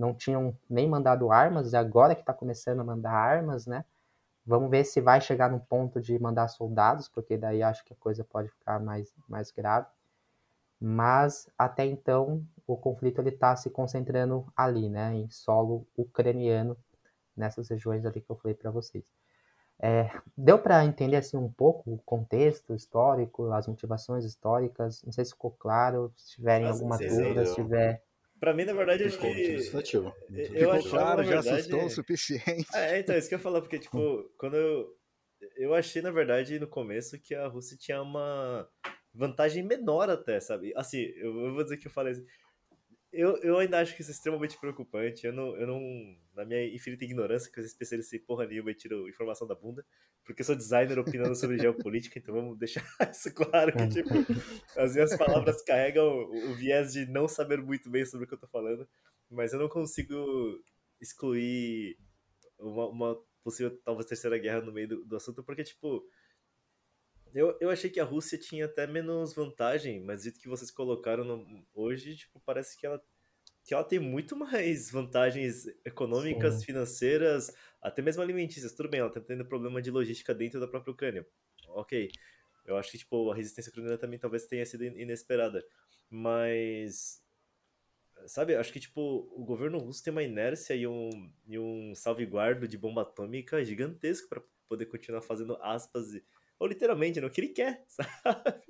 não tinham nem mandado armas e agora que está começando a mandar armas, né? Vamos ver se vai chegar no ponto de mandar soldados, porque daí acho que a coisa pode ficar mais mais grave. Mas até então o conflito ele está se concentrando ali, né, em solo ucraniano, nessas regiões ali que eu falei para vocês. É, deu para entender assim um pouco o contexto histórico, as motivações históricas? Não sei se ficou claro. Se tiverem Nossa, alguma dúvida, se tiver.
Pra mim, na verdade, acho que.
Eu acho claro, já verdade... assustou o suficiente.
É, então, isso que eu ia falar, porque, [laughs] tipo, quando eu. Eu achei, na verdade, no começo, que a Rússia tinha uma vantagem menor até, sabe? Assim, eu vou dizer que eu falei assim eu, eu ainda acho que isso é extremamente preocupante. Eu não, eu não, na minha infinita ignorância, que eu especialista em porra nenhuma e tiro informação da bunda, porque eu sou designer opinando sobre geopolítica, então vamos deixar [laughs] isso claro que, tipo, as minhas palavras carregam o, o, viés de não saber muito bem sobre o que eu tô falando, mas eu não consigo excluir uma, uma possível, talvez, terceira guerra no meio do, do assunto, porque, tipo, eu, eu achei que a Rússia tinha até menos vantagem, mas dito que vocês colocaram no, hoje, tipo, parece que ela, que ela tem muito mais [laughs] vantagens econômicas, Sim. financeiras, até mesmo alimentícias. Tudo bem, ela tá tendo problema de logística dentro da própria Ucrânia. Ok. Eu acho que, tipo, a resistência ucraniana também talvez tenha sido inesperada. Mas sabe, acho que tipo, o governo russo tem uma inércia e um, e um salvaguardo de bomba atômica gigantesco para poder continuar fazendo aspas ou literalmente, no que ele quer, [laughs] sabe?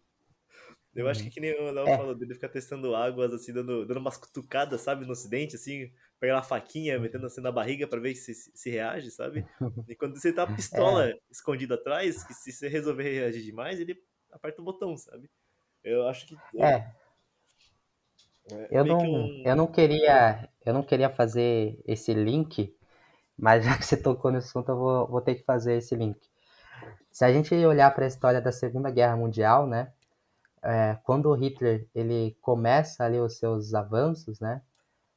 Eu acho que uhum. que nem o Léo é. falou, dele ficar testando águas, assim, dando, dando umas cutucadas, sabe, no ocidente, assim, pegar uma faquinha, metendo assim na barriga para ver se, se, reage, sabe? [laughs] E quando você tá a pistola é. escondida atrás, que se você resolver reagir demais, ele aperta o botão, sabe? Eu acho que.
É. é eu não, um... eu não queria, eu não queria fazer esse link, mas [laughs] já que você tocou no assunto, eu vou, vou ter que fazer esse link. Se a gente olhar para a história da Segunda Guerra Mundial, né, é, quando o Hitler ele começa ali os seus avanços, né,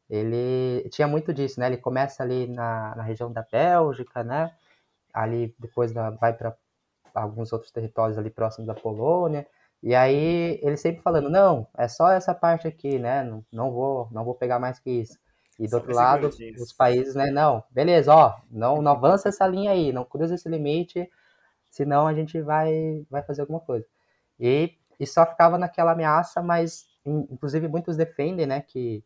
ele tinha muito disso, né, ele começa ali na, na região da Bélgica, né, ali depois da, vai para alguns outros territórios ali próximos da Polônia, e aí ele sempre falando, não, é só essa parte aqui, né, não, não vou, não vou pegar mais que isso. E do outro lado, os países, né, não, beleza, ó, não, não avança essa linha aí, não cruza esse limite, senão a gente vai, vai fazer alguma coisa. E e só ficava naquela ameaça, mas inclusive muitos defendem, né, que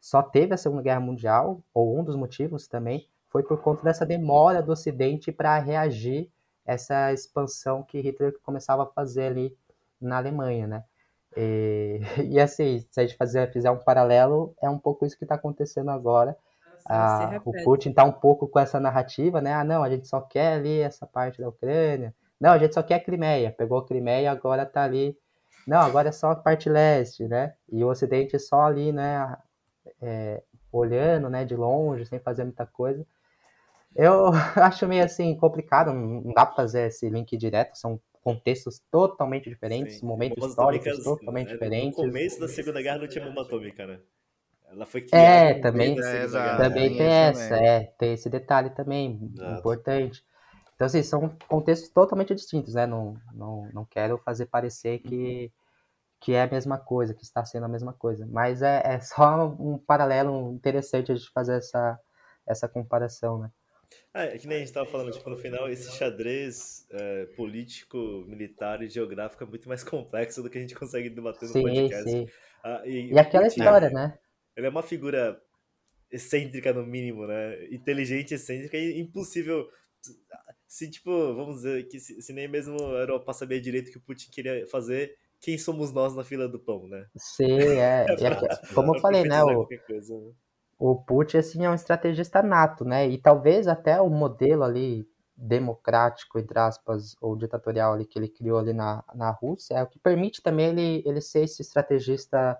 só teve a Segunda Guerra Mundial, ou um dos motivos também, foi por conta dessa demora do Ocidente para reagir essa expansão que Hitler começava a fazer ali na Alemanha, né? E, [laughs] e assim, se a gente fazer, fizer um paralelo, é um pouco isso que está acontecendo agora. Ah, o Putin está um pouco com essa narrativa, né? Ah, não, a gente só quer ali essa parte da Ucrânia. Não, a gente só quer a Crimeia. Pegou a Crimeia e agora está ali. Não, agora é só a parte leste, né? E o Ocidente só ali, né? É, olhando, né? De longe, sem fazer muita coisa. Eu [laughs] acho meio assim complicado, não dá para fazer esse link direto, são contextos totalmente diferentes, Sim. momentos históricos totalmente né? diferentes.
No começo da Segunda Guerra não tinha bomba atômica, né? Ela foi
criada. É, também, é, também tem essa, também. é, tem esse detalhe também Exato. importante. Então, assim, são contextos totalmente distintos, né? Não, não, não quero fazer parecer que, que é a mesma coisa, que está sendo a mesma coisa. Mas é, é só um paralelo interessante a gente fazer essa, essa comparação, né?
Ah, é que nem a gente estava falando, tipo, no final, esse xadrez é, político, militar e geográfico é muito mais [laughs] complexo do que a gente consegue debater no sim, podcast.
Sim. Ah, e, e aquela história, né?
Ele é uma figura excêntrica, no mínimo, né? Inteligente, excêntrica e impossível. Se, tipo, vamos dizer que se, se nem mesmo a Europa sabia direito o que o Putin queria fazer, quem somos nós na fila do pão, né?
Sim, é. é [laughs] como eu falei, né? O, coisa, né? o Putin assim, é um estrategista nato, né? E talvez até o modelo ali democrático, entre aspas, ou ditatorial ali que ele criou ali na, na Rússia, é o que permite também ele, ele ser esse estrategista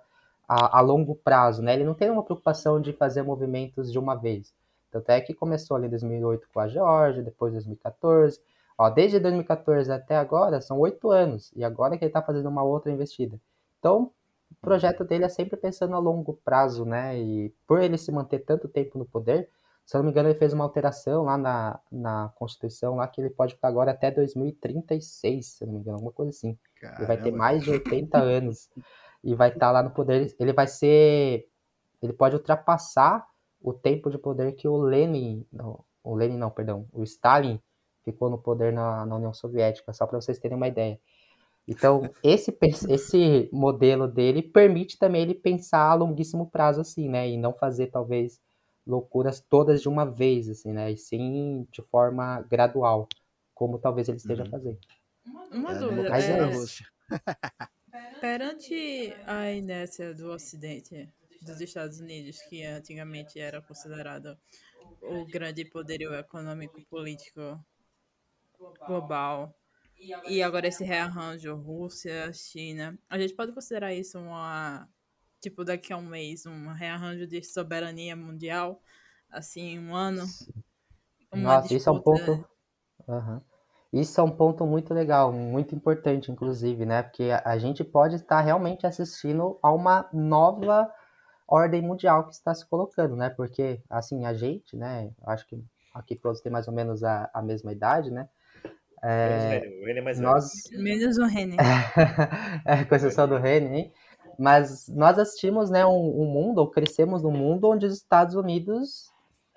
a, a longo prazo, né? Ele não tem uma preocupação de fazer movimentos de uma vez. Tanto é que começou ali em 2008 com a Geórgia, depois 2014. Ó, desde 2014 até agora são oito anos, e agora que ele está fazendo uma outra investida. Então, o projeto dele é sempre pensando a longo prazo, né? E por ele se manter tanto tempo no poder, se eu não me engano, ele fez uma alteração lá na, na Constituição, lá que ele pode ficar agora até 2036, se eu não me engano, alguma coisa assim. Caramba. Ele vai ter mais de 80 [laughs] anos e vai estar tá lá no poder. Ele vai ser. Ele pode ultrapassar o tempo de poder que o Lenin. Não, o Lenin não, perdão. O Stalin ficou no poder na, na União Soviética, só para vocês terem uma ideia. Então, esse, esse modelo dele permite também ele pensar a longuíssimo prazo, assim, né? E não fazer, talvez, loucuras todas de uma vez, assim, né? E sim de forma gradual, como talvez ele esteja uhum. fazendo.
Uma é, dúvida. Mas é, é [laughs] Perante a inércia do Ocidente, dos Estados Unidos, que antigamente era considerado o grande poderio econômico político global, e agora esse rearranjo Rússia, China. A gente pode considerar isso uma. Tipo, daqui a um mês, um rearranjo de soberania mundial? Assim, um ano?
Nossa, disputa... isso é um ponto. Uhum. Isso é um ponto muito legal, muito importante, inclusive, né? Porque a gente pode estar realmente assistindo a uma nova ordem mundial que está se colocando, né? Porque, assim, a gente, né? Acho que aqui todos têm mais ou menos a, a mesma idade, né?
É, o Rene é mais
nós... Menos o Rene. [laughs]
é, com exceção do Rene, hein? Mas nós assistimos né, um, um, mundo, ou crescemos num mundo onde os Estados Unidos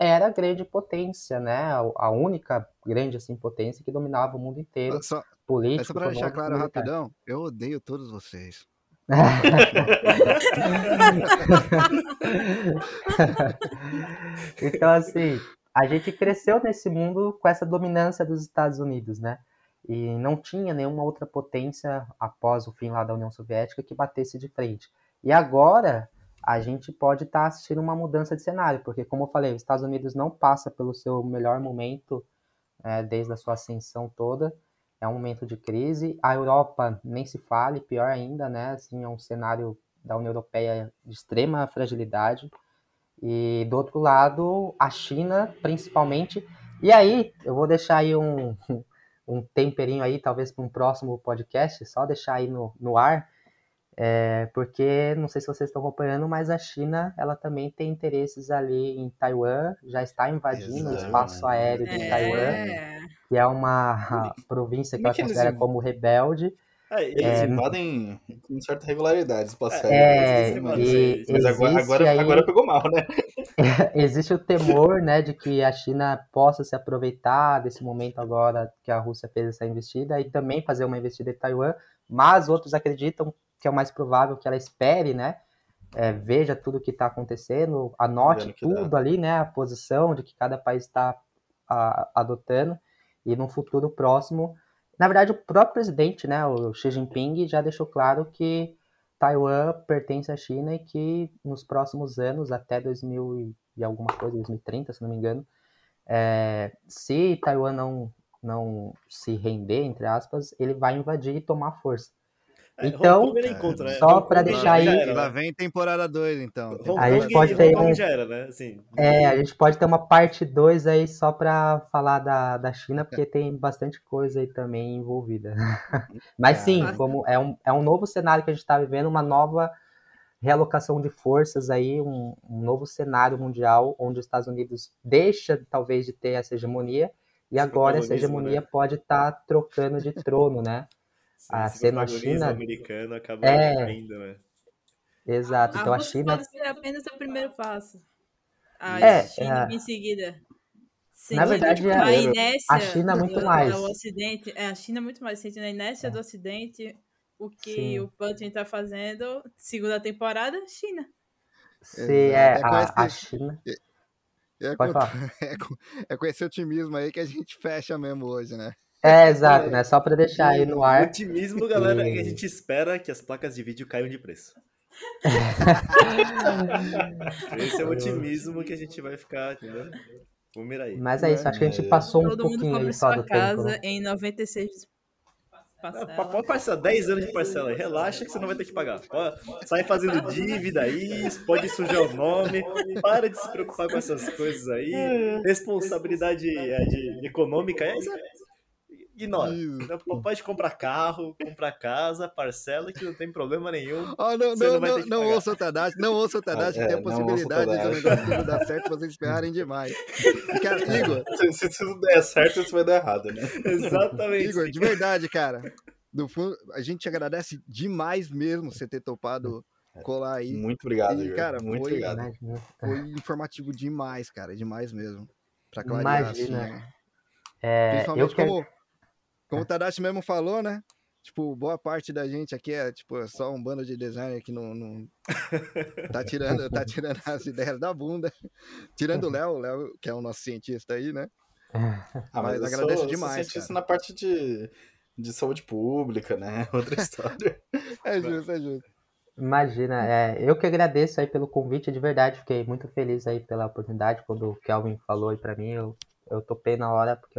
era a grande potência, né? A, única grande assim, potência que dominava o mundo inteiro.
Só, político, só para deixar claro militar. rapidão, eu odeio todos vocês. [laughs]
então, assim, a gente cresceu nesse mundo com essa dominância dos Estados Unidos, né? E não tinha nenhuma outra potência após o fim lá da União Soviética que batesse de frente. E agora a gente pode estar tá assistindo uma mudança de cenário, porque como eu falei, os Estados Unidos não passa pelo seu melhor momento é, desde a sua ascensão toda. É um momento de crise. A Europa nem se fale, pior ainda, né? Assim, é um cenário da União Europeia de extrema fragilidade. E do outro lado, a China, principalmente. E aí, eu vou deixar aí um, [laughs] um temperinho aí, talvez para um próximo podcast, só deixar aí no, no ar, é, porque não sei se vocês estão acompanhando, mas a China ela também tem interesses ali em Taiwan, já está invadindo o espaço aéreo de é. Taiwan, que é uma [laughs] província que ela considera como rebelde.
É, eles é, invadem com certa regularidade espaço
É, e
mas agora, agora, aí, agora pegou mal, né? [laughs]
existe o temor, né, de que a China possa se aproveitar desse momento agora que a Rússia fez essa investida e também fazer uma investida em Taiwan mas outros acreditam que é o mais provável que ela espere, né? É, veja tudo o que está acontecendo, anote tudo dá. ali, né? A posição de que cada país está adotando e no futuro próximo, na verdade, o próprio presidente, né, o Xi Jinping, já deixou claro que Taiwan pertence à China e que nos próximos anos, até 2000 e alguma coisa, 2030, se não me engano, é, se Taiwan não, não se render, entre aspas, ele vai invadir e tomar força. É, então, encontro, né? só para deixar aí.
Era, lá vem temporada 2, então.
a gente pode ter um... era, né? assim, é, a gente pode ter uma parte 2 aí só para falar da, da China, porque tem bastante coisa aí também envolvida. [laughs] Mas sim, como é um, é um novo cenário que a gente está vivendo, uma nova realocação de forças aí, um, um, novo cenário mundial, onde os Estados Unidos deixa talvez de ter essa hegemonia, e agora essa hegemonia né? pode estar tá trocando de trono, né? [laughs]
a sendo a China americano acaba é... Vindo, né?
Exato. Então a, a China
pode ser apenas o primeiro passo. A é, China é... em seguida.
Na verdade, tipo, a, inércia a China muito
do,
mais.
Do Ocidente, é, a China muito mais. Sente na inércia é. do Ocidente o que Sim. o Putin está fazendo. Segunda temporada, China.
Sim, é, é a, a, China.
É,
Pode
com, falar. [laughs] É, com, é com esse otimismo aí que a gente fecha mesmo hoje, né?
É, exato, né? Só para deixar aí no ar.
Otimismo, galera, e... que a gente espera que as placas de vídeo caiam de preço. [laughs] Esse é o otimismo que a gente vai ficar, entendeu? Vamos mirar aí.
Mas é isso, acho que a gente passou
Todo
um pouquinho aí
só
do
casa
tempo.
em 96
parcela. Pode parcelar 10 anos de parcela aí. Relaxa que você não vai ter que pagar. Sai fazendo dívida aí, pode sujar o nome. Para de se preocupar com essas coisas aí. Responsabilidade é, de, econômica é ignora. Isso. Pode comprar carro, comprar casa, parcela, que não tem problema nenhum.
Oh, não, não, não, não, não ouça o Tadashi, não ouça o Tadashi, ah, é, tem a possibilidade de o negócio tudo dar certo, vocês ferrarem demais. Cara, [laughs] Igor...
Se, se, se não der certo, isso vai dar errado, né? [laughs]
Exatamente.
Igor, de verdade, cara, do fundo, a gente agradece demais mesmo você ter topado colar aí.
Muito obrigado,
e, cara,
Muito
foi,
obrigado.
Foi informativo demais, cara, demais mesmo. Pra clarear,
Imagina.
assim, né?
É,
Principalmente eu como, como o Tadashi mesmo falou, né? Tipo, boa parte da gente aqui é tipo é só um bando de designer que não, não... tá tirando, tá tirando [laughs] as ideias da bunda. Tirando o Léo, o Léo, que é o nosso cientista aí, né?
Ah, mas, mas agradeço sou, demais. Eu sou cientista cara. na parte de, de saúde pública, né? [laughs] Outra história. [laughs]
é justo, é justo.
Imagina, é, eu que agradeço aí pelo convite, de verdade, fiquei muito feliz aí pela oportunidade, quando o Kelvin falou aí pra mim, eu, eu topei na hora, porque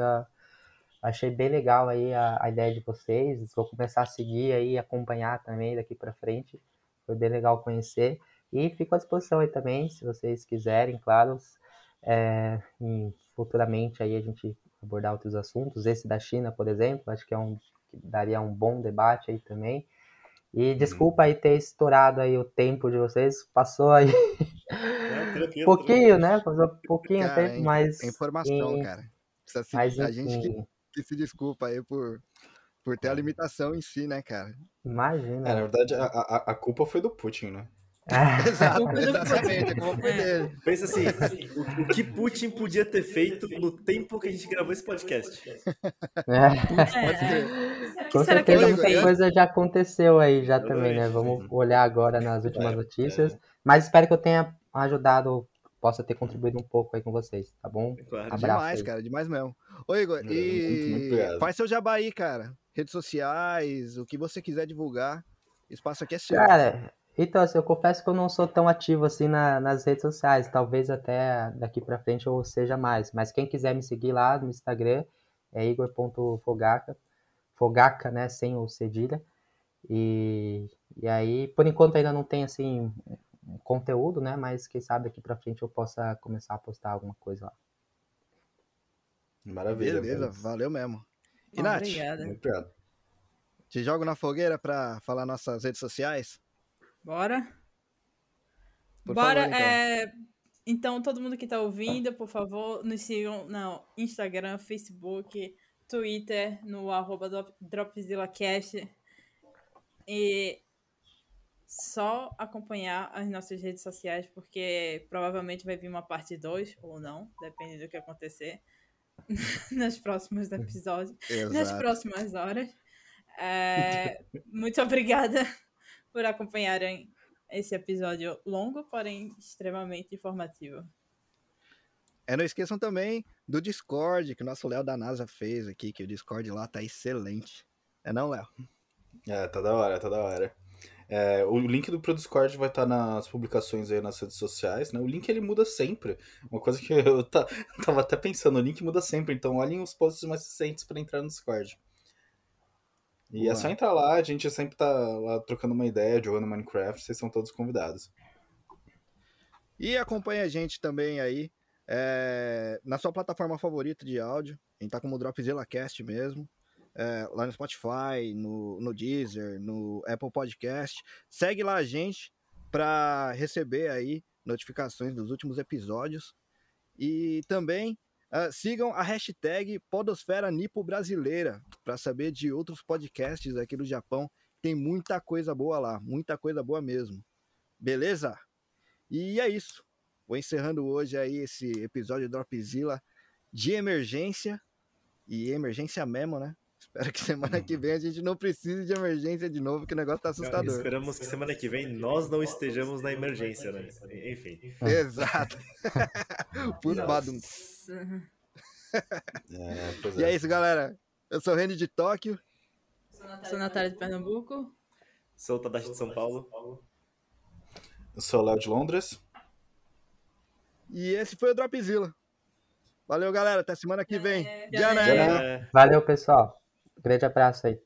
Achei bem legal aí a, a ideia de vocês. Vou começar a seguir aí, acompanhar também daqui para frente. Foi bem legal conhecer. E fico à disposição aí também, se vocês quiserem, claro. É, futuramente aí a gente abordar outros assuntos. Esse da China, por exemplo, acho que é um que daria um bom debate aí também. E uhum. desculpa aí ter estourado aí o tempo de vocês. Passou aí um [laughs] pouquinho, né? Passou um pouquinho cara, tempo, mas...
É informação, e... cara. Precisa
mas,
a gente que que se desculpa aí por, por ter a limitação em si, né, cara?
Imagina.
É, na verdade, a, a, a culpa foi do Putin, né?
É. [laughs] Exato, exatamente, a culpa foi dele.
Pensa assim, o, o, que Putin podia ter feito no tempo que a gente gravou esse podcast?
É. Com certeza muita coisa já aconteceu aí já também, né? Vamos olhar agora nas últimas notícias. Mas espero que eu tenha ajudado possa ter contribuído um pouco aí com vocês, tá bom?
Claro, Abraço demais, aí. cara, demais mesmo. Ô, Igor, e muito, muito faz seu jabá aí, cara. Redes sociais, o que você quiser divulgar, espaço aqui é seu.
Cara, então, assim, eu confesso que eu não sou tão ativo assim na, nas redes sociais, talvez até daqui para frente eu seja mais, mas quem quiser me seguir lá no Instagram é igor.fogaca, fogaca, né, sem o cedilha, e, e aí, por enquanto ainda não tem, assim, conteúdo, né? Mas quem sabe aqui pra frente eu possa começar a postar alguma coisa lá.
Maravilha.
Beleza,
mas...
valeu mesmo. E Nath,
Obrigada.
Obrigado.
te jogo na fogueira pra falar nossas redes sociais?
Bora.
Por
Bora,
favor, então.
é... Então, todo mundo que tá ouvindo, por favor, nos sigam no Instagram, Facebook, Twitter, no arroba DropzillaCast. E só acompanhar as nossas redes sociais, porque provavelmente vai vir uma parte 2 ou não, depende do que acontecer [laughs] nos próximos episódios, Exato. nas próximas horas. É, muito obrigada por acompanharem esse episódio longo, porém extremamente informativo.
É, não esqueçam também do Discord que o nosso Léo da NASA fez aqui, que o Discord lá tá excelente. É não, Léo?
É, tá da hora, tá da hora. É, o link do pro Discord vai estar nas publicações aí nas redes sociais, né? O link ele muda sempre. Uma coisa que eu tá, [laughs] tava até pensando, o link muda sempre, então olhem os posts mais recentes para entrar no Discord. E é
Boa.
só entrar lá, a gente sempre tá lá trocando uma ideia, jogando Minecraft, vocês são todos convidados.
E acompanhe a gente também aí é, na sua plataforma favorita de áudio. A gente tá como Dropzilla Cast mesmo. É, lá no Spotify, no, no Deezer, no Apple Podcast. Segue lá a gente para receber aí notificações dos últimos episódios. E também ah, sigam a hashtag Podosfera Nipo Brasileira para saber de outros podcasts aqui do Japão. Tem muita coisa boa lá, muita coisa boa mesmo. Beleza? E é isso. Vou encerrando hoje aí esse episódio Dropzilla de emergência. E emergência mesmo, né? Espero que semana que vem a gente não precise de emergência de novo, que o negócio tá assustador.
Esperamos que semana que vem nós não estejamos na emergência, né? Enfim.
Exato. [laughs] Por badum.
É,
E é isso, galera. Eu sou o Reni de Tóquio.
Sou Natália de Pernambuco.
Sou o Tadashi de São Paulo.
Eu sou o Léo de Londres.
E esse foi o Dropzilla. Valeu, galera. Até semana que vem.
É,
Já,
já, né?
É,
Valeu, pessoal. Grande abraço aí.